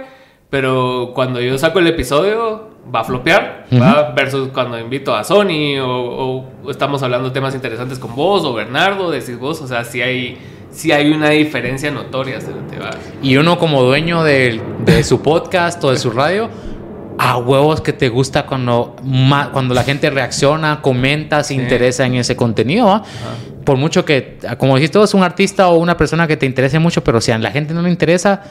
pero cuando yo saco el episodio, va a flopear, ¿va? Versus cuando invito a Sony o, estamos hablando temas interesantes con vos o Bernardo, decís vos, o sea, si hay, si hay una diferencia notoria. ¿va? Y uno como dueño de, su podcast o de su radio, a huevos que te gusta cuando, cuando la gente reacciona, comenta, se interesa en ese contenido. Por mucho que, como dijiste, es un artista o una persona que te interese mucho, pero si a la gente no le interesa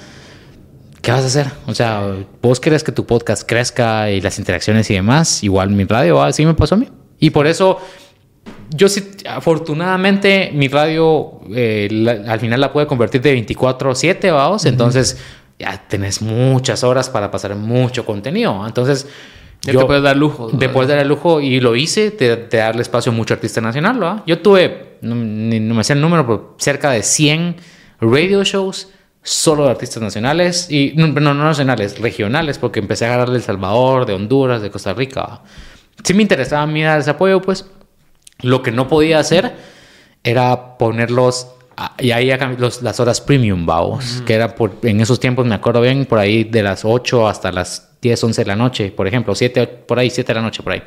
¿qué vas a hacer? O sea, vos querés que tu podcast crezca y las interacciones y demás, igual mi radio, así me pasó a mí. Y por eso, yo sí, afortunadamente, mi radio eh, al final la pude convertir de 24-7, vamos, entonces ya tenés muchas horas para pasar mucho contenido. Entonces, ya yo, te puedes dar lujo. Te puedes dar el lujo y lo hice, de, darle espacio a mucho artista nacional, ¿va? Yo tuve, no, no me sé el número, pero cerca de 100 radio shows solo de artistas nacionales y no, no nacionales, regionales, porque empecé a agarrar de El Salvador, de Honduras, de Costa Rica. Sí me interesaba a mí dar ese apoyo, pues lo que no podía hacer era ponerlos y ahí los, las horas premium, vamos, que era por, en esos tiempos, me acuerdo bien, por ahí de las 8 hasta las 10, 11 de la noche, por ejemplo, 7, por ahí, 7 de la noche, por ahí.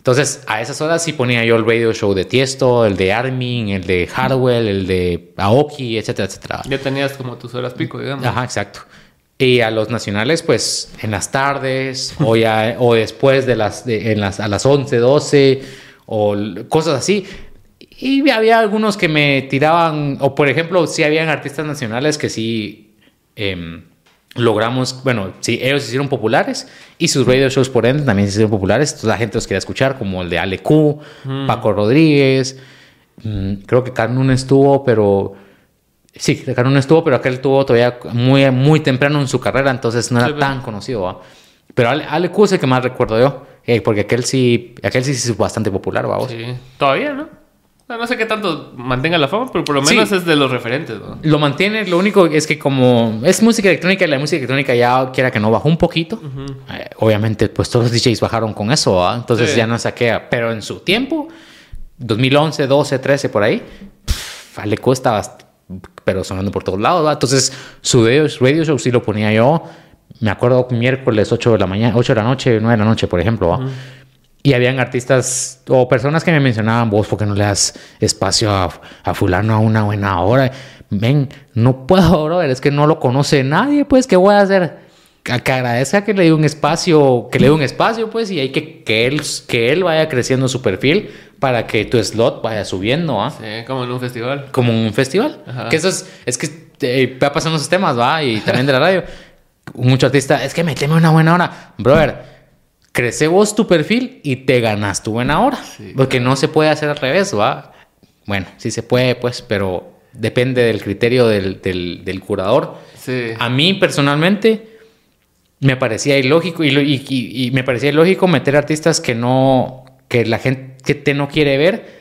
Entonces, a esas horas sí ponía yo el radio show de Tiesto, el de Armin, el de Hardwell, el de Aoki, etcétera, etcétera. Ya tenías como tus horas pico, digamos. Ajá, exacto. Y a los nacionales, pues en las tardes o, ya, o después de las, en las, a las 11, 12 o cosas así. Y había algunos que me tiraban, o por ejemplo, sí habían artistas nacionales que sí eh, logramos, bueno, sí, ellos se hicieron populares y sus radio shows por ende también se hicieron populares. Entonces la gente los quería escuchar, como el de Ale Q, mm. Paco Rodríguez. Mm, creo que Carnun estuvo, pero. Sí, Carnun estuvo, pero aquel estuvo todavía muy, muy temprano en su carrera, entonces no era tan conocido. Pero Ale, Q es el que más recuerdo yo, eh, porque aquel sí, aquel sí es bastante popular, vamos. Sí, todavía, ¿no? No sé qué tanto mantenga la fama, pero por lo menos es de los referentes. ¿no? Lo mantiene, lo único es que como es música electrónica y la música electrónica ya quiera que no bajó un poquito, eh, obviamente pues todos los DJs bajaron con eso, entonces ya no saquea, pero en su tiempo, 2011, 12, 13 por ahí, le cuesta, pero sonando por todos lados, entonces su radio show sí lo ponía yo, me acuerdo miércoles 8 de la mañana, 8 de la noche, 9 de la noche, por ejemplo, y habían artistas o personas que me mencionaban, vos, ¿por qué no le das espacio a, a fulano a una buena hora? Ven, no puedo, brother, es que no lo conoce nadie, pues, ¿qué voy a hacer? Que agradezca que le dé un espacio, que le dé un espacio, pues, y hay que que él, que él vaya creciendo su perfil para que tu slot vaya subiendo, ¿ah? Sí, como en un festival. Como en un festival. Que eso es, es que eh, va pasando esos temas, ¿va? Y también de la radio. Mucho artista, es que me teme una buena hora. Brother, crece vos tu perfil y te ganas tu buena hora. porque no se puede hacer al revés, ¿va? Bueno, sí se puede, pues, pero depende del criterio del, del, curador. A mí personalmente me parecía ilógico y, y, me parecía ilógico meter artistas que no, que la gente no quiere ver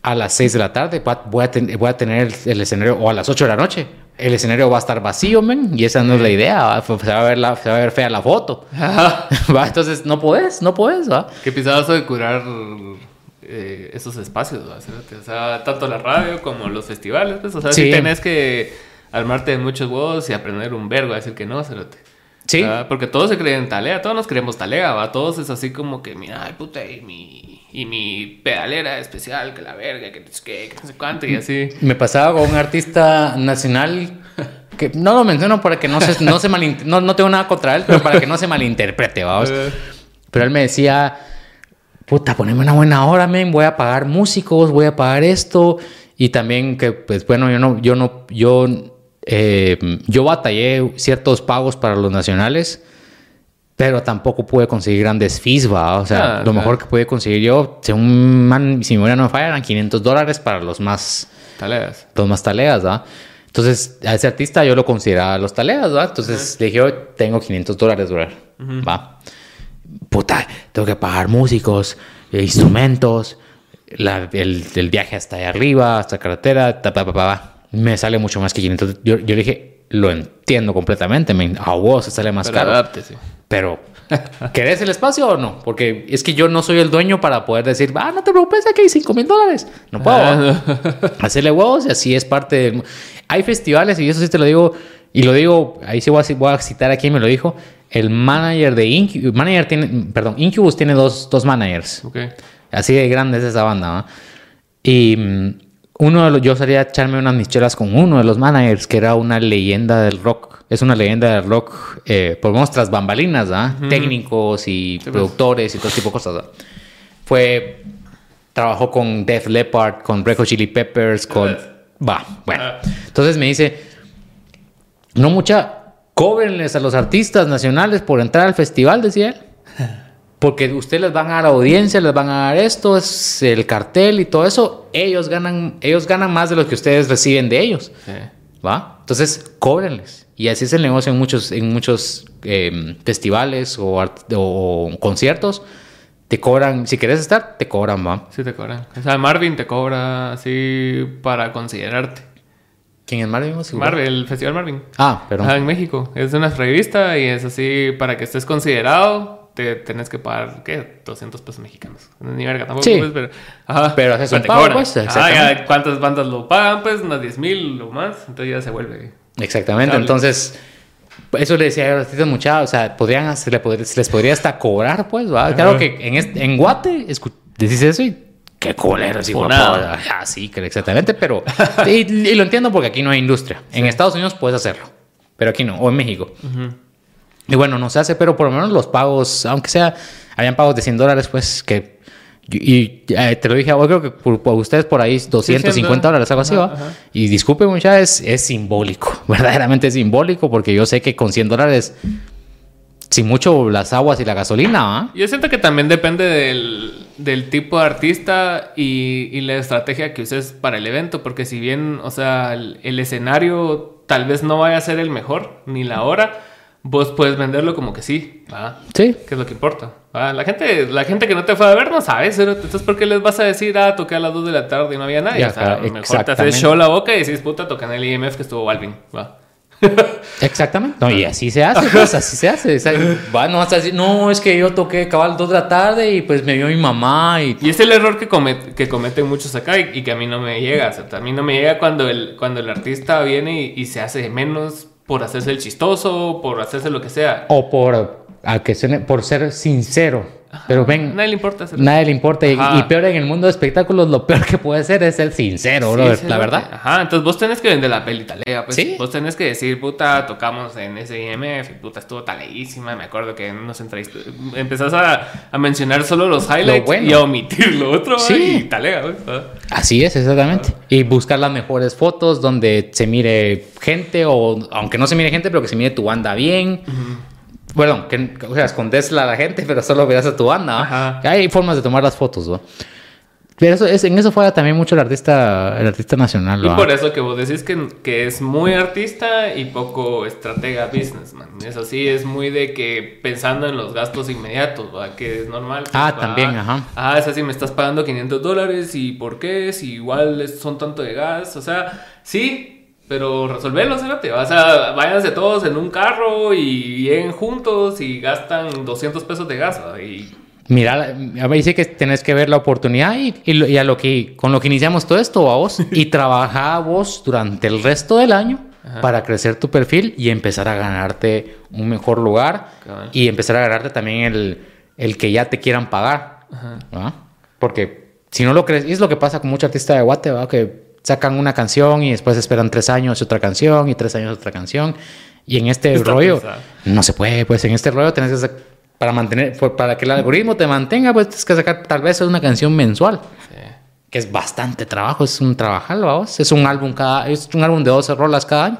a las 6 de la tarde. Voy a, voy a tener el, escenario o a las 8 de la noche el escenario va a estar vacío, men, y esa no es la idea, se va a ver, la, se va a ver fea la foto. ¿va? Entonces, no puedes, no puedes, ¿va? Qué pisadas de curar eh, esos espacios, ¿va? O sea, tanto la radio como los festivales, pues, o sea, sí. tenés que armarte de muchos huevos y aprender un vergo a decir que no, Cerote. Sí. Porque todos se creen talea, todos nos creemos talea, ¿va? Todos es así como que, mira, ay, puta, y mi, y mi pedalera especial, que la verga, que, que, que no sé cuánto, y así. Me pasaba con un artista nacional que no lo menciono para que no se, no se no, no, tengo nada contra él, pero para que no se malinterprete, vamos. Pero él me decía, puta, poneme una buena hora, men, voy a pagar músicos, voy a pagar esto. Y también que, pues bueno, yo no, yo no, yo, eh, yo batallé ciertos pagos para los nacionales, pero tampoco pude conseguir grandes fees, ¿va? O sea, ah, lo mejor que pude conseguir yo, según man, si mi memoria no me falla, eran 500 dólares para los más... Taleas. Los más taleas, ¿va? Entonces, a ese artista yo lo consideraba los taleas, ¿va? Entonces le dije, tengo 500 dólares, ¿va? Puta, tengo que pagar músicos, eh, instrumentos, el, viaje hasta allá arriba, hasta carretera, ta, pa, me sale mucho más que 500. Yo, yo le dije, lo entiendo completamente, a vos se sale más caro. Pero, ¿querés el espacio o no? Porque es que yo no soy el dueño para poder decir, ah, no te preocupes, aquí hay 5 mil dólares. No puedo. Ah. Hacerle huevos y así es parte del... Hay festivales, y eso sí te lo digo, y lo digo, ahí sí voy a, voy a citar a quien me lo dijo. El manager de Incubus, manager tiene, perdón, Incubus tiene dos, dos managers. Okay. Así de grande es esa banda. Y mm, uno de los, yo salía a echarme unas michelas con uno de los managers que era una leyenda del rock. Es una leyenda del rock eh, por nuestras bambalinas, ¿ah? Técnicos y pues. productores y todo tipo de cosas. Fue. Trabajó con Def Leppard, con Red Chili Peppers, con. Va, bueno. Ah. Entonces me dice. No mucha. Cóbrenles a los artistas nacionales por entrar al festival, decía él. Porque ustedes les van a dar audiencia, les van a dar esto, es el cartel y todo eso. Ellos ganan, ellos ganan más de lo que ustedes reciben de ellos. ¿Va? Entonces, cóbrenles. Y así es el negocio en muchos, en muchos em, festivales o, o, conciertos. Te cobran, si quieres estar, te cobran, ¿va? Sí, te cobran. O sea, Marvin te cobra así para considerarte. ¿Quién es Marvin? Marvin, el Festival Marvin. Ah, pero. en México. Es una revista y es así para que estés considerado te tenés que pagar, ¿qué? 200 pesos mexicanos. Ni verga tampoco, sí. pues, pero... Ajá, pero haces un pago, pues, ¿cuántas bandas lo pagan? Pues unas 10 mil o más, entonces ya se vuelve... Exactamente, entonces... Eso le decía a los artistas muchachos, o sea, podrían, se, le les podría hasta cobrar, pues, ¿va? Claro que en, este, en Guate decís eso y qué colero, así, ah, sí, exactamente, pero... y, lo entiendo porque aquí no hay industria. En Estados Unidos puedes hacerlo, pero aquí no, o en México. Y bueno, no se hace, pero por lo menos los pagos, aunque sea, habían pagos de 100 dólares, pues que. Y, eh, te lo dije, yo creo que por, ustedes por ahí 250 dólares, algo así, ¿va? Y disculpe, muchachos, es, simbólico, verdaderamente simbólico, porque yo sé que con 100 dólares, sin mucho las aguas y la gasolina. Yo siento que también depende del, del tipo de artista y, y, la estrategia que uses para el evento, porque si bien, o sea, el, el escenario tal vez no vaya a ser el mejor, ni la hora vos puedes venderlo como que sí, ¿va? Sí. Que es lo que importa. La gente, la gente que no te fue a ver no sabe, entonces ¿por qué les vas a decir, ah, toqué a las 2 de la tarde y no había nadie? o sea, mejor te haces show la boca y decís, puta, tocan el IMF que estuvo Balvin, ¿va? Exactamente. No, y así se hace, pues así se hace. va, no vas a decir, no, es que yo toqué cabal 2 de la tarde y pues me vio mi mamá. Y, y es el error que, que cometen muchos acá y, que a mí no me llega. O sea, a mí no me llega cuando el, cuando el artista viene y, y se hace menos por hacerse el chistoso, por hacerse lo que sea. O por, a que por ser sincero. Pero ven. Nadie le importa. Nadie le importa. Y, peor en el mundo de espectáculos, lo peor que puede ser es ser sincero, la verdad. Ajá, entonces vos tenés que vender la peli talea. Pues. ¿Sí? Vos tenés que decir, puta, tocamos en ese IMF, puta, estuvo taleísima. Me acuerdo que nos. Empezás a, a, mencionar solo los highlights y a omitir lo otro. Sí. Y talea, Así es, exactamente. Y buscar las mejores fotos donde se mire gente, o aunque no se mire gente, pero que se mire tu banda bien. Bueno, que, o sea, escondesla a la gente, pero solo veas a tu banda. Hay formas de tomar las fotos, ¿no? Pero eso, es, en eso fue también mucho el artista, el artista nacional. Y por eso que vos decís que, que, es muy artista y poco estratega businessman. Eso sí, es muy de que pensando en los gastos inmediatos, ¿va? que es normal. ah, también, ajá. Ah, es así, me estás pagando 500 dólares y ¿por qué? Si igual son tanto de gas. O sea, sí, pero resolverlo, te O sea, váyanse todos en un carro y lleguen juntos y gastan 200 pesos de gas. Y... Mira, ver, dice que tenés que ver la oportunidad y, y, a lo que, con lo que iniciamos todo esto, a vos, y trabajar vos durante el resto del año para crecer tu perfil y empezar a ganarte un mejor lugar y empezar a ganarte también el, el que ya te quieran pagar. Porque si no lo crees, y es lo que pasa con muchos artistas de Guate, que sacan una canción y después esperan tres años otra canción y tres años otra canción. Y en este Está rollo no se puede, pues en este rollo tenés que para mantener, por- para que el algoritmo te mantenga, pues tienes que sacar tal vez una canción mensual, Sí. que es bastante trabajo, es un trabajal, vamos. Es un álbum cada, es un álbum de 12 rolas cada año.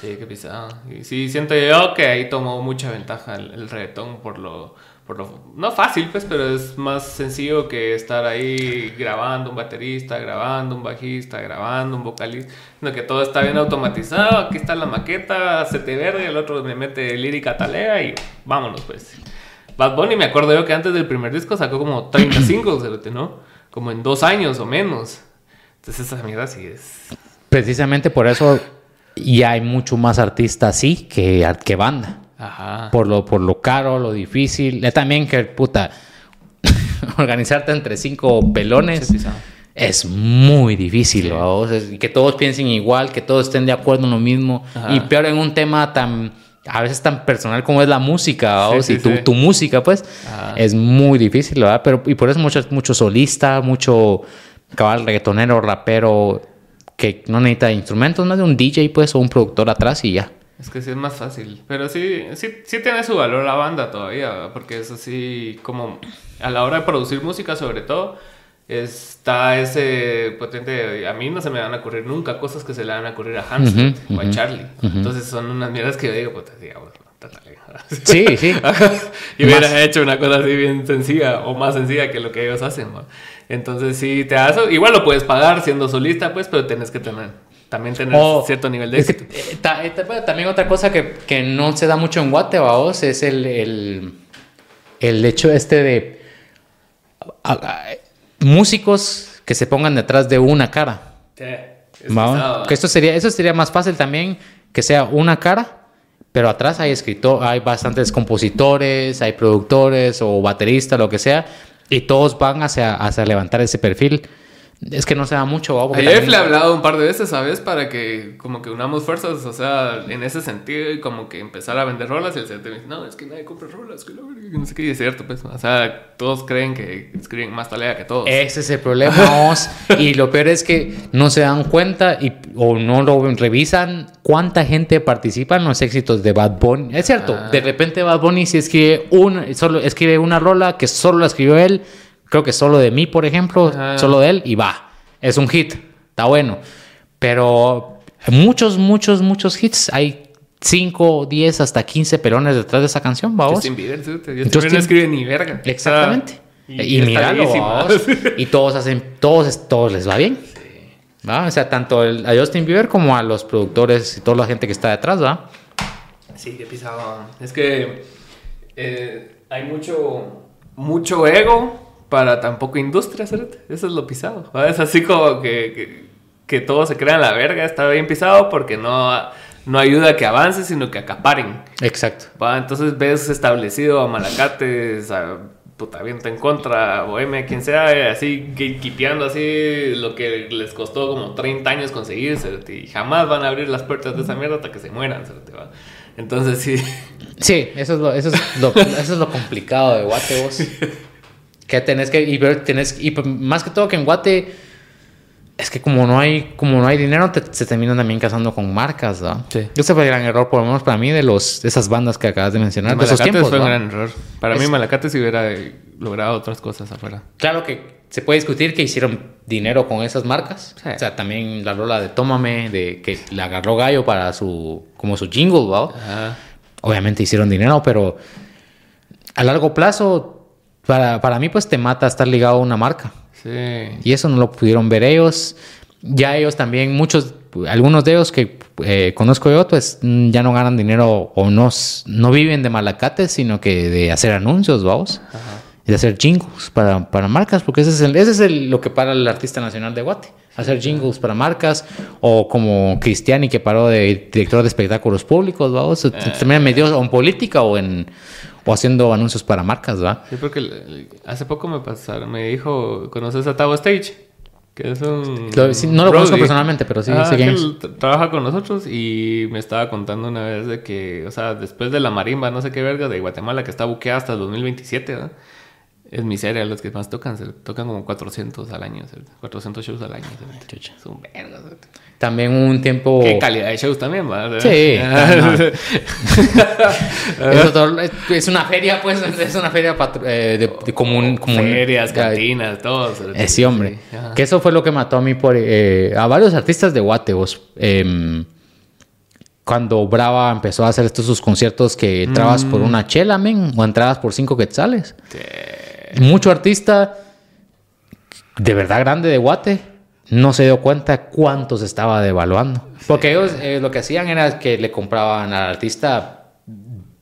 Sí, qué pisado. Y sí, siento yo que ahí tomó mucha ventaja el, el reggaetón por lo, por lo... No fácil, pues, pero es más sencillo que estar ahí grabando un baterista, grabando un bajista, grabando un vocalista. Sino que todo está bien automatizado. Aquí está la maqueta, se te verde, el otro me mete lírica talea y vámonos, pues. Bad Bunny, me acuerdo yo que antes del primer disco sacó como 35, cerote, ¿no? Como en dos años o menos. Entonces esa mierda sí es... Precisamente por eso ya hay mucho más artistas así que, que banda. Ajá. Por lo, por lo caro, lo difícil. Ya también que, puta, organizarte entre cinco pelones Sí, es muy difícil, y que todos piensen igual, que todos estén de acuerdo en lo mismo. Ajá. Y peor en un tema tan, a veces tan personal como es la música. Sí, y sí, tu, sí. tu música, pues, Ajá. es muy difícil, ¿verdad? Pero, y por eso mucho, mucho solista, mucho cabal reggaetonero, rapero, que no necesita instrumentos, más de un DJ, pues, o un productor atrás y ya. Es que sí es más fácil. Pero sí, sí, sí tiene su valor la banda todavía, porque es así como a la hora de producir música sobre todo, está ese potente... A mí no se me van a ocurrir nunca cosas que se le van a ocurrir a Hans Ujú, o a Charlie. Entonces son unas mierdas que yo digo, puta, digamos. Sí, sí. y hubiera Más- hecho una cosa así bien sencilla o más sencilla que lo que ellos hacen. ¿va? Entonces sí, te das... Igual lo puedes pagar siendo solista, pues, pero tenés que tener... También tener cierto nivel de es que, éxito. eh, ta- eh, ta- bueno, también otra cosa que, que no se da mucho en Guate, vaos, es el, el, el hecho este de a- a- músicos que se pongan detrás de una cara. Sí, Que esto sería, eso sería más fácil también que sea una cara, pero atrás hay escritor, hay bastantes compositores, hay productores o bateristas, lo que sea, y todos van hacia, hacia levantar ese perfil. Es que no se da mucho, también- le he hablado un par de veces, ¿sabes? Para que como que unamos fuerzas, o sea, en ese sentido y como que empezar a vender rolas y el me dice, no, es que nadie compra rolas, que la verga", que no sé qué, y es cierto, pues, o sea, todos creen que escriben más talea que todos. Ese es el problema, y lo peor es que no se dan cuenta y, o no lo revisan cuánta gente participa en los éxitos de Bad Bunny. Es cierto, Ah. de repente Bad Bunny si escribe, un, solo, escribe una rola que solo la escribió él, creo que solo de mí, por ejemplo, Ajá. solo de él, y va. Es un hit, está bueno. Pero muchos, muchos, muchos hits. Hay 5, 10, hasta 15 pelones detrás de esa canción, vamos. Justin Bieber, ¿sí? Justin, Justin- Bieber no escribe ni verga. Exactamente. Y míralo, vamos. y todos hacen, todos, todos les va bien. ¿Va? O sea, tanto el- a Justin Bieber como a los productores y toda la gente que está detrás, ¿va? Sí, qué pisado. Es que eh, hay mucho, mucho ego para tan poca industria, ¿cierto? Eso es lo pisado. ¿va? Es así como que, que, que todo se crea en la verga, está bien pisado porque no, no ayuda a que avance, sino que acaparen. Exacto. ¿va? Entonces ves establecido a Malacates, a puta viento en contra, Bohemia, quien sea, eh, así gatekeepeando así lo que les costó como 30 años conseguir, ¿cierto? y jamás van a abrir las puertas de esa mierda hasta que se mueran, ¿cierto? ¿va? Entonces sí. Sí, eso es lo, eso es lo, eso es lo complicado de Guate, vos. Que tenés que, y, tenés, y pues, más que todo que en Guate, es que como no hay, como no hay dinero, te- se terminan también casando con marcas, ¿va? Sí. Ese fue el gran error, por lo menos para mí, de los, de esas bandas que acabas de mencionar, de esos tiempos. fue un gran error. Para mí Es- Malacates hubiera logrado otras cosas afuera. Claro que se puede discutir que hicieron dinero con esas marcas. Sí. O sea, también la rola de Tómame, de que le agarró gallo para su, como su jingle. Ajá. Obviamente hicieron dinero, pero a largo plazo, para, para mí, pues te mata estar ligado a una marca. Sí. Y eso no lo pudieron ver ellos. Ya ellos también, muchos, algunos de ellos que eh, conozco yo, pues mm, ya no ganan dinero o no, no viven de malacates, sino que de hacer anuncios, vamos. Ajá. Y de hacer jingles para, para marcas, porque ese es, el, ese es el- lo que para el artista nacional de Guate. Hacer jingles para marcas, o como Cristiani que paró de director de espectáculos públicos, vamos. También metió o en política o en o haciendo anuncios para marcas, ¿va? Sí, porque hace poco me pasaron, me dijo, ¿conoces a Tavo Stage? Que es un... Lo- sí, no lo conozco personalmente, pero sí Ah, que es. él tra- trabaja con nosotros y me estaba contando una vez de que, o sea, después de la marimba, no sé qué verga, de Guatemala, que está buqueada hasta el 2027, ¿verdad? Es miseria los que más tocan, se tocan como 400 al año, 400 shows al año. Es un vergo. También un tiempo... Qué calidad de shows también, ¿verdad? Sí. es una feria, pues, es una feria eh, de, común, Ferias, cantinas, todo. Sí, hombre. que eso fue lo que mató a mí por... Eh, a varios artistas de Guateos. Eh, cuando Brava empezó a hacer estos sus conciertos que entrabas por mm. una chela, men, o entrabas por cinco quetzales. Mucho artista de verdad grande de Guate no se dio cuenta cuánto se estaba devaluando. Porque ellos eh, lo que hacían era que le compraban al artista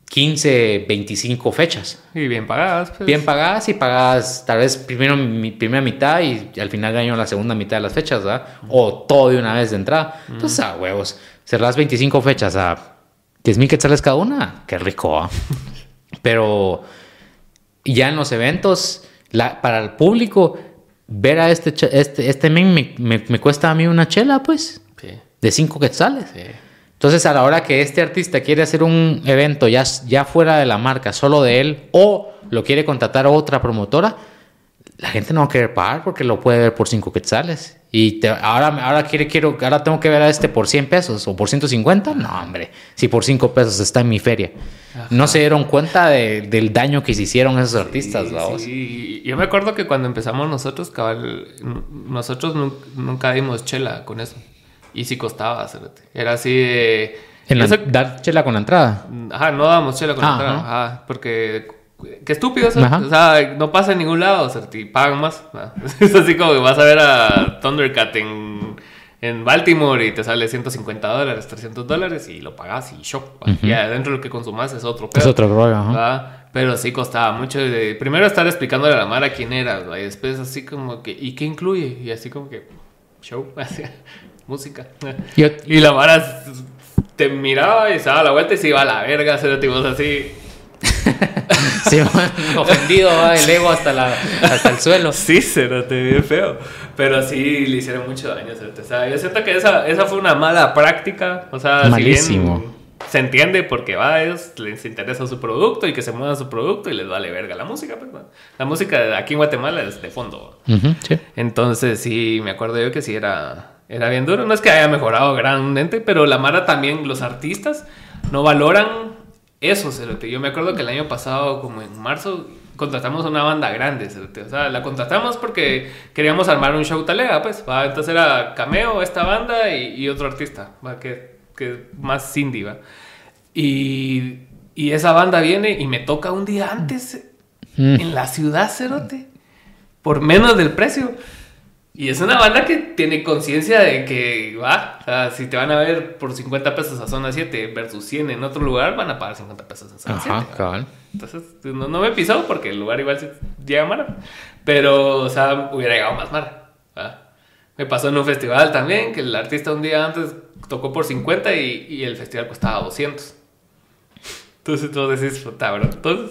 15, 25 fechas. Y bien pagadas. Pues. Bien pagadas y pagadas tal vez primero mi primera mitad y al final del año la segunda mitad de las fechas, ¿verdad? O todo de una vez de entrada. Entonces, a huevos cerrás 25 fechas a 10 mil quetzales cada una, qué rico. ¿ah? Pero ya en los eventos, para el público, ver a este, este, este men me, cuesta a mí una chela, pues, de 5 quetzales. Entonces, a la hora que este artista quiere hacer un evento ya, ya fuera de la marca, solo de él, o lo quiere contratar a otra promotora, la gente no va a querer pagar porque lo puede ver por 5 quetzales. Y ahora, ahora, quiere, quiero, ahora tengo que ver a este por 100 pesos o por 150. No, hombre, si por 5 pesos está en mi feria. No se dieron cuenta del daño que se hicieron esos artistas. Sí, yo me acuerdo que cuando empezamos nosotros, cabal, nosotros nunca dimos chela con eso. Y sí costaba, era así de... ¿Dar chela con la entrada? Ajá, no damos chela con la entrada. Ajá, porque Qué estúpido eso. O sea, no pasa en ningún lado. O sea, te pagan más. Es así como que vas a ver a Thundercat en, en Baltimore y te sale 150 dólares, 300 dólares y lo pagas y shock. Y adentro lo que consumas es otro pedo. Es otro rollo, Pero sí costaba mucho. De, primero estar explicándole a la Mara quién era, y después así como que, ¿y qué incluye? Y así como que, show, música. Y la Mara te miraba y se daba la vuelta y se iba a la verga, se tipo así. sí, ofendido, el ego hasta, la, hasta el suelo. Sí, se te bien feo. Pero sí le hicieron mucho daño. O sea, yo siento que esa, esa fue una mala práctica. O sea, Malísimo. se entiende porque va, a ellos les interesa su producto y que se mueva su producto y les vale verga la música. Pues, la música aquí en Guatemala es de fondo. Entonces, sí, me acuerdo yo que sí era, era bien duro. No es que haya mejorado grandemente, pero la Mara también, los artistas no valoran eso, Cerote. Yo me acuerdo que el año pasado, como en marzo, contratamos una banda grande, Cerote. O sea, la contratamos porque queríamos armar un show talega, pues. Entonces era Cameo, esta banda y, otro artista, ¿va? Que, que más Cindy, ¿va? Y, y, esa banda viene y me toca un día antes mm. en la ciudad, Cerote. Por menos del precio. Y es una banda que tiene conciencia de que, va, o sea, si te van a ver por 50 pesos a zona 7 versus 100 en otro lugar, van a pagar 50 pesos en zona Ajá, 7. Entonces, no, no, me pisó porque el lugar igual llega mara. Pero, o sea, hubiera llegado más mara. Me pasó en un festival también, que el artista un día antes tocó por 50 y, y el festival costaba 200. Entonces tú decís, puta, bro. Entonces,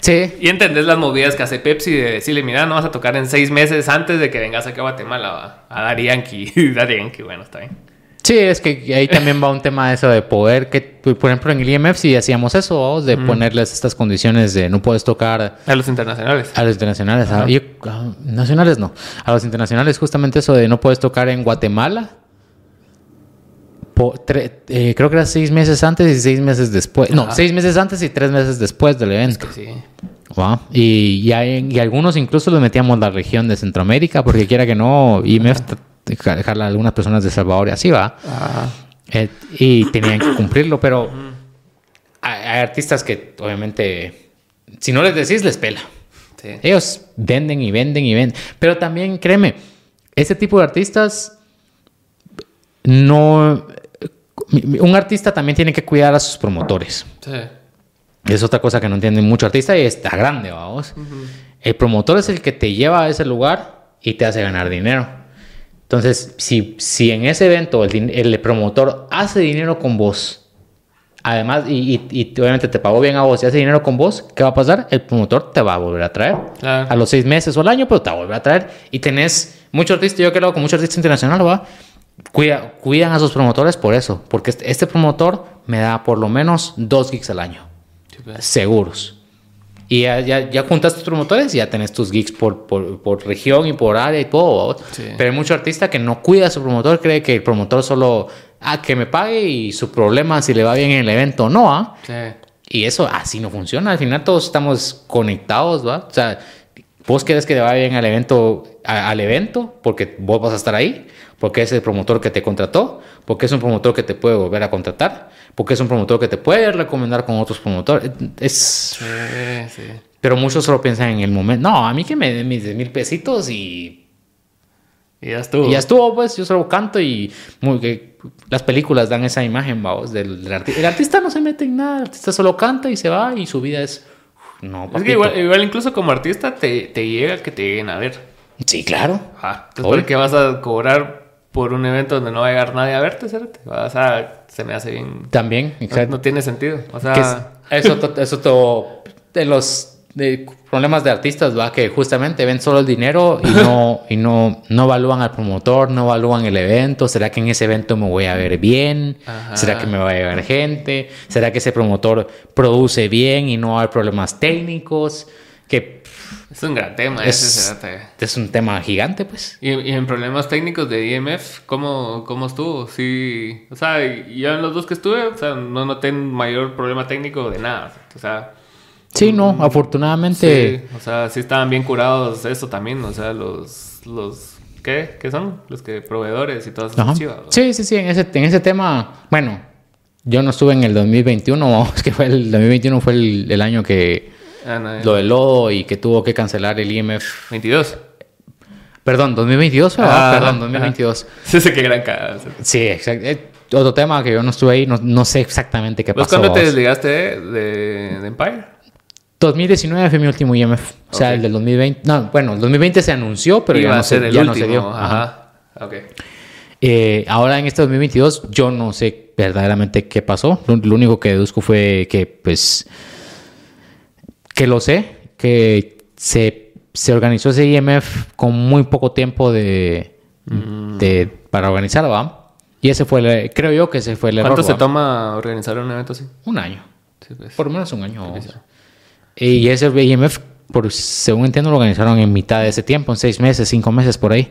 sí. Y entendés las movidas que hace Pepsi de decirle, mira, no vas a tocar en seis meses antes de que vengas aquí a Guatemala a, dar Yankee. dar Yankee, bueno, está bien. Sí, es que ahí también va un tema de eso de poder, que por ejemplo en el IMF sí hacíamos eso, de ponerles estas condiciones de no puedes tocar... A los internacionales. A los internacionales, a, nacionales no. A los internacionales justamente eso de no puedes tocar en Guatemala eh, creo que era seis meses antes y seis meses después. No, seis meses antes y tres meses después del evento. sí. Y, y, algunos incluso los metíamos la región de Centroamérica, porque quiera que no, y me dejarla a algunas personas de Salvador y así va. Eh, y tenían que cumplirlo, pero hay, artistas que obviamente, si no les decís, les pela. Ellos venden y venden y venden. Pero también, créeme, ese tipo de artistas no un artista también tiene que cuidar a sus promotores. Sí. Es otra cosa que no entiende mucho artista y está grande, vamos. El promotor es el que te lleva a ese lugar y te hace ganar dinero. Entonces, si, si en ese evento el, promotor hace dinero con vos, además, y, obviamente te pagó bien a vos y hace dinero con vos, ¿qué va a pasar? El promotor te va a volver a traer. A los seis meses o al año, pero te va a volver a traer. Y tenés mucho artista, yo creo con mucho artista internacional, ¿va? Cuida, cuidan a sus promotores por eso, porque este, este promotor me da por lo menos dos gigs al año, seguros. Y ya, ya, ya juntas tus promotores y ya tenés tus gigs por, por, por región y por área y todo. Sí. Pero hay mucho artista que no cuida a su promotor, cree que el promotor solo, ah, que me pague y su problema si le va bien en el evento o no, ¿ah? Sí. Y eso así no funciona. Al final todos estamos conectados, ¿va? O sea, vos querés que le vaya bien al evento, a- al evento porque vos vas a estar ahí, porque es el promotor que te contrató, porque es un promotor que te puede volver a contratar, porque es un promotor que te puede recomendar con otros promotores. Es... Sí, sí. Pero muchos solo piensan en el momento. No, a mí que me den mis 10 mil pesitos y, Y ya estuvo. y ya estuvo, pues yo solo canto y muy, que las películas dan esa imagen, vamos, del, del artista. El artista no se mete en nada, el artista solo canta y se va y su vida es... No, Es papito. que igual, igual incluso como artista te, te llega que te lleguen a ver. Sí, claro. Ajá. Entonces. ¿por qué vas a cobrar por un evento donde no va a llegar nadie a verte, Cérate? O sea, se me hace bien... También, No, exacto. no tiene sentido. O es- sea, eso, to- eso todo de los de problemas de artistas va que justamente ven solo el dinero y no y no no evalúan al promotor no evalúan el evento será que en ese evento me voy a ver bien Ajá. será que me va a llegar gente será que ese promotor produce bien y no hay problemas técnicos que es un gran tema Es- ese, Cérate. es un tema gigante pues Y, y en problemas técnicos de IMF, ¿cómo, ¿cómo estuvo? Sí, o sea, yo en los dos que estuve, o sea, no noté mayor problema técnico de nada. O sea, sí no afortunadamente sí, o sea, sí estaban bien curados eso también, o sea, los, los, ¿qué? ¿Qué son? Los que proveedores y todas esas chivas. ¿no? Sí, sí, sí, en ese, en ese tema, bueno, yo no estuve en el 2021, vamos, que fue el 2021 fue el, el año que Ah, no, lo del lodo y que tuvo que cancelar el IMF. 22. Perdón, 2022, fue? Ah, Ah, perdón, ajá. 2022. Sí, sé qué gran. Sí, exacto. Eh, otro tema que yo no estuve ahí, no, no sé exactamente qué ¿Vos pasó. cuándo te desligaste de, Empire? 2019 fue mi último IMF, o sea, el del 2020. No, bueno, el 2020 se anunció, pero Iba ya, a no ser se, el ya último. no se dio. Ajá. Ajá. Ok. Eh, ahora en este 2022 yo no sé verdaderamente qué pasó. Lo, lo único que deduzco fue que, pues, que lo sé, que se, se organizó ese IMF con muy poco tiempo de, Mm. de- para organizar, ¿va? Y ese fue, el, creo yo que ese fue el error. ¿Cuánto se ¿va? toma organizar un evento así? Un año. Sí, pues. Por lo menos un año. Y ese IMF, por, según entiendo, lo organizaron en mitad de ese tiempo, en seis meses, cinco meses por ahí.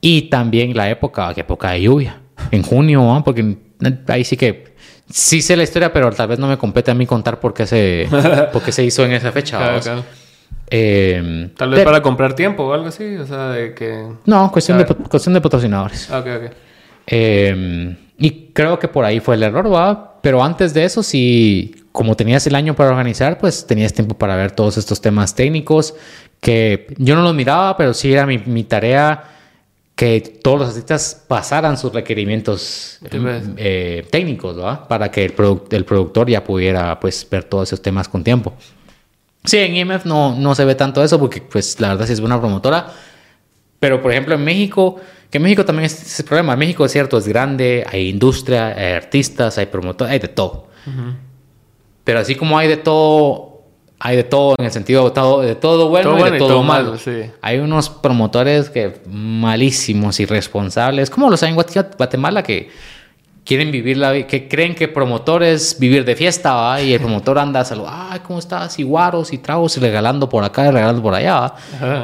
Y también la época, que época de lluvia, en junio, ¿no? porque ahí sí que sí sé la historia, pero tal vez no me compete a mí contar por qué se, por qué se hizo en esa fecha. Claro, vamos. claro. Eh, Tal vez para comprar tiempo o algo así, o sea, de que... No, cuestión de, cuestión de patrocinadores. Ok, ok. Eh, y creo que por ahí fue el error, ¿va? Pero antes de eso, si como tenías el año para organizar, pues tenías tiempo para ver todos estos temas técnicos que yo no los miraba, pero sí era mi, mi tarea que todos los artistas pasaran sus requerimientos eh, técnicos, ¿va? Para que el, produ- el productor ya pudiera, pues, ver todos esos temas con tiempo. Sí, en IMF no, no se ve tanto eso porque, pues, la verdad sí es buena promotora. Pero, por ejemplo, en México, que en México también es ese problema. México es cierto, es grande, hay industria, hay artistas, hay promotores, hay de todo. Pero así como hay de todo, hay de todo en el sentido de todo, de todo bueno Todo y bueno de y todo, todo malo. malo, sí. Hay unos promotores que malísimos, irresponsables, como los hay en Guat- Guatemala que quieren vivir la vida, que creen que promotor es vivir de fiesta, ¿va? y el promotor anda a saludar, ay, ¿cómo estás? Y guaros y tragos y regalando por acá y regalando por allá.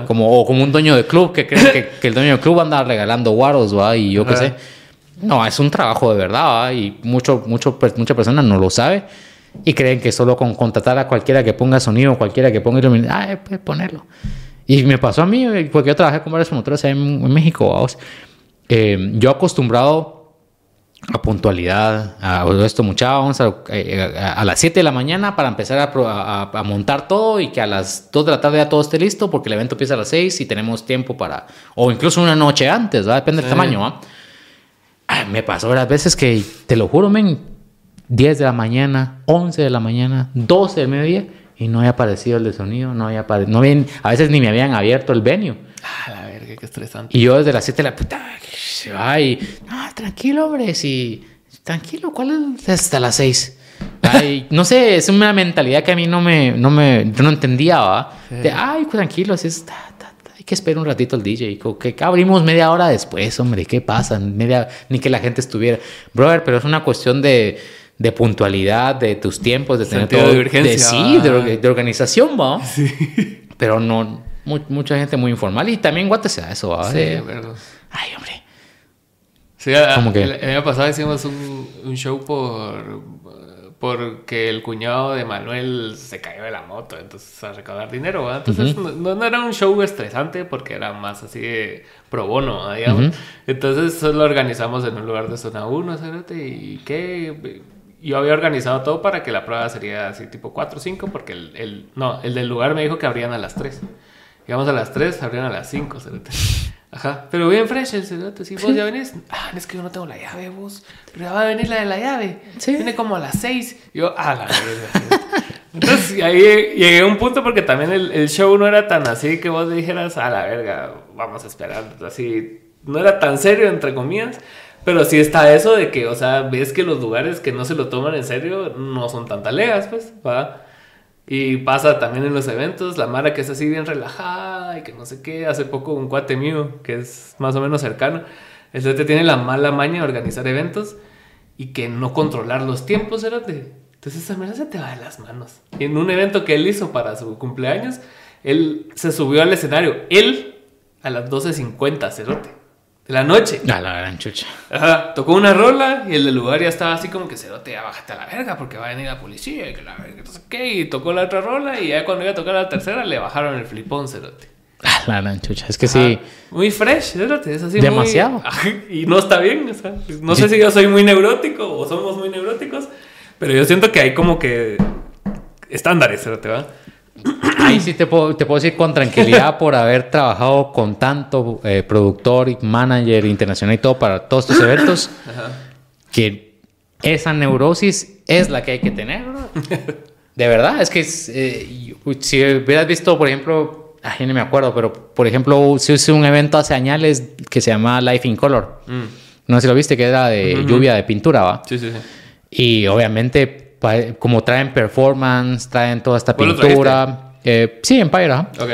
Como, o como un dueño de club que cree que, que el dueño del club anda regalando guaros, ¿va? Y yo qué sé. No, es un trabajo de verdad, ¿va? Y mucho, mucho, pues, mucha persona no lo sabe y creen que solo con contratar a cualquiera que ponga sonido, cualquiera que ponga iluminación, ay, puede ponerlo. Y me pasó a mí, eh, porque yo trabajé con varios promotores en, en México, ¿vamos? Eh, yo acostumbrado a puntualidad, a esto mucha, vamos a, eh, a- a las 7 de la mañana para empezar a, a- montar todo y que a las 2 de la tarde ya todo esté listo porque el evento empieza a las 6 y tenemos tiempo para, o incluso una noche antes, ¿va? depende del Sí. tamaño. ¿va? Ay, me pasó varias veces que, te lo juro, men, 10 de la mañana, 11 de la mañana, 12 del mediodía y no había aparecido el de sonido, no había apare- no habían- a veces ni me habían abierto el venue. Ah, la verga, qué estresante. Y yo desde las 7 de la puta, se va y, no, tranquilo, hombre, si, tranquilo, ¿cuál es? Hasta las 6. Ay, no sé, es una mentalidad que a mí no me, no me, yo no entendía, ¿va? De, ay, tranquilo, así es, ta, ta, ta, hay que esperar un ratito el DJ, que que abrimos media hora después, hombre, ¿qué pasa? Media, ni que la gente estuviera, brother, pero es una cuestión de, de puntualidad, de tus tiempos, de tener Sentido todo. de urgencia, sí, de, orga- de organización, ¿va? Pero no, mu- mucha gente muy informal. Y también en Guate se da eso, ¿va? Sí, De- Ay, hombre. Sí, a- ¿Cómo que? el, el año pasado hicimos un, un show por porque el cuñado de Manuel se cayó de la moto, entonces a recaudar dinero, ¿verdad? Entonces no, no era un show estresante porque era más así de pro bono, digamos. Entonces lo organizamos en un lugar de zona 1, cerote, y qué yo había organizado todo para que la prueba sería así tipo 4 o 5 porque el, el- no, el del lugar me dijo que abrían a las 3. Llegamos a las 3, abrían a las 5, cerote. Ajá, pero bien fresh el cerote. Si vos ya venís, ah, es que yo no tengo la llave, vos. Pero ya va a venir la de la llave. Sí. Viene como a las 6. Yo, a la verga. Entonces ahí llegué a un punto porque también el, el show no era tan así que vos dijeras, a la verga, vamos a esperar. Así, no era tan serio, entre comillas. Pero sí está eso de que, o sea, ves que los lugares que no se lo toman en serio no son tan talegas, pues, ¿va? Y pasa también en los eventos, la Mara que es así bien relajada y que no sé qué. Hace poco un cuate mío, que es más o menos cercano, el te tiene la mala maña de organizar eventos y que no controlar los tiempos, cerote. Entonces esa mierda se te va de las manos. En un evento que él hizo para su cumpleaños, él se subió al escenario, él, a las 12.50, cerote, de la noche. A la gran chucha. Ajá, tocó una rola y el del lugar ya estaba así como que cerote, ya bájate a la verga porque va a venir la policía y que la verga, no sé qué. Y tocó la otra rola y ya cuando iba a tocar la tercera le bajaron el flipón, cerote. A la gran chucha. Es que sí. Muy fresh, cerote, es así Demasiado. muy- Y no está bien, o sea, no sé si yo soy muy neurótico o somos muy neuróticos, pero yo siento que hay como que estándares, cerote, ¿va? Ahí sí te puedo, te puedo decir con tranquilidad por haber trabajado con tanto eh, productor y manager internacional y todo para todos estos eventos, que esa neurosis es la que hay que tener. De verdad, es que es, eh, si hubieras visto, por ejemplo, ay, no me acuerdo, pero por ejemplo, se hizo un evento hace años que se llama Life in Color. No sé si lo viste, que era de lluvia de pintura, ¿va? Sí, sí, sí. Y obviamente, como traen performance, traen toda esta ¿Vos lo pintura. eh, sí, Empire, ajá. Ok.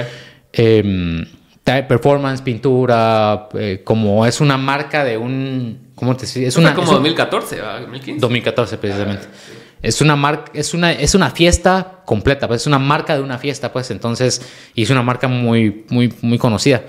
Eh, trae performance, pintura, eh, como es una marca de un. ¿Cómo te decía? Es una. como es un- 2014, ¿va? 2015. 2014 precisamente. Es una marca, es una, es una fiesta completa, pues es una marca de una fiesta, pues entonces, y es una marca muy, muy, muy conocida.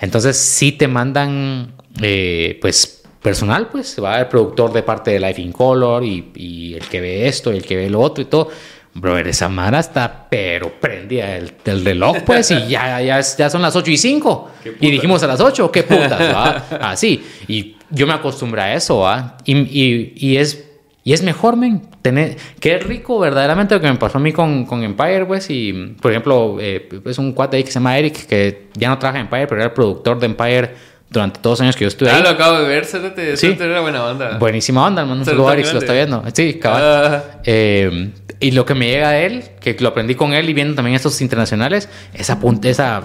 Entonces, sí te mandan, eh, pues, personal, pues, va el productor de parte de Life in Color y, y el que ve esto y el que ve lo otro y todo. Brother, esa mara está, pero prendida el, el reloj, pues, y ya, ya, ya son las 8 y 5. Qué Y dijimos a las 8, qué putas. Así. Y yo me acostumbré a eso, va. Y, y, y es y es mejor, men, tener... Qué rico verdaderamente lo que me pasó a mí con, con Empire, pues. Y, por ejemplo, eh, es un cuate ahí que se llama Eric, que ya no trabaja en Empire, pero era el productor de Empire durante todos los años que yo estuve Ah, ahí. lo acabo de ver, cerote. Sí. Era buena banda. Buenísima onda, hermano. Saludo lo a está viendo. Sí, cabal. Ah. Eh, y lo que me llega de él, que lo aprendí con él y viendo también estos internacionales, esa punta, esa...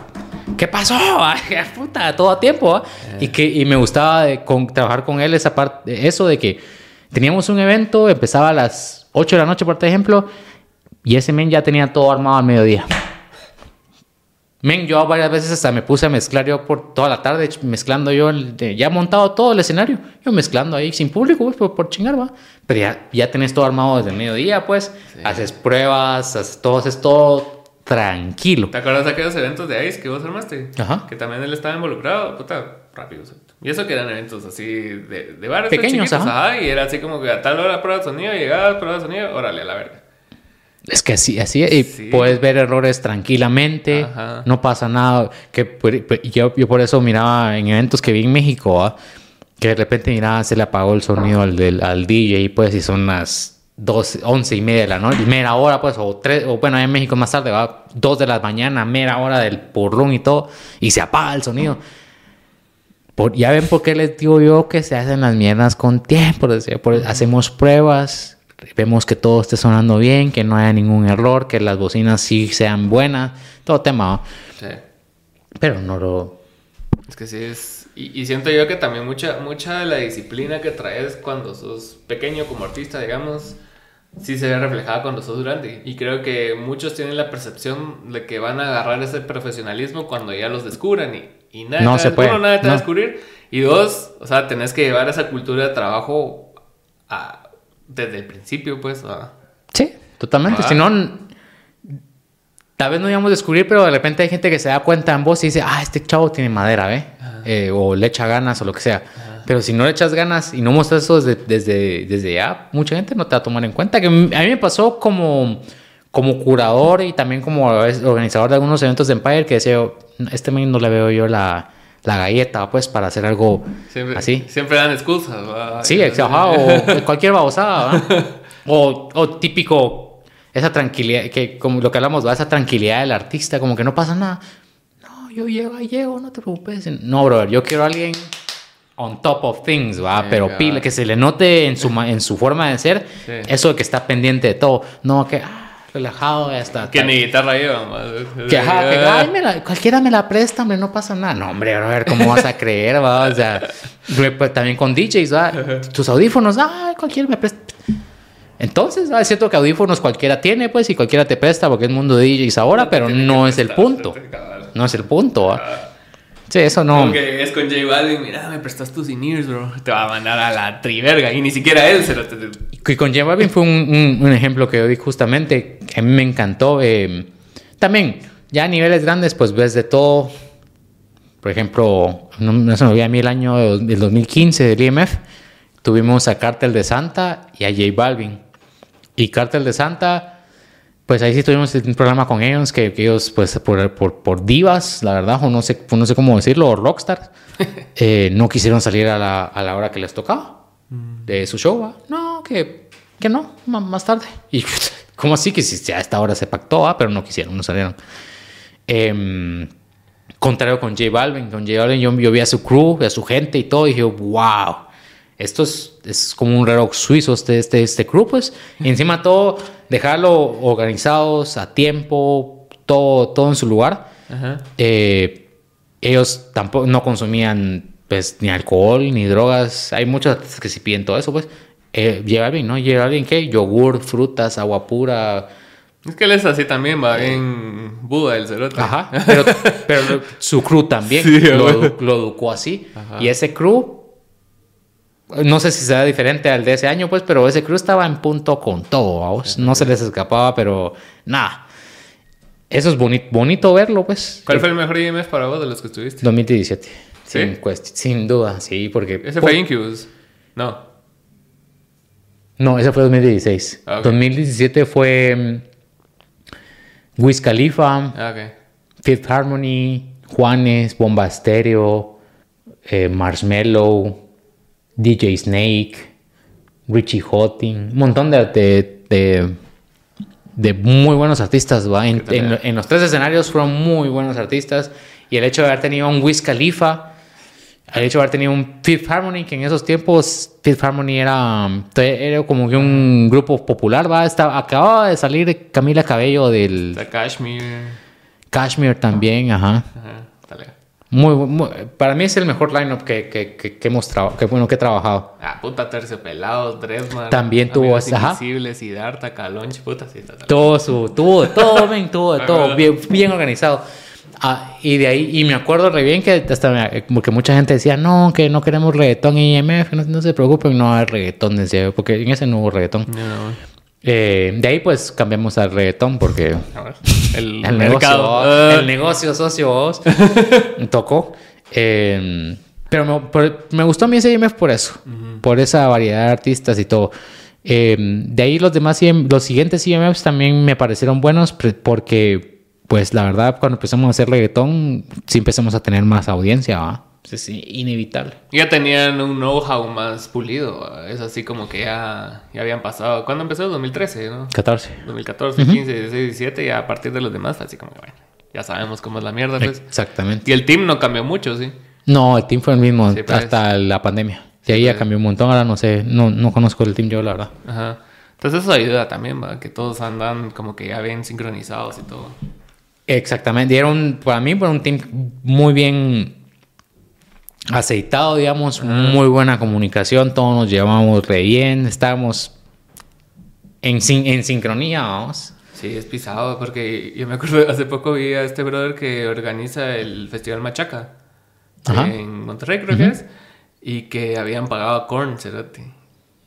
¿Qué pasó? Qué puta, todo a tiempo. ¿ah? Y, que, y me gustaba de- con, trabajar con él esa parte, eso de que teníamos un evento, empezaba a las 8 de la noche, por ejemplo, y ese men ya tenía todo armado al mediodía. Men, yo varias veces hasta me puse a mezclar yo por toda la tarde, mezclando yo, el- de- ya montado todo el escenario, yo mezclando ahí sin público, pues, por, por chingar, va. Pero ya, ya tenés todo armado desde el mediodía, pues, haces pruebas, haces todo, haces todo tranquilo. ¿Te acuerdas de aquellos eventos de Ice que vos armaste? Ajá. Que también él estaba involucrado, puta, rápido. Y eso que eran eventos así de, de bares Pequeños, ajá. ajá. Y era así como que a tal hora prueba de sonido, llegabas, prueba de sonido, órale, a la verga. Es que así, así, y Sí. puedes ver errores tranquilamente, Ajá. no pasa nada. Que yo, yo por eso miraba en eventos que vi en México, ¿ah? que de repente miraba, se le apagó el sonido al, del, al DJ, pues, y son las 12, 11 y media de la noche, mera hora, pues, o tres, o bueno, en México más tarde, va 2 de la mañana, mera hora del porrón y todo, y se apaga el sonido. Por- ya ven por qué les digo yo que se hacen las mierdas con tiempo. decía, por- hacemos pruebas, vemos que todo esté sonando bien, que no haya ningún error, que las bocinas sí sean buenas, todo tema. ¿no? Sí. Pero no lo. Es que sí es. Y, y siento yo que también mucha, mucha de la disciplina que traes cuando sos pequeño como artista, digamos, sí se ve reflejada cuando sos grande. Y creo que muchos tienen la percepción de que van a agarrar ese profesionalismo cuando ya los descubran y, y nada, No se puede, uno, nada te va a no. descubrir. Y dos, o sea, tenés que llevar esa cultura de trabajo a desde el principio, pues. Sí, totalmente. Si no, tal vez no íbamos a descubrir, pero de repente hay gente que se da cuenta en vos y dice, ah, este chavo tiene madera, ¿ve? Eh, o le echa ganas o lo que sea. Pero si no le echas ganas y no muestras eso desde, desde, desde ya, mucha gente no te va a tomar en cuenta. Que a mí me pasó como, como curador y también como organizador de algunos eventos de Empire que decía, este no le veo yo la, la galleta, pues, para hacer algo así. Siempre dan excusas. Sí, o cualquier babosada. o, o típico, esa tranquilidad, que como lo que hablamos, esa tranquilidad del artista, como que no pasa nada. No, yo llego, llego, no te preocupes. No, brother, yo quiero a alguien on top of things, ¿va? Pero pila, que se le note en su, en su forma de ser, eso de que está pendiente de todo. No, que ah, relajado, ya está. Que ni guitarra lleva, Que, ajá, que ay, me la, cualquiera me la presta, hombre, no pasa nada. No, hombre, a ver, ¿cómo vas a creer, va? O sea, pues, también con DJs, ¿va? Tus audífonos, ay, cualquiera me presta. Entonces, es cierto que audífonos cualquiera tiene, pues, y cualquiera te presta porque es mundo de DJs ahora, pero no es el punto. No es el punto, ¿va? Sí, eso no. Es con J Balvin, mira, me prestas tus in bro. Te va a mandar a la triverga. Y ni siquiera él se lo. Y con J Balvin fue un, un, ejemplo que yo di justamente, que a mí me encantó. Eh, también, ya a niveles grandes, pues ves de todo. Por ejemplo, no, se me olvida a mí el año del 2015 del IMF. Tuvimos a Cartel de Santa y a J Balvin. Y Cartel de Santa pues ahí sí tuvimos un programa con ellos, que, ellos, pues por, por, por, divas, la verdad, o no sé, no sé cómo decirlo, o rockstars, eh, no quisieron salir a la, a la, hora que les tocaba mm. de su show. No, que, que no, más tarde. Y como así que si a esta hora se pactó, pero no quisieron, no salieron. Eh, contrario con J Balvin, con J Balvin yo, yo vi a su crew, a su gente y todo, y dije, wow esto es, es, como un reloj suizo este, este, este crew, pues. Y encima todo, dejarlo organizados, a tiempo, todo, todo en su lugar. Eh, ellos tampoco no consumían pues ni alcohol ni drogas. Hay muchos que sí piden todo eso, pues. Eh, lleva bien, ¿no? Lleva bien qué? Yogur, frutas, agua pura. Es que él es así también, va en Buda el cerote. Ajá. Pero, pero su crew también lo, lo, educó así. Y ese crew no sé si será diferente al de ese año, pues, pero ese crew estaba en punto con todo, No se les escapaba, pero nada. Eso es bonito verlo, pues. ¿Cuál fue el mejor IMF para vos de los que estuviste? 2017. Sin, sin duda, sí, porque... ¿Ese fue Incubus? No. No, ese fue 2016. 2017 ah, fue mm, Wiz Khalifa, ah, Fifth Harmony, Juanes, Bomba Stereo, eh, Marshmello, DJ Snake, Richie Hotting, un montón de, de, muy buenos artistas. ¿va? En, los tres escenarios fueron muy buenos artistas. Y el hecho de haber tenido un Wiz Khalifa, el hecho de haber tenido un Fifth Harmony, que en esos tiempos Fifth Harmony era, era como que un grupo popular, ¿va? Estaba, acababa de salir Camila Cabello del... De Kashmir. Kashmir también, ajá. ajá. Muy, para mí es el mejor lineup que, que, que, que hemos trabajado, que bueno que he trabajado. Ah, puta terciopelado, Dresman. También tuvo esa. Invisibles, Siddhartha, Calonch, puta, sí, Todo su, tuvo, todo, bien, tuvo todo, bien, bien organizado. Ah, y de ahí, y me acuerdo re bien que hasta porque mucha gente decía, no, que no queremos reggaetón en IMF, no, no se preocupen, no hay reggaetón, decía, porque en ese no hubo reggaetón. No, eh, de ahí pues cambiamos al reggaetón porque el, negocio, ah. el negocio socio tocó. Eh, pero me, me, gustó a mí ese IMF por eso, por esa variedad de artistas y todo. Eh, de ahí los demás, los siguientes IMFs también me parecieron buenos porque, pues la verdad, cuando empezamos a hacer reggaetón, sí empezamos a tener más audiencia, ¿va? Es inevitable. Ya tenían un know-how más pulido. Es así como que ya, ya habían pasado. ¿Cuándo empezó? 2013, ¿no? 14. 2014, 15, 16, 17. Y a partir de los demás, así como que bueno, ya sabemos cómo es la mierda, pues. Exactamente. Y el team no cambió mucho, ¿sí? No, el team fue el mismo pues. hasta la pandemia. Y ahí ya pues. cambió un montón. Ahora no sé, no, no conozco el team yo, la verdad. Ajá. Entonces eso ayuda también, ¿va? Que todos andan como que ya bien sincronizados y todo. Exactamente. Y era un, para mí, fue un team muy bien aceitado, digamos, muy buena comunicación, todos nos llevamos re bien, estábamos en, en sincronía, vamos. Sí, es pisado, porque yo me acuerdo, hace poco vi a este brother que organiza el Festival Machaca en Monterrey, creo que es, y que habían pagado a Korn, Cerati,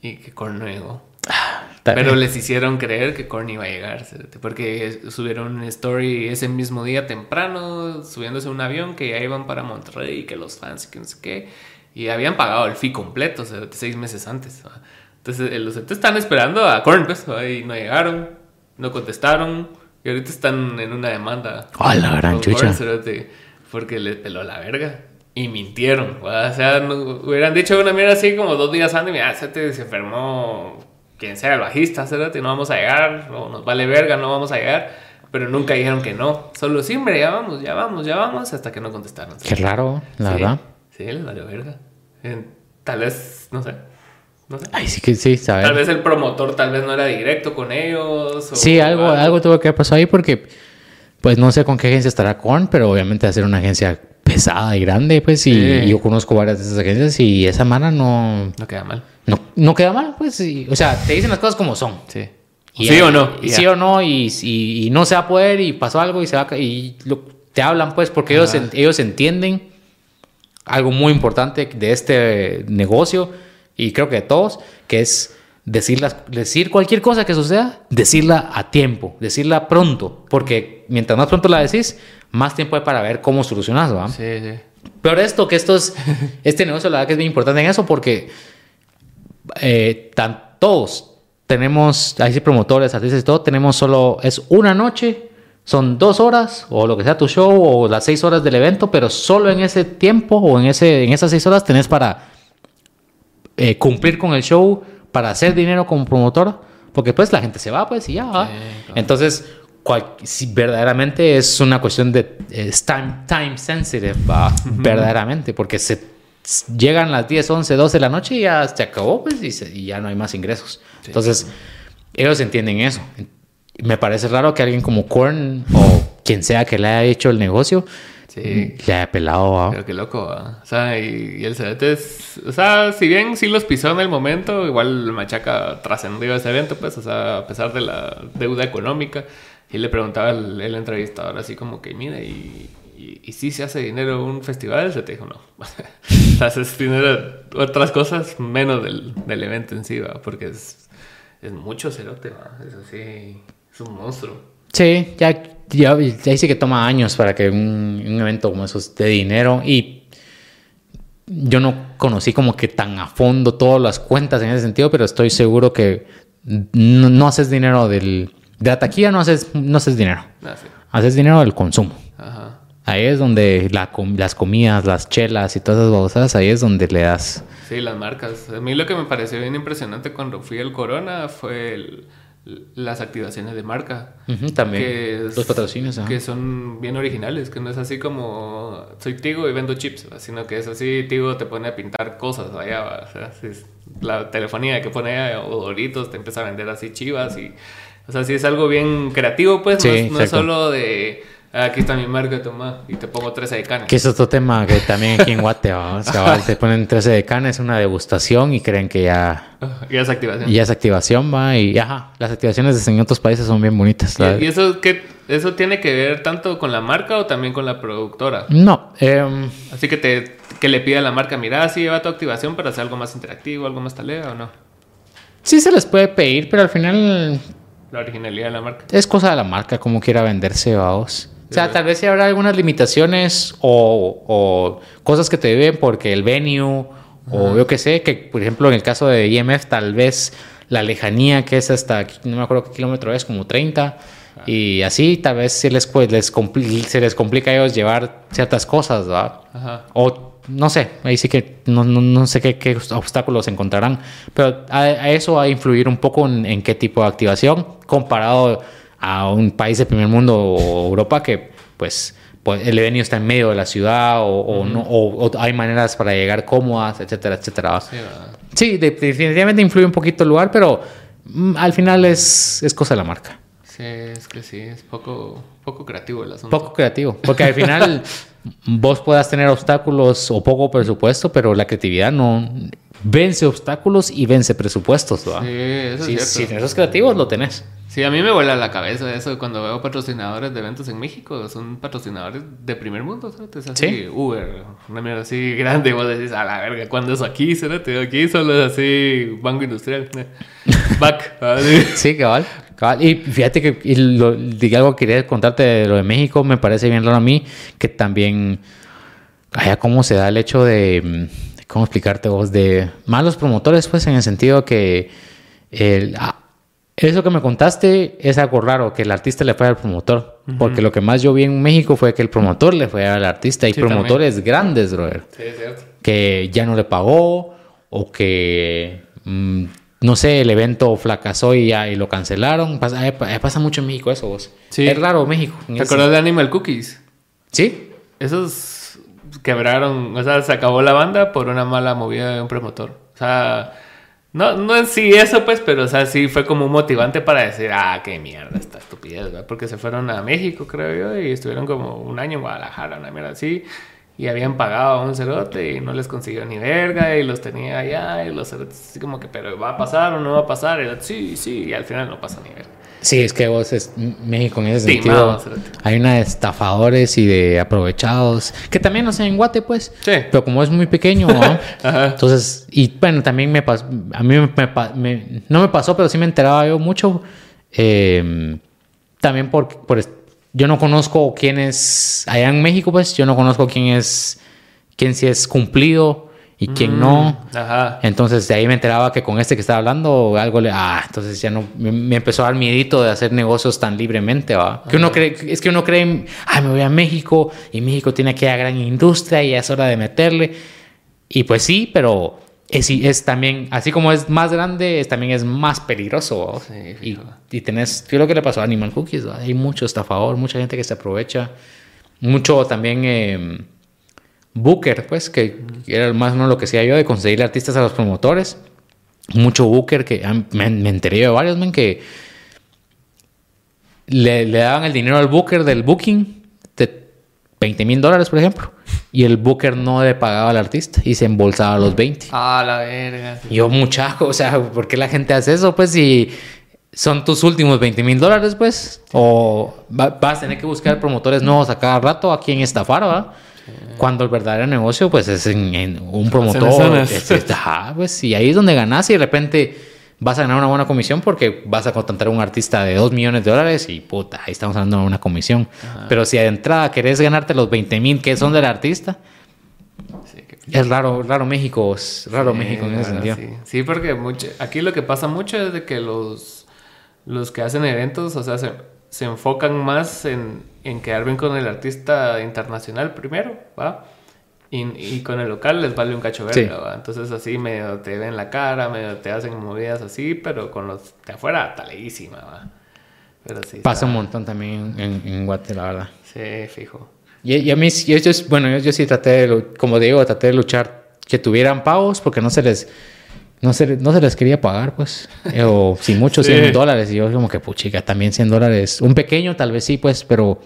y que Korn no llegó. Pero les hicieron creer que Korn iba a llegar, porque subieron una story ese mismo día temprano, subiéndose a un avión que ya iban para Monterrey, que los fans y que no sé qué, y habían pagado el fee completo, o sea, seis meses antes. Entonces eh, los están esperando a Korn, pues, y no llegaron, no contestaron, y ahorita están en una demanda. ¡Ah, la gran chucha! porque les peló la verga. Y mintieron, o sea, hubieran dicho una mierda así como dos días antes, mira, se, te, se enfermó quien sea el bajista, ¿cierto? no vamos a llegar, o nos vale verga, no vamos a llegar. Pero nunca dijeron que no. Solo, sí, hombre, ya vamos, ya vamos, ya vamos, hasta que no contestaron. Qué raro, la verdad. Sí, les valió verga. Tal vez, no sé. No sé. Ay, sí que sí, ¿sabes? Tal vez el promotor tal vez no era directo con ellos. sí, algo, algo, tuvo que haber pasado ahí porque, pues no sé con qué agencia estará con, pero obviamente ser una agencia pesada y grande, pues, y yo conozco varias de esas agencias y esa mano no... No queda mal. No, no queda mal, pues, o sea, te dicen las cosas como son. Sí. sí o no. Y sí o no, y, y, no se va a poder, y pasó algo, y se va y te hablan, pues, porque ellos, ellos entienden algo muy importante de este negocio, y creo que de todos, que es decir, decir cualquier cosa que suceda, decirla a tiempo, decirla pronto, porque mientras más pronto la decís, más tiempo hay para ver cómo solucionas, ¿va? Sí, sí. Pero esto, que esto es, este negocio, la verdad que es muy importante en eso porque eh, todos tenemos, ahí sí promotores, artistas y todo, tenemos solo, es una noche, son dos horas o lo que sea tu show o las seis horas del evento, pero solo en ese tiempo o en, ese, en esas seis horas tenés para eh, cumplir con el show, para hacer dinero como promotor, porque pues la gente se va, pues y ya. Entonces, si verdaderamente es una cuestión de es time, time sensitive, verdaderamente, porque se llegan las 10, 11, 12 de la noche y ya se acabó, pues, y, ya no hay más ingresos. Entonces, ellos entienden eso. Me parece raro que alguien como Korn o quien sea que le haya hecho el negocio le haya pelado. Pero qué loco, o sea, y, el CDT es, o sea, si bien sí los pisó en el momento, igual Machaca trascendió ese evento, pues, o sea, a pesar de la deuda económica. Y le preguntaba el, el entrevistador así como que, mira, y, y, si se hace dinero un festival, se te dijo no. Haces dinero otras cosas menos del, del evento en sí, ¿va? porque es, es mucho cerote, ¿va? es así, es un monstruo. Sí, ya, ya, ya dice que toma años para que un, un evento como eso de dinero y yo no conocí como que tan a fondo todas las cuentas en ese sentido, pero estoy seguro que no, no haces dinero del de la taquilla no haces, no haces dinero. Ah, haces dinero del consumo. Ajá. Ahí es donde la, las comidas, las chelas y todas esas cosas, ahí es donde le das. Sí, las marcas. A mí lo que me pareció bien impresionante cuando fui al Corona fue las activaciones de marca. también. Los patrocinios. Que son bien originales, que no es así como soy Tigo y vendo chips, sino que es así, Tigo te pone a pintar cosas allá. O sea, la telefonía que pone allá, o Doritos, te empieza a vender así chivas y o sea, si es algo bien creativo, pues no, es solo de aquí está mi marca, toma, y te pongo 13 de canes. Que es otro tema que también aquí en Guate, o sea, te ponen 13 de canes, una degustación y creen que ya... ya es activación. Ya es activación, va, y ajá, las activaciones en otros países son bien bonitas. ¿Y, eso qué, eso tiene que ver tanto con la marca o también con la productora? No. Eh, Así que te que le pida a la marca, mira, sí lleva tu activación para hacer algo más interactivo, algo más talea o no. Sí se les puede pedir, pero al final la originalidad de la marca. Es cosa de la marca, como quiera venderse, vamos. O sea, tal vez si habrá algunas limitaciones o, cosas que te deben porque el venue o yo qué sé, que por ejemplo en el caso de IMF tal vez la lejanía que es hasta, no me acuerdo qué kilómetro es, como 30. Y así tal vez se les, pues, les se les complica a ellos llevar ciertas cosas, ¿verdad? O no sé, ahí sí que no, no, sé qué, qué, obstáculos encontrarán, pero a, eso va a influir un poco en, qué tipo de activación comparado a un país de primer mundo o Europa que pues, pues el venue está en medio de la ciudad o, no, o, hay maneras para llegar cómodas, etcétera, etcétera. Sí, definitivamente influye un poquito el lugar, pero mm, al final es, es cosa de la marca. Sí, es que sí, es poco, poco creativo el asunto. Poco creativo, porque al final vos puedas tener obstáculos o poco presupuesto, pero la creatividad no vence obstáculos y vence presupuestos. ¿va? Sí, eso es cierto. si esos creativos lo tenés. Sí, a mí me vuela la cabeza eso cuando veo patrocinadores de eventos en México. Son patrocinadores de primer mundo, ¿sabes? Es así, Sí. Uber, una mierda así grande. Y vos decís, a la verga, ¿cuándo es aquí? ¿sabes? Aquí solo es así, Banco Industrial. Back. Sí. Cabal. cabal. Y fíjate que y lo, algo que quería contarte de lo de México, me parece bien raro a mí, que también allá cómo se da el hecho de, mm, ¿cómo explicarte vos? De malos promotores, pues en el sentido que el, ah, eso que me contaste es algo raro, que el artista le fue al promotor. Porque lo que más yo vi en México fue que el promotor le fue al artista. Hay Sí, promotores grandes, brother Sí, es cierto. que ya no le pagó o que mm, no sé, el evento fracasó y ya y lo cancelaron. Pasa, eh, eh, pasa mucho en México eso, vos. Sí. Es raro México. ¿Te acuerdas de Animal Cookies? Sí. Esos quebraron, o sea, se acabó la banda por una mala movida de un promotor. O sea, no, no en sí eso, pues, pero o sea, sí fue como un motivante para decir, ah, qué mierda esta estupidez, ¿verdad? Porque se fueron a México, creo yo, y estuvieron como un año en Guadalajara, una mierda así. Y habían pagado a un cerote y no les consiguió ni verga y los tenía allá y los cerotes así como que, pero ¿va a pasar o no va a pasar? Y era, sí, sí, y al final no pasa ni verga. Sí, es que vos es México en ese sentido. Hay una de estafadores y de aprovechados. Que también no sé en Guate, pues. Sí. Pero como es muy pequeño. Entonces, y bueno, también me pasó, a mí me, me no me pasó, pero sí me enteraba yo mucho. eh, también por, por, yo no conozco quién es, allá en México, pues, yo no conozco quién es, quién sí es cumplido y quién no. Ajá. Entonces de ahí me enteraba que con este que estaba hablando algo le ah, entonces ya no me, me empezó a dar miedito de hacer negocios tan libremente, va. Que uno cree es que uno cree, ay, me voy a México y México tiene aquella gran industria y es hora de meterle. Y pues sí, pero es, es también, así como es más grande, es, también es más peligroso. ¿va? Sí, y, y tenés, ¿qué es lo que le pasó a Animal Cookies? ¿va? Hay mucho estafador, mucha gente que se aprovecha. Mucho también eh, Booker, pues, que era más o menos lo que hacía yo de conseguir artistas a los promotores. Mucho Booker, que me, me enteré de varios, men, que le, le daban el dinero al Booker del booking de 20 mil dólares, por ejemplo, y el Booker no le pagaba al artista y se embolsaba los 20. Ah, la verga. yo, muchacho, o sea, ¿por qué la gente hace eso? Pues si son tus últimos 20 mil dólares, pues, o va- vas a tener que buscar promotores nuevos a cada rato a quien estafar, ¿va? Cuando el verdadero negocio, pues, es en, en un promotor. zonas. es- es- ajá, pues, y ahí es donde ganas y de repente vas a ganar una buena comisión porque vas a contratar a un artista de 2 millones de dólares y puta, ahí estamos hablando de una comisión. Pero si de entrada querés ganarte los 20 mil que son del artista, Sí, es raro, raro México, es raro Sí, México en ese sentido. Sí, Sí, porque mucho, aquí lo que pasa mucho es de que los, los que hacen eventos, o sea, se, se enfocan más en, en quedar bien con el artista internacional primero, ¿va? Y, y con el local les vale un cacho verga, Sí. ¿va? Entonces así medio te ven la cara, medio te hacen movidas así, pero con los de afuera taleísima, ¿va? Pero sí. Pasa está- un montón también en, en Guate, la verdad. Sí, fijo. Y, y a mí, yo, yo- bueno, yo, yo sí traté, de, como digo, traté de luchar que tuvieran pagos porque no se les, no se, no se les quería pagar, pues. Eh, O si mucho, Sí. 100 dólares. Y yo como que, puchica, también 100 dólares. Un pequeño tal vez sí, pues, pero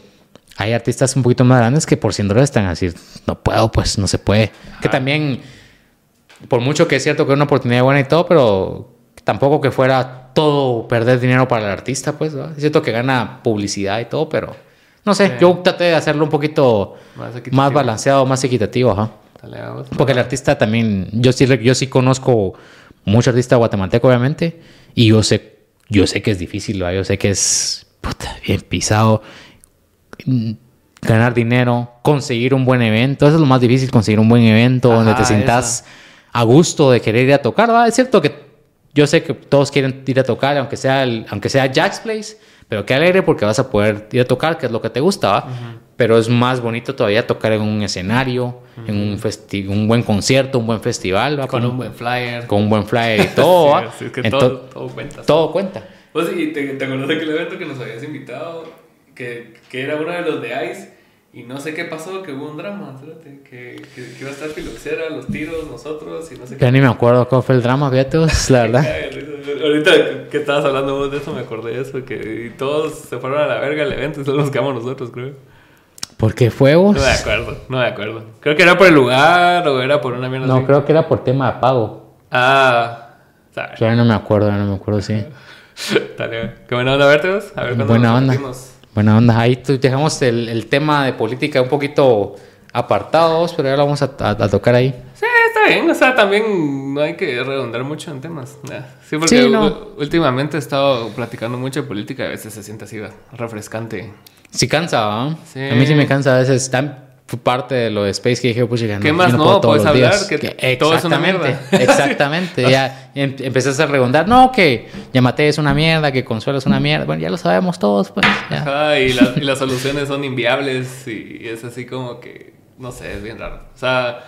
hay artistas un poquito más grandes que por 100 dólares están así, no puedo, pues, no se puede. Que también, por mucho que es cierto que es una oportunidad buena y todo, pero tampoco que fuera todo perder dinero para el artista, pues, ¿va? Es cierto que gana publicidad y todo, pero no sé, Sí. yo traté de hacerlo un poquito Más más balanceado, más equitativo, ajá. Dale, vamos. Porque el artista también, yo sí, yo sí conozco mucho artista guatemalteco, obviamente, y yo sé, yo sé que es difícil, ¿va? yo sé que es puta, bien pisado. Mm, Ganar dinero, conseguir un buen evento, eso es lo más difícil, conseguir un buen evento donde te sientas a gusto de querer ir a tocar, ¿va? Es cierto que yo sé que todos quieren ir a tocar, aunque sea, el- aunque sea Jack's Place, pero qué alegre porque vas a poder ir a tocar, que es lo que te gusta, ¿va? Pero es más bonito todavía tocar en un escenario, en un, festi- un buen concierto, un buen festival, ¿va? Con un buen flyer. con un buen flyer y todo, Sí, ¿va? sí, es que todo, todo cuenta. todo cuenta. Pues sí, te, te acuerdas de aquel evento que nos habías invitado, que, que era uno de los de Ice, y no sé qué pasó, que hubo un drama, espérate, que, que, que iba a estar Filoxera, los tiros, nosotros, y no sé Ya qué. ni me acuerdo cuál fue el drama, fíjate vos, la verdad. Ahorita que estabas hablando vos de eso, me acordé de eso, que y todos se fueron a la verga al evento y solo nos quedamos nosotros, creo. ¿Por qué fue vos? No me acuerdo, no me acuerdo. Creo que era por el lugar o era por una mierda No, así. creo que era por tema de pago. Ah, Todavía no me acuerdo, no me acuerdo, sí. Dale, qué buena onda verte vos. A ver cuándo Buena nos onda. repetimos. Buena onda. Ahí dejamos el, el tema de política un poquito apartados, pero ya lo vamos a, a- a tocar ahí. Sí, está bien. O sea, también no hay que redundar mucho en temas. Sí, porque Sí, no. últimamente he estado platicando mucho de política y a veces se siente así, refrescante. Sí cansa. Sí. A mí sí me cansa a veces. Tan parte de lo de Space que dije, pues, ya ¿Qué yo más no? puedo todos Puedes los hablar, días. que todo es una mierda. exactamente. ya em- empezaste a redundar. No, que Yamate es una mierda, que Consuelo es una mierda. Bueno, ya lo sabemos todos, pues. Ya. Ajá, y, las- y las soluciones son inviables y es así como que, no sé, es bien raro. O sea,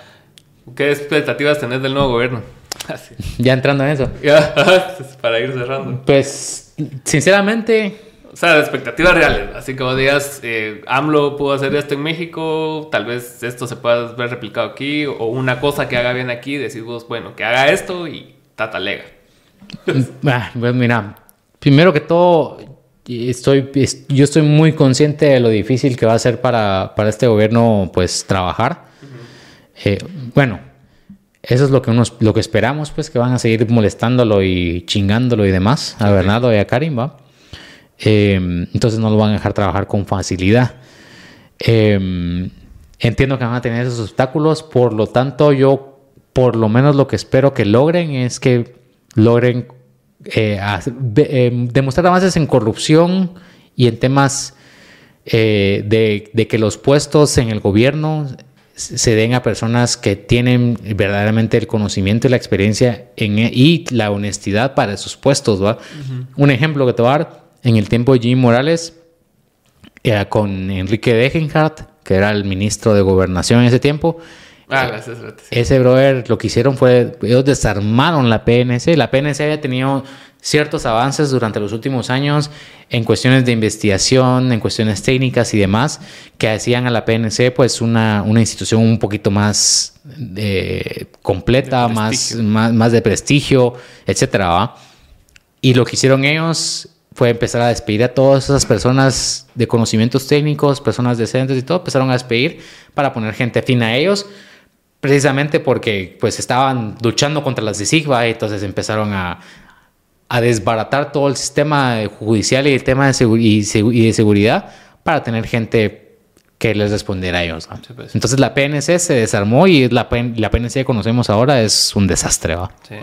¿qué expectativas tenés del nuevo gobierno? Así. ya entrando en eso. Ya, para ir cerrando. Pues, sinceramente, O sea, expectativas reales. Así como digas, eh, AMLO pudo hacer esto en México, tal vez esto se pueda ver replicado aquí, o una cosa que haga bien aquí, decís vos, bueno, que haga esto y tatalega. Ah, pues mira, primero que todo, estoy, es- yo estoy muy consciente de lo difícil que va a ser para, para este gobierno, pues, trabajar. Eh, bueno, eso es lo que, unos, lo que esperamos, pues, que van a seguir molestándolo y chingándolo y demás a Bernardo y a Karim, ¿va? Eh, entonces no lo van a dejar trabajar con facilidad. Eh, entiendo que van a tener esos obstáculos, por lo tanto yo, por lo menos lo que espero que logren es que logren eh, hacer- demostrar avances en corrupción y en temas de, de que los puestos en el gobierno se den a personas que tienen verdaderamente el conocimiento y la experiencia en, e- y la honestidad para esos puestos. ¿va? Un ejemplo que te voy a dar, en el tiempo de Jimmy Morales, era con Enrique Degenhardt, que era el ministro de Gobernación en ese tiempo. Ah, gracias, gracias. Ese brother lo que hicieron fue, ellos desarmaron la PNC. La PNC había tenido ciertos avances durante los últimos años en cuestiones de investigación, en cuestiones técnicas y demás, que hacían a la PNC pues una, una institución un poquito más eh, completa, más, más, más de prestigio, etcétera, ¿va? Y lo que hicieron ellos fue empezar a despedir a todas esas personas de conocimientos técnicos, personas decentes y todo, empezaron a despedir para poner gente afín a ellos, precisamente porque pues estaban luchando contra las de Sigva y entonces empezaron a, a desbaratar todo el sistema judicial y el tema de, segu- y, segu- y de seguridad para tener gente que les respondiera a ellos. pues. Entonces la PNC se desarmó y la, PN la PNC que conocemos ahora es un desastre. ¿va? Sí.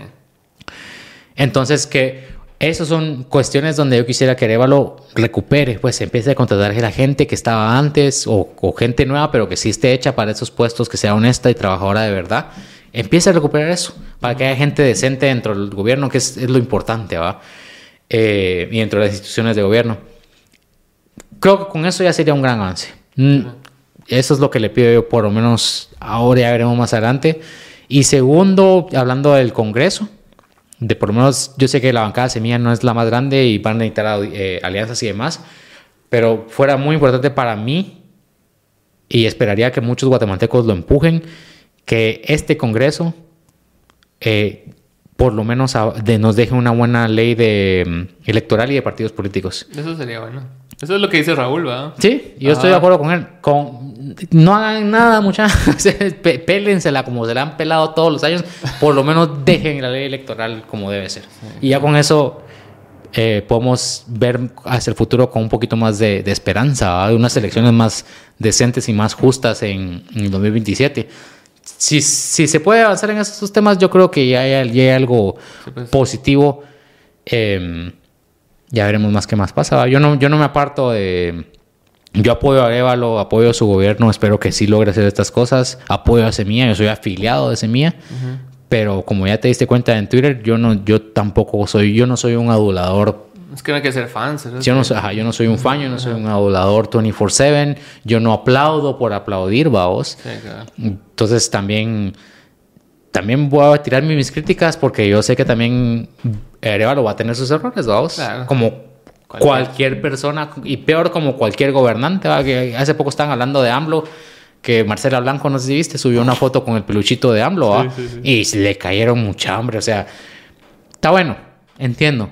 Entonces, que esas son cuestiones donde yo quisiera que Arevalo recupere, pues empiece a contratar a la gente que estaba antes o, o gente nueva, pero que sí esté hecha para esos puestos, que sea honesta y trabajadora de verdad. Empiece a recuperar eso, para que haya gente decente dentro del gobierno, que es, lo importante, ¿va? Eh, y dentro de las instituciones de gobierno. Creo que con eso ya sería un gran avance. Mm, Eso es lo que le pido yo, por lo menos ahora ya veremos más adelante. Y segundo, hablando del Congreso, de por lo menos yo sé que la bancada semilla no es la más grande y van a necesitar eh, alianzas y demás, pero fuera muy importante para mí y esperaría que muchos guatemaltecos lo empujen, que este Congreso eh, por lo menos a- de- nos deje una buena ley de mm, electoral y de partidos políticos. Eso sería bueno. Eso es lo que dice Raúl, ¿va? Sí, yo estoy de acuerdo con él. Con, no hagan nada, muchachos. Pélensela como se la han pelado todos los años. Por lo menos dejen la ley electoral como debe ser. Y ya con eso eh, podemos ver hacia el futuro con un poquito más de, de esperanza, de unas elecciones más decentes y más justas en, en el 2027. Si, si se puede avanzar en esos temas, yo creo que ya hay, ya hay algo Sí, pues. positivo. Eh, ya veremos más qué más pasa. Yo no, yo no me aparto de... Yo apoyo a Arevalo, apoyo a su gobierno, espero que sí logre hacer estas cosas. Apoyo a Semilla, yo soy afiliado de Semilla. Pero como ya te diste cuenta en Twitter, yo no, yo tampoco soy, yo no soy un adulador. Es que no hay que ser fans. ¿sabes? Yo no, soy, ajá, yo no soy un fan, yo no soy un adulador 24/7. Yo no aplaudo por aplaudir. Sí, claro. Entonces también, también voy a tirar mis críticas porque yo sé que también Arevalo va a tener sus errores, vamos. Claro. Como Cualquier. persona y peor como cualquier gobernante. ¿va? Que hace poco estaban hablando de AMLO. Que Marcela Blanco, no sé si viste, subió una foto con el peluchito de AMLO ¿va? Sí, sí, sí. y le cayeron mucha hambre. O sea, está bueno, entiendo.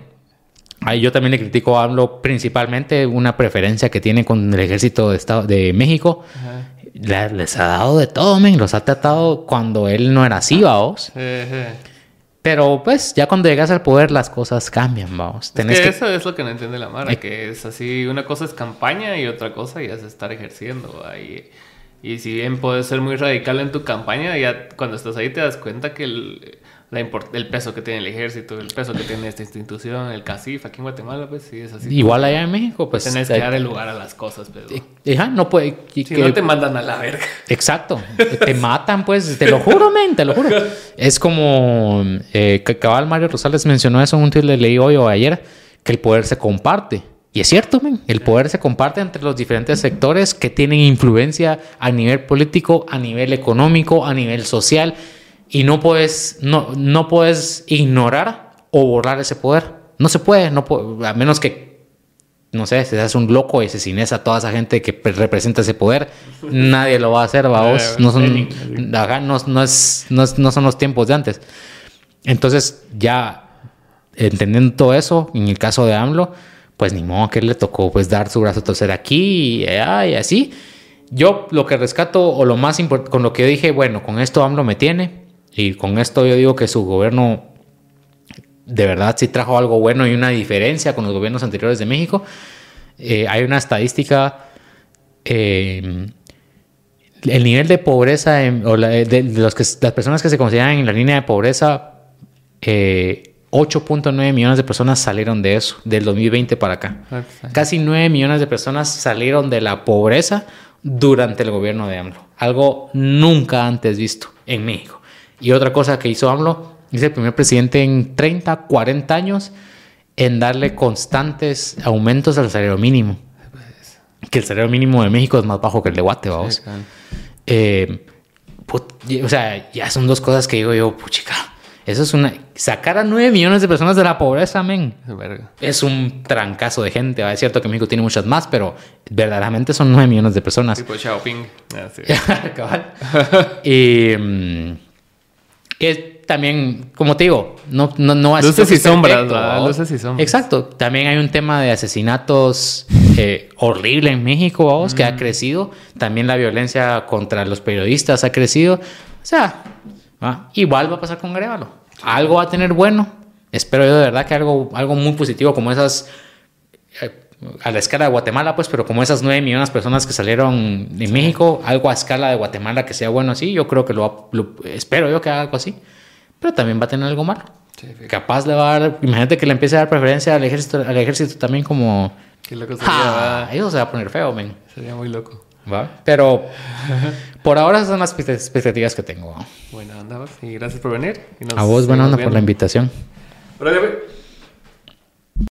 Ahí yo también le critico a AMLO principalmente una preferencia que tiene con el ejército de, Estado, de México. Ajá. Les ha dado de todo, men. Los ha tratado cuando él no era así, vaos. Sí, sí. Pero pues ya cuando llegas al poder las cosas cambian, vamos. Tenés que, Eso es lo que no entiende la Mara, que es así, una cosa es campaña y otra cosa ya es estar ejerciendo. Ahí. Y si bien puedes ser muy radical en tu campaña, ya cuando estás ahí te das cuenta que el, el peso que tiene el ejército, el peso que tiene esta institución, el CACIF aquí en Guatemala, pues sí es así. Igual allá en México, pues. Tienes que dar el lugar a las cosas, pero. Ajá, no puede. Si que, no te mandan a la verga. Exacto. te matan, pues, te lo juro, men, te lo juro. Es como. Eh, cabal Mario Rosales mencionó eso en un tweet le leí hoy o ayer, que el poder se comparte. Y es cierto, men, el poder se comparte entre los diferentes sectores que tienen influencia a nivel político, a nivel económico, a nivel social y no puedes, no, no puedes ignorar o borrar ese poder. No se puede, no a menos que, no sé, se seas un loco y asesines a toda esa gente que representa ese poder, nadie lo va a hacer, vamos. No son, no, es, no, son los tiempos de antes. Entonces, ya entendiendo todo eso, en el caso de AMLO, pues ni modo que le tocó pues dar su brazo a torcer aquí y, y así. Yo lo que rescato o lo más importante, con lo que yo dije, bueno, con esto AMLO me tiene, y con esto yo digo que su gobierno de verdad sí trajo algo bueno y una diferencia con los gobiernos anteriores de México. Eh, hay una estadística, eh, el nivel de pobreza o de, los que, las personas que se consideran en la línea de pobreza, 8.9 eh, millones de personas salieron de eso, del 2020 para acá. Casi 9 millones de personas salieron de la pobreza durante el gobierno de AMLO. Algo nunca antes visto en México. Y otra cosa que hizo AMLO, es el primer presidente en 30, 40 años en darle constantes aumentos al salario mínimo. Que el salario mínimo de México es más bajo que el de Guate, vamos. Eh, o sea, ya son dos cosas que digo yo, puchica. Eso es una. Sacar a 9 millones de personas de la pobreza, men. Es un trancazo de gente. Es cierto que México tiene muchas más, pero verdaderamente son 9 millones de personas. Tipo Xiaoping. Ah, y. Es también, como te digo, no, no, no Luces y sombras, Luces y sombras. Exacto. También hay un tema de asesinatos eh, horrible en México, vamos, que ha mm. crecido. También la violencia contra los periodistas ha crecido. O sea, igual va a pasar con Arevalo. Algo va a tener bueno. Espero yo de verdad que algo, algo muy positivo como esas... Eh, a la escala de Guatemala, pues, pero como esas 9 millones de personas que salieron de México, algo a escala de Guatemala que sea bueno así, yo creo que lo, espero yo que haga algo así, pero también va a tener algo malo. Capaz le va a dar, imagínate que le empiece a dar preferencia al ejército, al ejército también como... Qué loco sería, eso se va a poner feo, men. Sería muy loco. ¿Va? Pero por ahora esas son las expectativas que tengo. Buena onda, y gracias por venir. a vos, buena onda por la invitación.